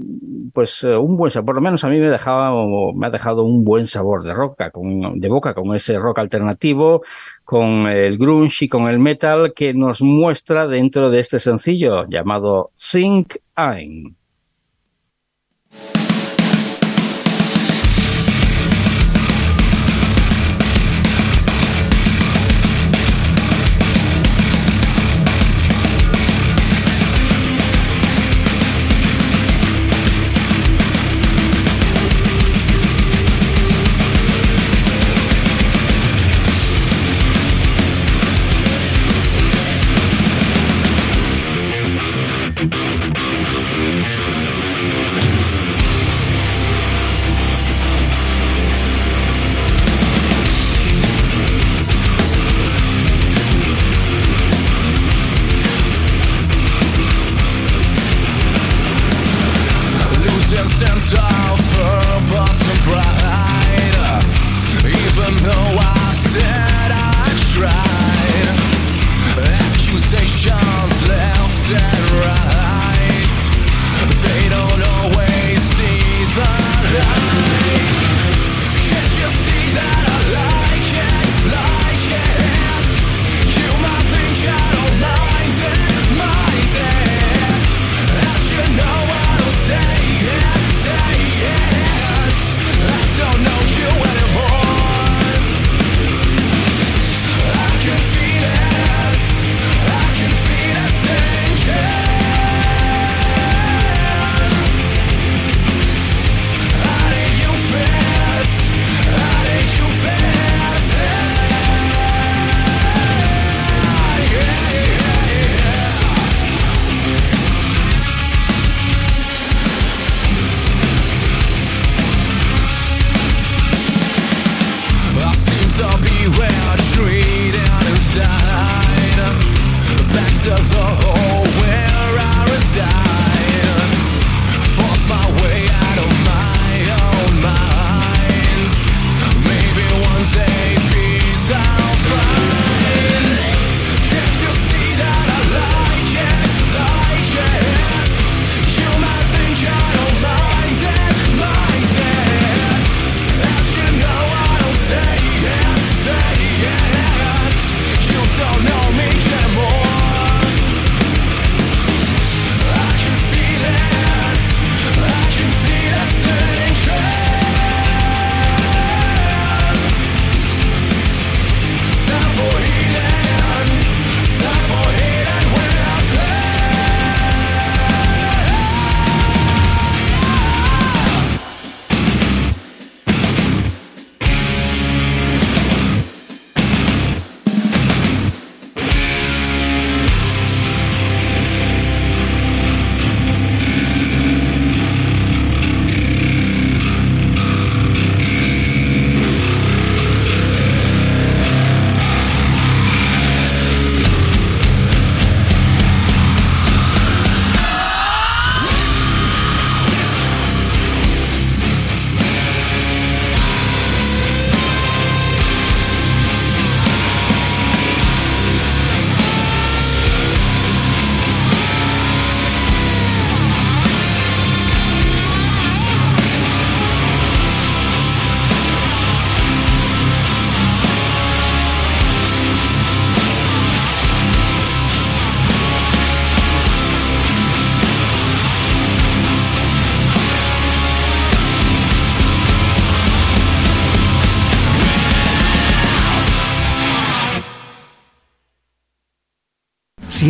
pues eh, un buen sabor, por lo menos a mí me dejaba me ha dejado un buen sabor de roca, con, de boca con ese rock alternativo, con el grunge y con el metal que nos muestra dentro de este sencillo llamado Sink Ein.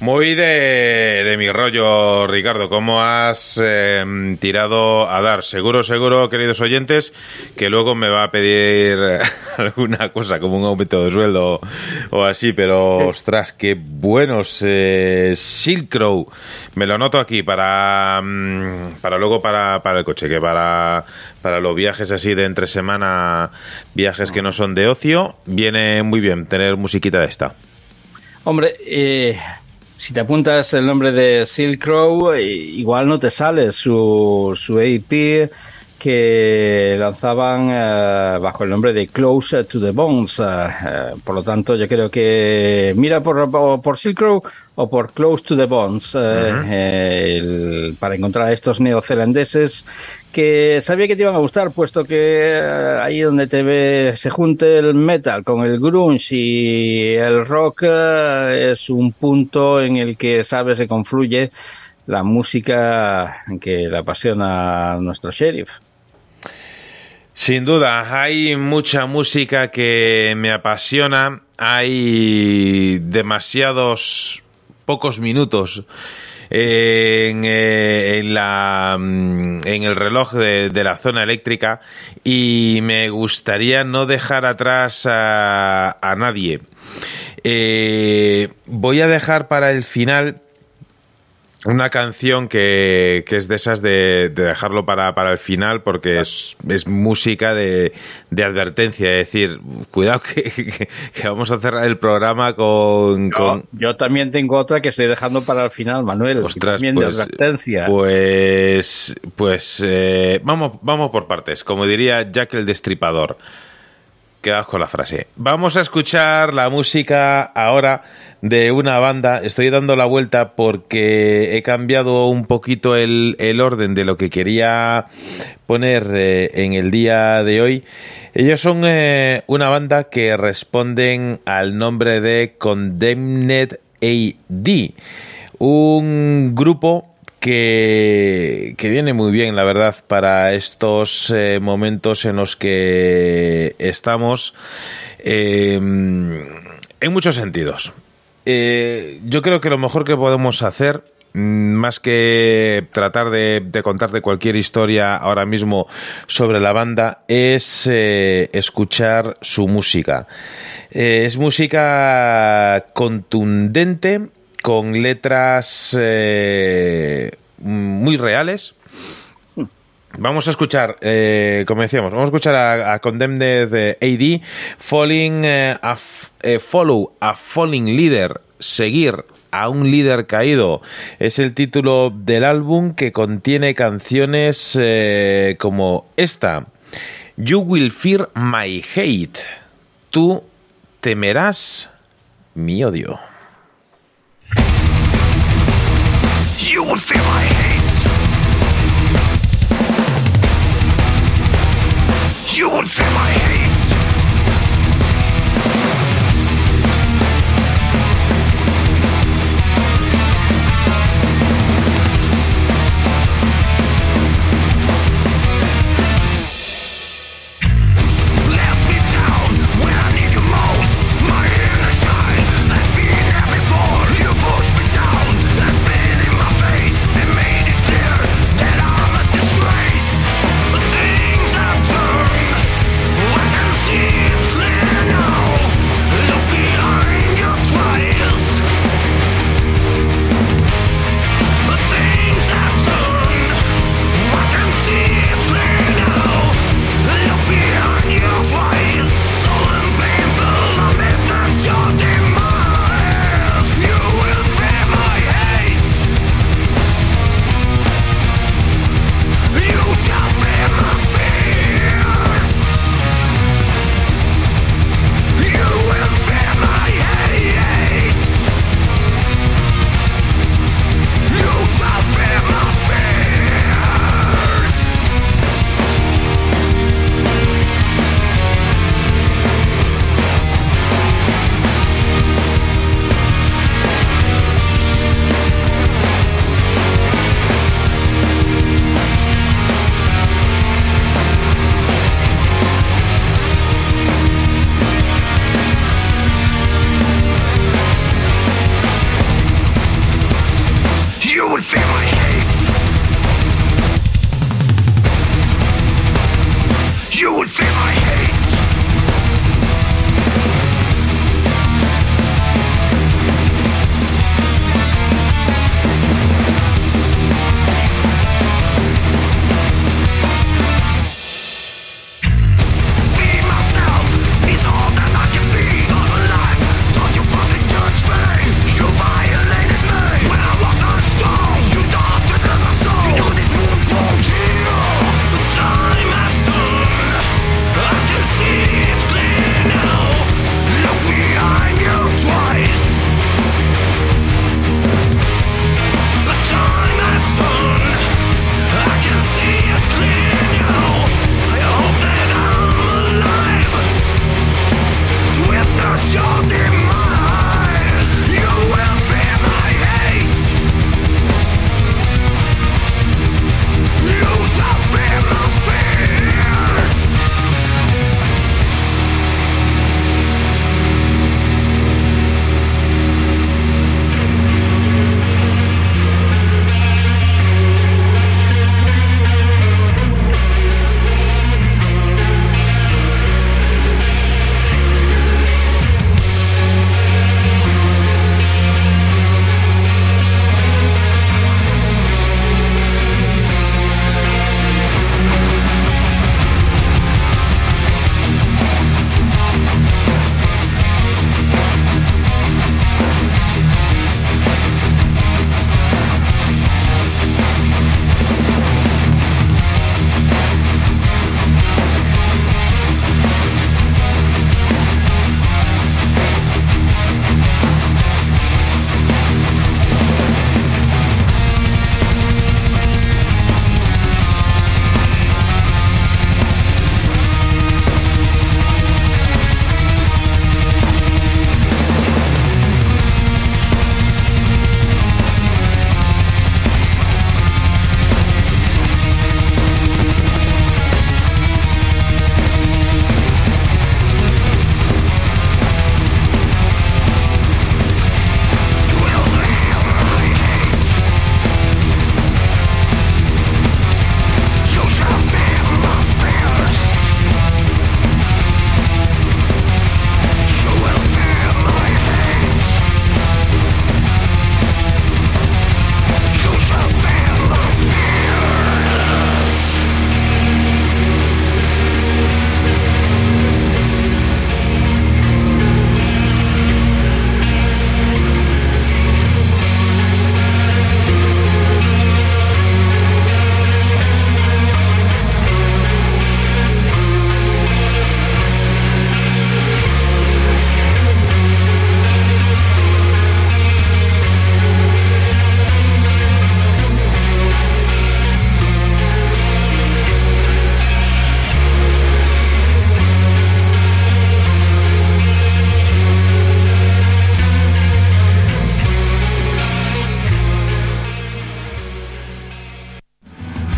Muy de, de mi rollo, Ricardo. ¿Cómo has eh, tirado a dar? Seguro, seguro, queridos oyentes, que luego me va a pedir (laughs) alguna cosa como un aumento de sueldo o así, pero ostras, qué buenos eh, Silk. Me lo anoto aquí para, mm, para luego para, para el coche, que para, para los viajes así de entre semana, viajes que no son de ocio, viene muy bien tener musiquita de esta. Hombre, eh, si te apuntas el nombre de Silk Row, eh, igual no te sale su, su EP que lanzaban eh, bajo el nombre de Close to the Bones. Eh, por lo tanto, yo creo que mira por, o por Silk Row o por Close to the Bones eh, el- para encontrar a estos neozelandeses que sabía que te iban a gustar, puesto que eh, ahí donde te ve, se junte el metal con el grunge y el rock eh, es un punto en el que, sabes, se confluye la música que le apasiona a nuestro sheriff. Sin duda, hay mucha música que me apasiona, hay demasiados pocos minutos en, eh, en la, mm, en el reloj de, la zona eléctrica y me gustaría no dejar atrás a, a nadie. Eh, voy a dejar para el final una canción que, que es de esas de, de dejarlo para, para el final porque es, es música de, de advertencia, es decir, cuidado que, (laughs) que- que vamos a cerrar el programa con... con Yo también tengo otra que estoy dejando para el final, Manuel. Ostras, también pues, de advertencia. Pues, pues eh, vamos, vamos por partes, como diría Jack el Destripador. Quedaos con la frase. Vamos a escuchar la música ahora de una banda. Estoy dando la vuelta porque he cambiado un poquito el, el orden de lo que quería poner eh, en el día de hoy. Ellos son eh, una banda que responden al nombre de Condemned AD. Un grupo que, que viene muy bien, la verdad, para estos eh, momentos en los que estamos eh, en muchos sentidos. Eh, yo creo que lo mejor que podemos hacer, mm, más que tratar de, de contarte cualquier historia ahora mismo sobre la banda, es escuchar su música. Es música contundente, con letras eh, muy reales. Vamos a escuchar, eh, como decíamos, vamos a escuchar a, a Condemned AD, Falling, eh, a Follow a Falling Leader, seguir a un líder caído. Es el título del álbum que contiene canciones como esta, You Will Fear My Hate, tú temerás mi odio. You will feel my hate. You will feel my hate.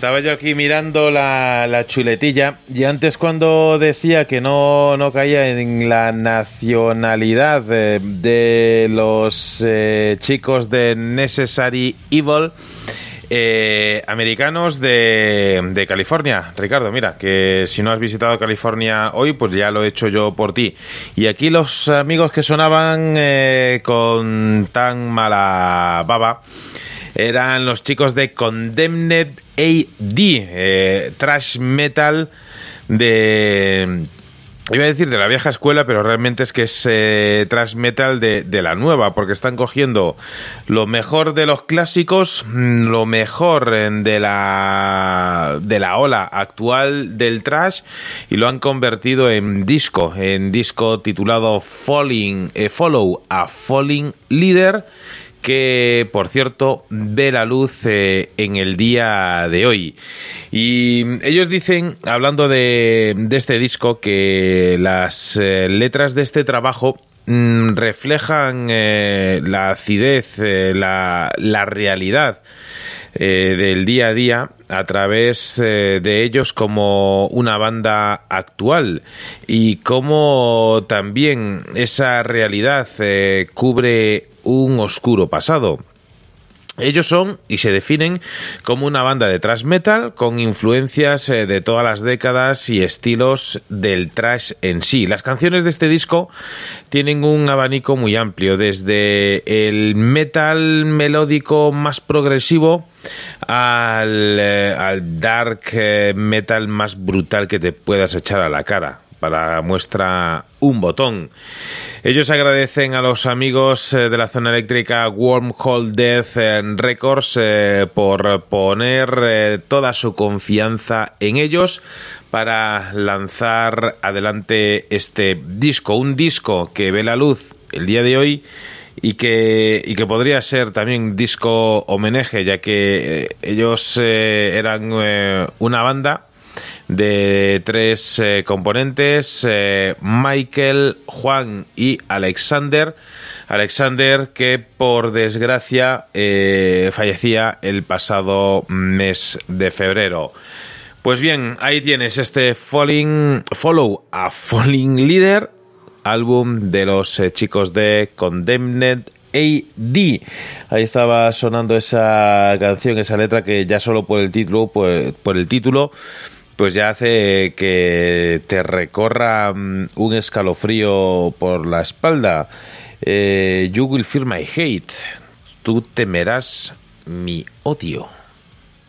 Estaba yo aquí mirando la, la chuletilla y antes cuando decía que no, no caía en la nacionalidad de, de los eh, chicos de Necessary Evil, eh, americanos de, de, California. Ricardo, mira, que si no has visitado California hoy, pues ya lo he hecho yo por ti. Y aquí los amigos que sonaban eh, con tan mala baba eran los chicos de Condemned AD, eh, trash metal de... Iba a decir de la vieja escuela, pero realmente es que es eh, trash metal de, de, la nueva, porque están cogiendo lo mejor de los clásicos, mm, lo mejor de la, de la ola actual del trash, y lo han convertido en disco, en disco titulado Falling, eh, Follow a Falling Leader, que por cierto ve la luz eh, en el día de hoy. Y ellos dicen, hablando de, de este disco, que las eh, letras de este trabajo mm, reflejan eh, la acidez, la, la, realidad del día a día a través de ellos como una banda actual y cómo también esa realidad cubre un oscuro pasado. Ellos son y se definen como una banda de thrash metal con influencias eh, de todas las décadas y estilos del thrash en sí. Las canciones de este disco tienen un abanico muy amplio, desde el metal melódico más progresivo al, eh, al dark eh, metal más brutal que te puedas echar a la cara para muestra un botón. Ellos agradecen a los amigos de la zona eléctrica Wormhole Death Records eh, por poner eh, toda su confianza en ellos para lanzar adelante este disco, un disco que ve la luz el día de hoy y que, y que podría ser también disco homenaje, ya que eh, ellos eh, eran eh, una banda de tres eh, componentes, eh, Michael, Juan y Alexander. Alexander que por desgracia eh, fallecía el pasado mes de febrero. Pues bien, ahí tienes este Falling, Follow a Falling Leader, álbum de los chicos de Condemned AD. Ahí estaba sonando esa canción, esa letra que ya solo por el título, pues, por el título, pues ya hace que te recorra um, un escalofrío por la espalda. Eh, you will fear my hate. Tú temerás mi odio.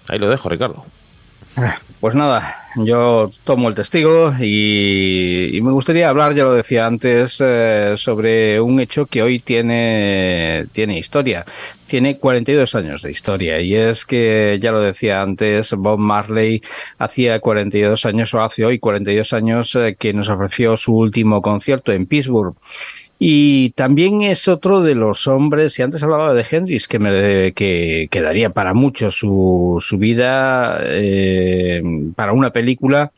Ahí lo dejo, Ricardo. Pues nada, yo tomo el testigo y, me gustaría hablar, ya lo decía antes, eh, sobre un hecho que hoy tiene, tiene historia. Tiene 42 años de historia y es que, ya lo decía antes, Bob Marley hacía 42 años o hace hoy 42 años eh, que nos ofreció su último concierto en Pittsburgh. Y también es otro de los hombres, y antes hablaba de Hendrix, que, me, que, que daría para mucho su, su vida, eh, para una película,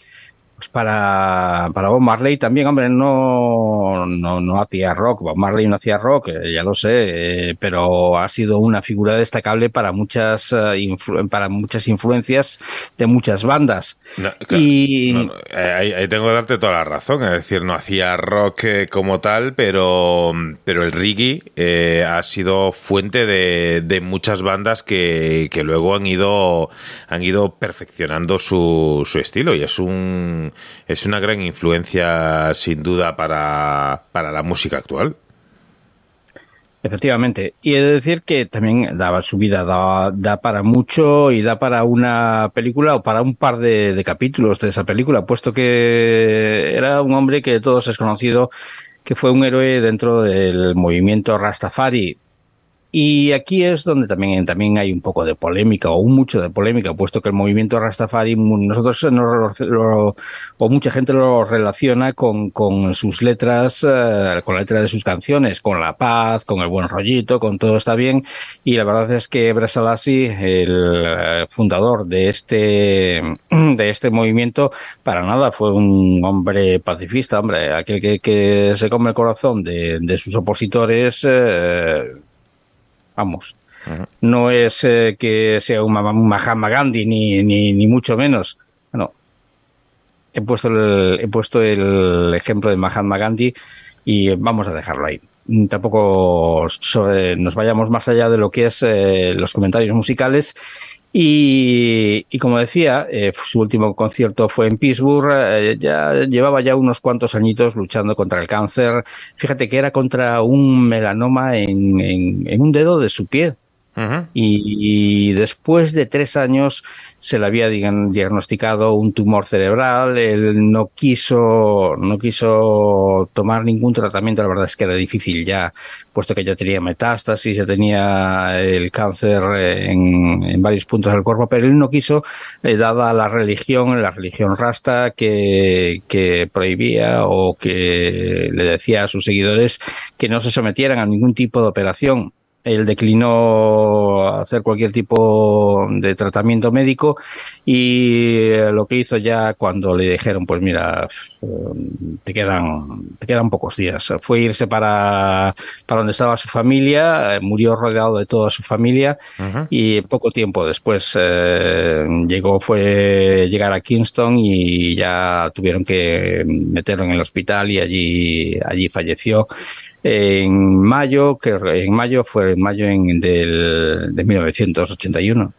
pues para, para Bob Marley también, hombre, no, no, no hacía rock, Bob Marley no hacía rock, eh, ya lo sé, eh, pero ha sido una figura destacable para muchas, uh, influ para muchas influencias de muchas bandas. No, claro, y no, ahí, ahí, tengo que darte toda la razón, es decir, no hacía rock eh, como tal, pero, pero el reggae eh, ha sido fuente de, de muchas bandas que, que, luego han ido, han ido perfeccionando su, su estilo. Y es un, es una gran influencia sin duda para, para la música actual. Efectivamente. Y he de decir que también daba su vida, da, da, para mucho y da para una película o para un par de, de, capítulos de esa película, puesto que era un hombre que todos es conocido, que fue un héroe dentro del movimiento Rastafari. Y aquí es donde también, también hay un poco de polémica, o mucho de polémica, puesto que el movimiento Rastafari, nosotros o mucha gente lo relaciona con, con sus letras, eh, con la letra de sus canciones, con la paz, con el buen rollito, con todo está bien. Y la verdad es que Bresalasi, el eh, fundador de este, (clears throat) de este movimiento, para nada fue un hombre pacifista, hombre, aquel que, que se come el corazón de, de sus opositores. Eh, Vamos. No es eh, que sea un Mahatma Gandhi, ni, ni, ni mucho menos. Bueno, he puesto, el, he puesto el ejemplo de Mahatma Gandhi y vamos a dejarlo ahí. Tampoco nos vayamos más allá de lo que es eh, los comentarios musicales y, y, como decía, eh, su último concierto fue en Pittsburgh, eh, ya llevaba ya unos cuantos añitos luchando contra el cáncer. Fíjate que era contra un melanoma en, en, en un dedo de su pie y, después de tres años se le había diagnosticado un tumor cerebral. Él no quiso, no quiso tomar ningún tratamiento. La verdad es que era difícil ya, puesto que ya tenía metástasis, ya tenía el cáncer en, varios puntos del cuerpo, pero él no quiso, eh, dada la religión, la religión rasta, que prohibía o que le decía a sus seguidores que no se sometieran a ningún tipo de operación él declinó hacer cualquier tipo de tratamiento médico y lo que hizo ya cuando le dijeron pues mira te quedan te quedan pocos días fue irse para para donde estaba su familia murió rodeado de toda su familia uh -huh. y poco tiempo después eh, llegó fue llegar a Kingston y ya tuvieron que meterlo en el hospital y allí allí falleció en mayo, que en mayo fue en mayo en, del, de 1981.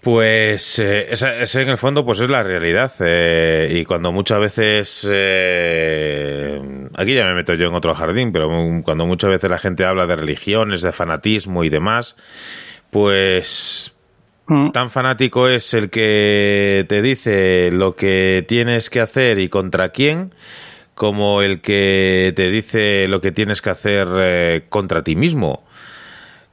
Pues eh, esa, esa, en el fondo pues es la realidad eh, y cuando muchas veces eh, aquí ya me meto yo en otro jardín pero cuando muchas veces la gente habla de religiones de fanatismo y demás pues mm. tan fanático es el que te dice lo que tienes que hacer y contra quién como el que te dice lo que tienes que hacer eh, contra ti mismo.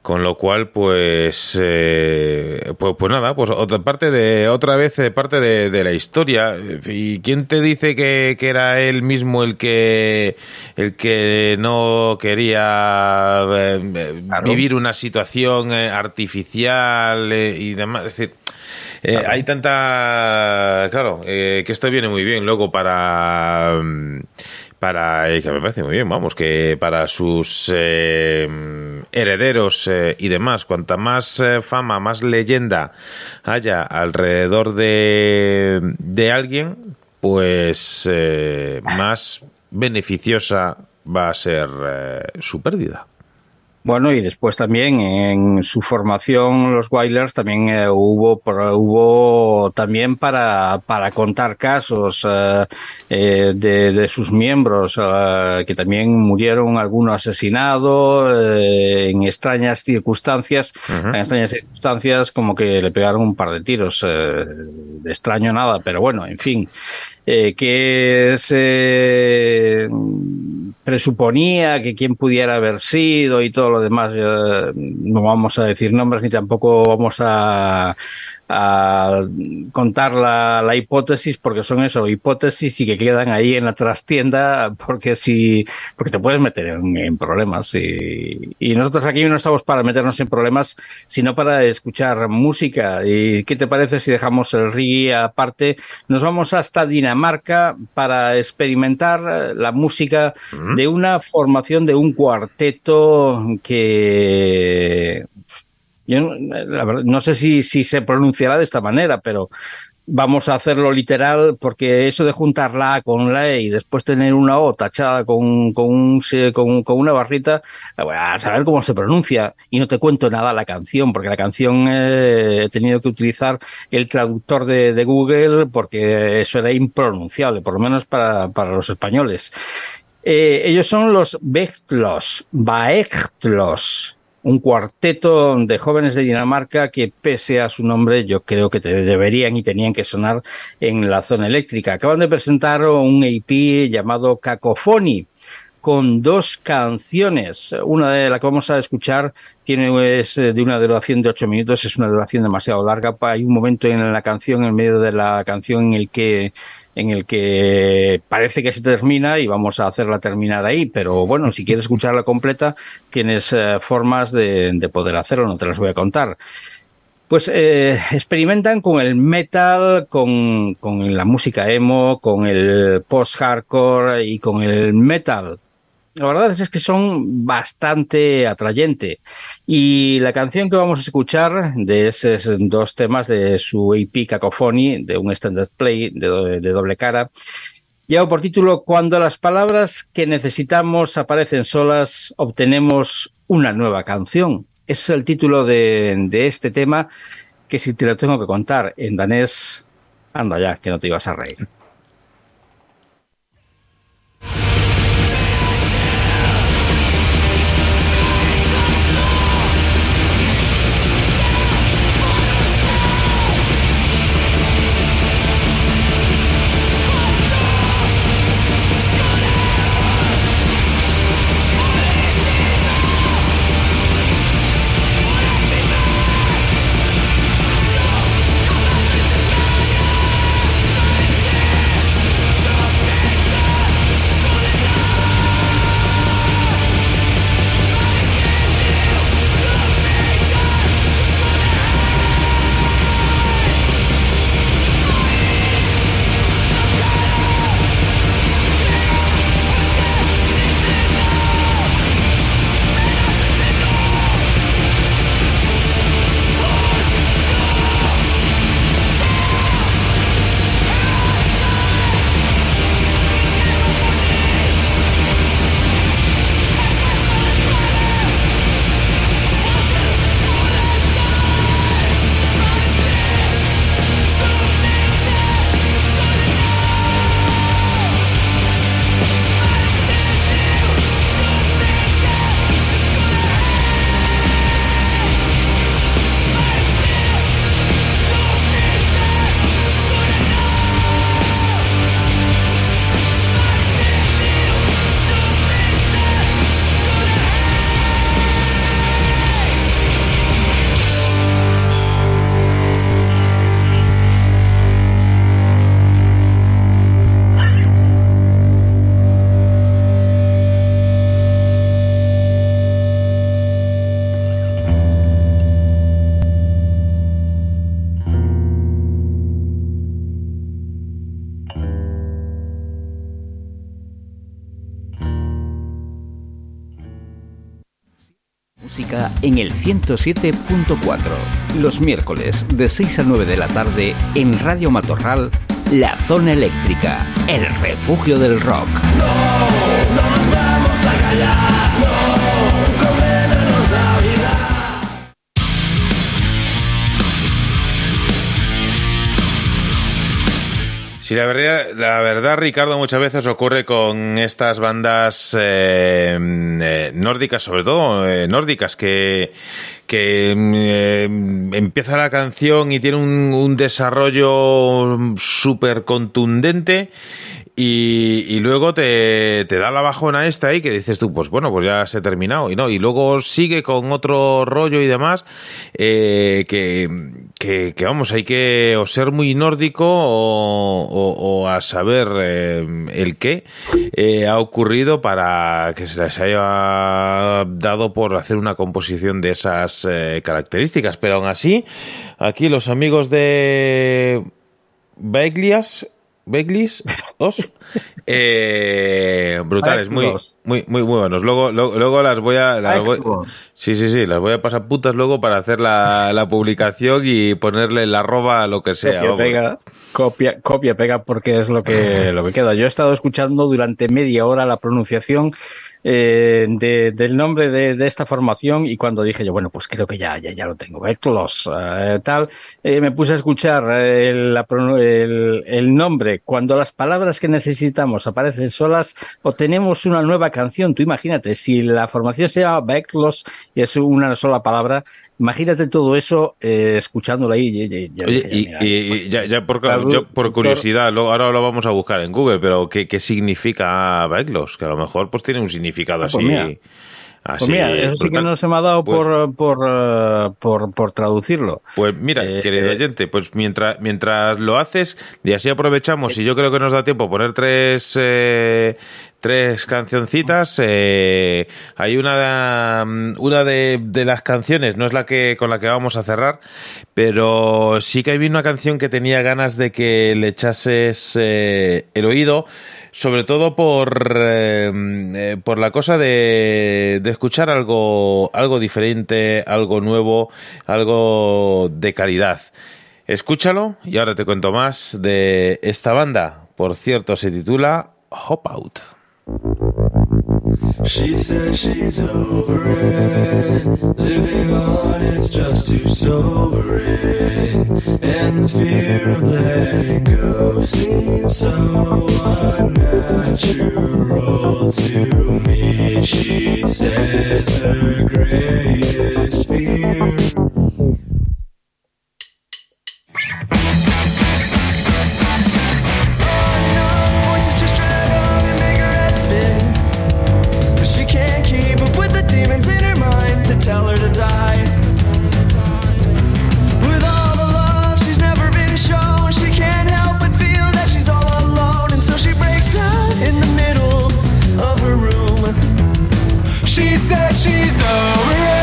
Con lo cual, pues, eh, pues, pues, nada, pues otra parte de, otra vez de parte de, de, la historia. ¿Y quién te dice que, que, era él mismo el que, el que no quería eh, claro. vivir una situación eh, artificial eh, y demás? Es decir, eh, claro. hay tanta. Claro, eh, que esto viene muy bien luego para. Para. Eh, que me parece muy bien, vamos, que para sus eh, herederos eh, y demás, cuanta más fama, más leyenda haya alrededor de, de alguien, pues más beneficiosa va a ser su pérdida. Bueno, y después también en su formación, los Wailers también eh, hubo, hubo también para, para contar casos eh, eh, de, de, sus miembros, eh, que también murieron algunos asesinados eh, en extrañas circunstancias, uh -huh. en extrañas circunstancias como que le pegaron un par de tiros, de extraño nada, pero bueno, en fin. Eh, que se presuponía que quien pudiera haber sido y todo lo demás. Eh, no vamos a decir nombres ni tampoco vamos a, a contar la, la, hipótesis porque son eso, hipótesis y que quedan ahí en la trastienda porque si porque te puedes meter en, en problemas y, y, nosotros aquí no estamos para meternos en problemas sino para escuchar música. Y qué te parece si dejamos el reggae aparte nos vamos hasta Dinamarca para experimentar la música de una formación de un cuarteto que yo no sé si, se pronunciará de esta manera, pero vamos a hacerlo literal porque eso de juntar la A con la E y después tener una O tachada con, con, un, con, con una barrita, a saber cómo se pronuncia. Y no te cuento nada la canción, porque la canción eh, he tenido que utilizar el traductor de, Google porque eso era impronunciable, por lo menos para, para los españoles. Eh, ellos son los Bechtlos, Baechtlos un cuarteto de jóvenes de Dinamarca que, pese a su nombre, yo creo que deberían y tenían que sonar en la zona eléctrica. Acaban de presentar un EP llamado Cacophony. con dos canciones. Una de la que vamos a escuchar tiene es de una duración de ocho minutos, es una duración demasiado larga. Hay un momento en la canción, en medio de la canción, en el que en el que parece que se termina y vamos a hacerla terminar ahí, pero bueno, si quieres escucharla completa, tienes eh, formas de, de, poder hacerlo, no te las voy a contar. Pues eh, experimentan con el metal, con, con la música emo, con el post-hardcore y con el metal la verdad es que son bastante atrayentes. Y la canción que vamos a escuchar de esos dos temas de su EP Cacophony, de un standard play de, doble cara, lleva por título Cuando las palabras que necesitamos aparecen solas, obtenemos una nueva canción. Es el título de, de este tema que si te lo tengo que contar en danés, anda ya, que no te ibas a reír. 107.4. Los miércoles de 6 a 9 de la tarde en Radio Matorral, La Zona Eléctrica, el refugio del rock. No, no nos vamos a callar, Sí, la verdad, la verdad, Ricardo, muchas veces ocurre con estas bandas eh, eh, nórdicas, sobre todo eh, nórdicas, que, que eh, empieza la canción y tiene un, un desarrollo súper contundente y, luego te, te, da la bajona esta ahí que dices tú, pues bueno, pues ya se ha terminado. Y no, y luego sigue con otro rollo y demás, eh, que, que, vamos, hay que o ser muy nórdico o, o, o a saber eh, el qué eh, ha ocurrido para que se les haya dado por hacer una composición de esas eh, características. Pero aún así, aquí los amigos de Beglias Beglis, eh, brutales, muy, muy, muy, muy buenos. Luego, luego, luego las voy a, las voy, sí, sí, sí, las voy a pasar putas luego para hacer la, la publicación y ponerle la arroba a lo que sea. Copia, pega, copia, copia, pega, porque es lo que, (laughs) lo que queda. Yo he estado escuchando durante media hora la pronunciación eh, de, del nombre de, de, esta formación y cuando dije yo, bueno, pues creo que ya, ya, ya lo tengo, Eklos, eh, tal, eh, me puse a escuchar el, el, el, nombre. Cuando las palabras que necesitamos aparecen solas, obtenemos una nueva canción. Tú imagínate, si la formación se llama Eklos y es una sola palabra, Imagínate todo eso eh, escuchándolo ahí. y- y- y- Oye, y, mira, y- y ya, ya por, yo por curiosidad, lo- ahora lo vamos a buscar en Google, pero ¿qué, qué significa Baeklos? Que a lo mejor pues tiene un significado Ah, así. pues mira. así Pues mira, eso sí que no se me ha dado Pues- por, por, eh, por, por traducirlo. Pues mira, Eh, querido eh, oyente, pues mientras, mientras lo haces, y así aprovechamos, y yo creo que nos da tiempo poner tres, eh, tres cancioncitas. eh, hay una, una de, de las canciones, no es la que con la que vamos a cerrar, pero sí que hay una canción que tenía ganas de que le echases eh, el oído. Sobre todo por, eh, eh, por la cosa de, de escuchar algo, algo diferente, algo nuevo, algo de calidad. Escúchalo y ahora te cuento más de esta banda. Por cierto, se titula Hop Out. She says she's over it. Living on is just too sobering. And the fear of letting go seems so unnatural to me. She says her greatest fear. Tell her to die. With all the love she's never been shown, she can't help but feel that she's all alone until she breaks down in the middle of her room. She said she's over it.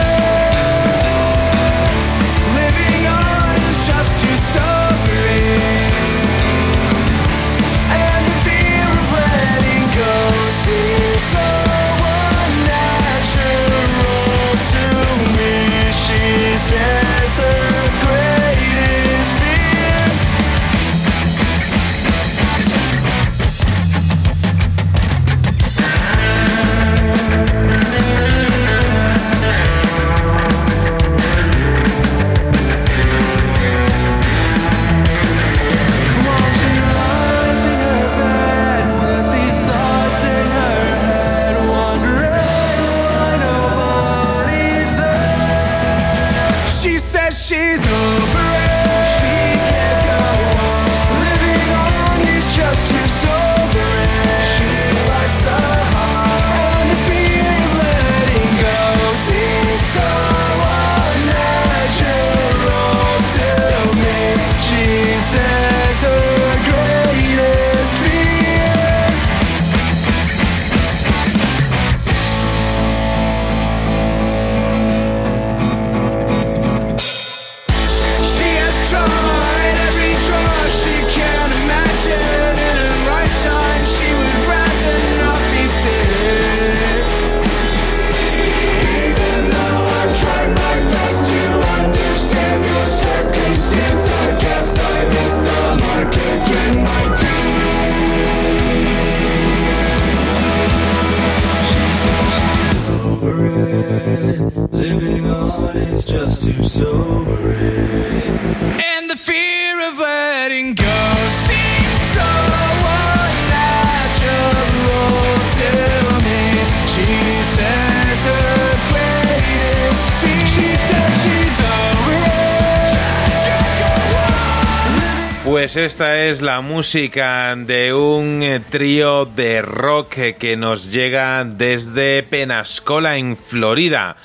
Música de un eh, trío de rock eh, que nos llega desde Penascola, en Florida.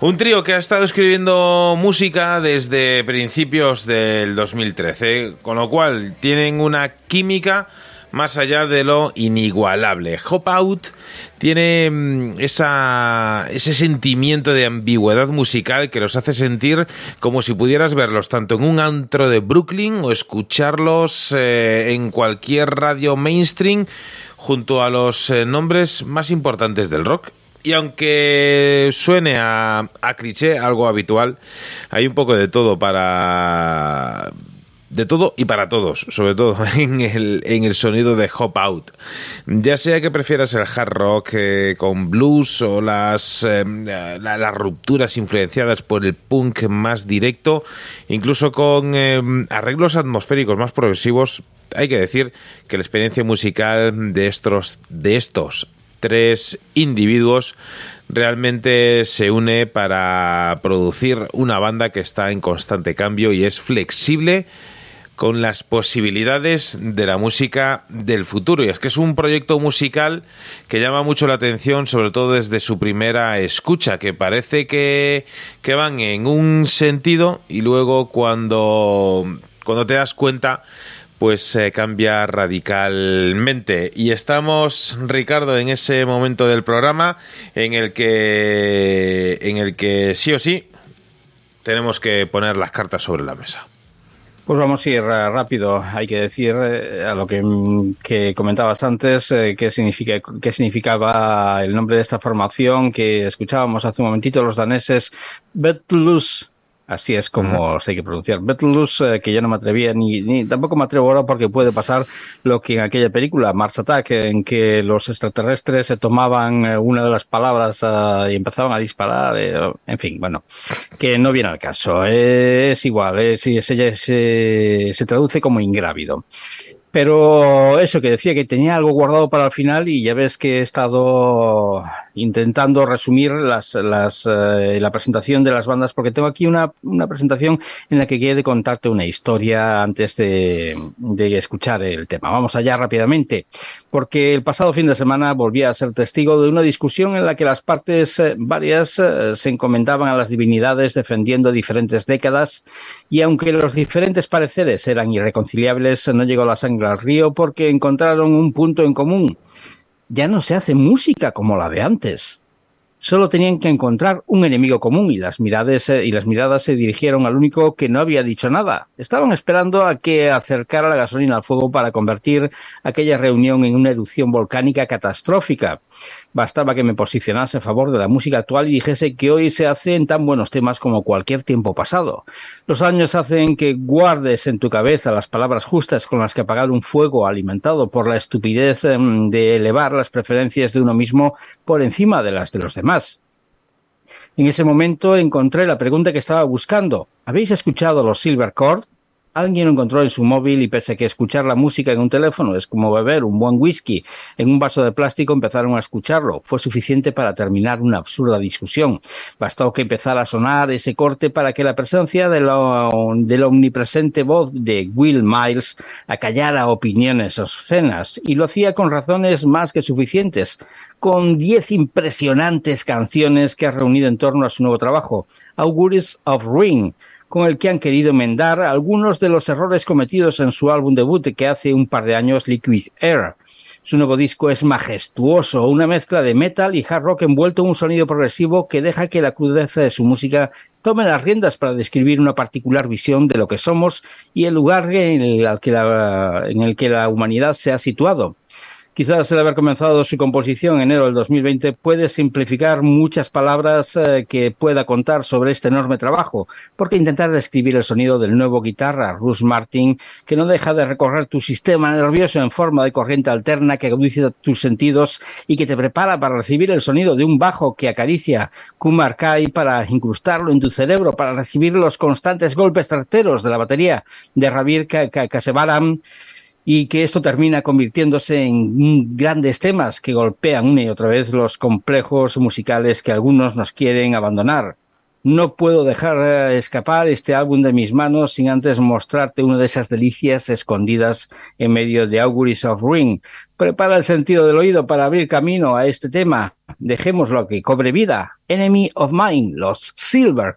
Un trío que ha estado escribiendo música desde principios del 2013, con lo cual tienen una química más allá de lo inigualable. Hop Out tiene mm, esa, ese sentimiento de ambigüedad musical que los hace sentir como si pudieras verlos tanto en un antro de Brooklyn o escucharlos eh, en cualquier radio mainstream junto a los eh, nombres más importantes del rock. Y aunque suene a, a cliché, algo habitual, hay un poco de todo para de todo y para todos, sobre todo (laughs) en el, en el sonido de Hop Out. Ya sea que prefieras el hard rock eh, con blues o las, eh, la- las rupturas influenciadas por el punk más directo, incluso con eh, arreglos atmosféricos más progresivos, hay que decir que la experiencia musical de estos, de estos tres individuos realmente se une para producir una banda que está en constante cambio y es flexible con las posibilidades de la música del futuro. Y es que es un proyecto musical que llama mucho la atención, sobre todo desde su primera escucha, que parece que, que van en un sentido y luego cuando, cuando te das cuenta pues se cambia radicalmente. Y estamos, Ricardo, en ese momento del programa en el que, en el que sí o sí tenemos que poner las cartas sobre la mesa. Pues vamos a ir eh, rápido. Hay que decir eh, a lo que, que comentabas antes eh, qué, significa, qué significaba el nombre de esta formación que escuchábamos hace un momentito los daneses Betlus Así es como se hay que pronunciar. Betlus, eh, que yo no me atrevía ni, ni tampoco me atrevo ahora porque puede pasar lo que en aquella película, Mars Attack, en que los extraterrestres se tomaban eh, una de las palabras uh, y empezaban a disparar. Eh, en fin, bueno, que no viene al caso. es igual, se, se, se traduce como ingrávido. Pero eso que decía que tenía algo guardado para el final y ya ves que he estado intentando resumir las, las, eh, la presentación de las bandas porque tengo aquí una, presentación en la que quiero contarte una historia antes de escuchar el tema. Vamos allá rápidamente porque el pasado fin de semana volví a ser testigo de una discusión en la que las partes eh, varias eh, se encomendaban a las divinidades defendiendo diferentes décadas y aunque los diferentes pareceres eran irreconciliables no llegó la sangre al río porque encontraron un punto en común. Ya no se hace música como la de antes. Solo tenían que encontrar un enemigo común y las miradas y las miradas se dirigieron al único que no había dicho nada. Estaban esperando a que acercara la gasolina al fuego para convertir aquella reunión en una erupción volcánica catastrófica. Bastaba que me posicionase a favor de la música actual y dijese que hoy se hacen tan buenos temas como cualquier tiempo pasado. Los años hacen que guardes en tu cabeza las palabras justas con las que apagar un fuego alimentado por la estupidez em, de elevar las preferencias de uno mismo por encima de las de los demás. En ese momento encontré la pregunta que estaba buscando. ¿Habéis escuchado los Silver Cord? Alguien lo encontró en su móvil y pese a que escuchar la música en un teléfono es como beber un buen whisky en un vaso de plástico, empezaron a escucharlo. Fue suficiente para terminar una absurda discusión. Bastó que empezara a sonar ese corte para que la presencia de la, omnipresente voz de Will Miles acallara opiniones obscenas y lo hacía con razones más que suficientes con diez impresionantes canciones que ha reunido en torno a su nuevo trabajo, Auguries of Ring, con el que han querido enmendar algunos de los errores cometidos en su álbum debut que hace un par de años, Liquid Air. Su nuevo disco es majestuoso, una mezcla de metal y hard rock envuelto en un sonido progresivo que deja que la crudeza de su música tome las riendas para describir una particular visión de lo que somos y el lugar en el que la, en el que la humanidad se ha situado. Quizás el haber comenzado su composición en enero del 2020 puede simplificar muchas palabras eh, que pueda contar sobre este enorme trabajo, porque intentar describir el sonido del nuevo guitarra Russ Martin, que no deja de recorrer tu sistema nervioso en forma de corriente alterna que agudiza tus sentidos y que te prepara para recibir el sonido de un bajo que acaricia Kumar Kai para incrustarlo en tu cerebro, para recibir los constantes golpes certeros de la batería de Javier Kasebaram, y que esto termina convirtiéndose en grandes temas que golpean una y otra vez los complejos musicales que algunos nos quieren abandonar. No puedo dejar eh, escapar este álbum de mis manos sin antes mostrarte una de esas delicias escondidas en medio de Auguries of Ring. Prepara el sentido del oído para abrir camino a este tema. Dejémoslo que cobre vida. Enemy of Mine, los Silver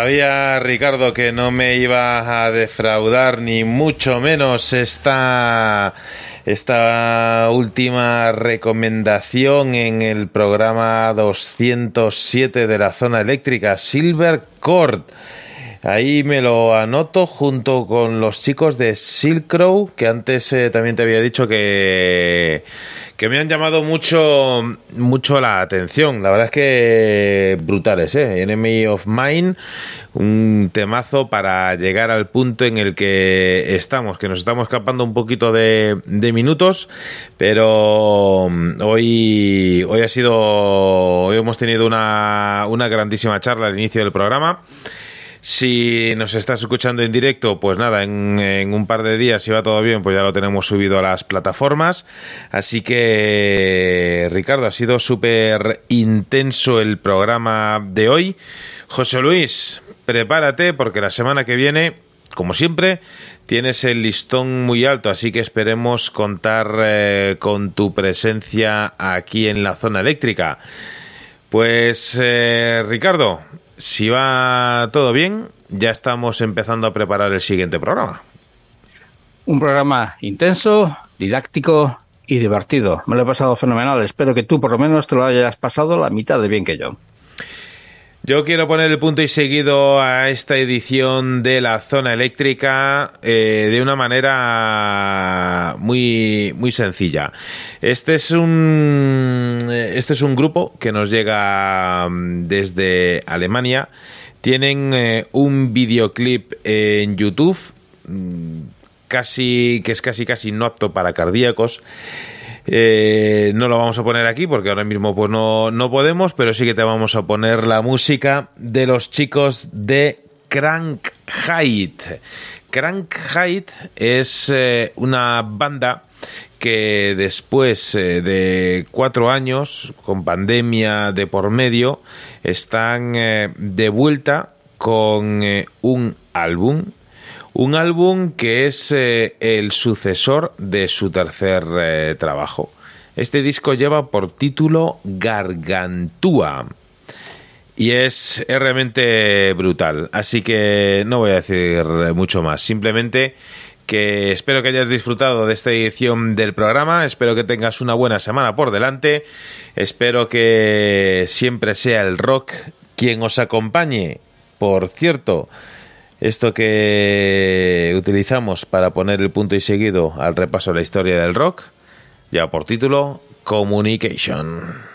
Sabía Ricardo que no me iba a defraudar ni mucho menos esta esta última recomendación en el programa 207 de la zona eléctrica Silver Cord Ahí me lo anoto junto con los chicos de Silk Crow, que antes eh, también te había dicho que, que me han llamado mucho, mucho la atención. La verdad es que brutales, ¿eh? Enemy of Mine, un temazo para llegar al punto en el que estamos, que nos estamos escapando un poquito de, de minutos, pero mm, hoy, hoy ha sido, hoy hemos tenido una, una grandísima charla al inicio del programa. Si nos estás escuchando en directo, pues nada, en, un par de días, si va todo bien, pues ya lo tenemos subido a las plataformas. Así que, Ricardo, ha sido súper intenso el programa de hoy. José Luis, prepárate porque la semana que viene, como siempre, tienes el listón muy alto, así que esperemos contar eh, con tu presencia aquí en la zona eléctrica. Pues, eh, Ricardo, si va todo bien, ya estamos empezando a preparar el siguiente programa. Un programa intenso, didáctico y divertido. Me lo he pasado fenomenal. Espero que tú por lo menos te lo hayas pasado la mitad de bien que yo. Yo quiero poner el punto y seguido a esta edición de la zona eléctrica eh, de una manera muy muy sencilla. Este es un este es un grupo que nos llega mm, desde Alemania. Tienen eh, un videoclip en YouTube mm, casi que es casi casi no apto para cardíacos. Eh, no lo vamos a poner aquí porque ahora mismo pues no, no podemos, pero sí que te vamos a poner la música de los chicos de Crank Height. Es eh, una banda que después eh, de cuatro años, con pandemia de por medio, están de vuelta con un álbum un álbum que es eh, el sucesor de su tercer eh, trabajo. Este disco lleva por título Gargantúa. Y es, realmente brutal. Así que no voy a decir mucho más. Simplemente que espero que hayas disfrutado de esta edición del programa. Espero que tengas una buena semana por delante. Espero que siempre sea el rock quien os acompañe. Por cierto, esto que utilizamos para poner el punto y seguido al repaso de la historia del rock, ya por título Communication.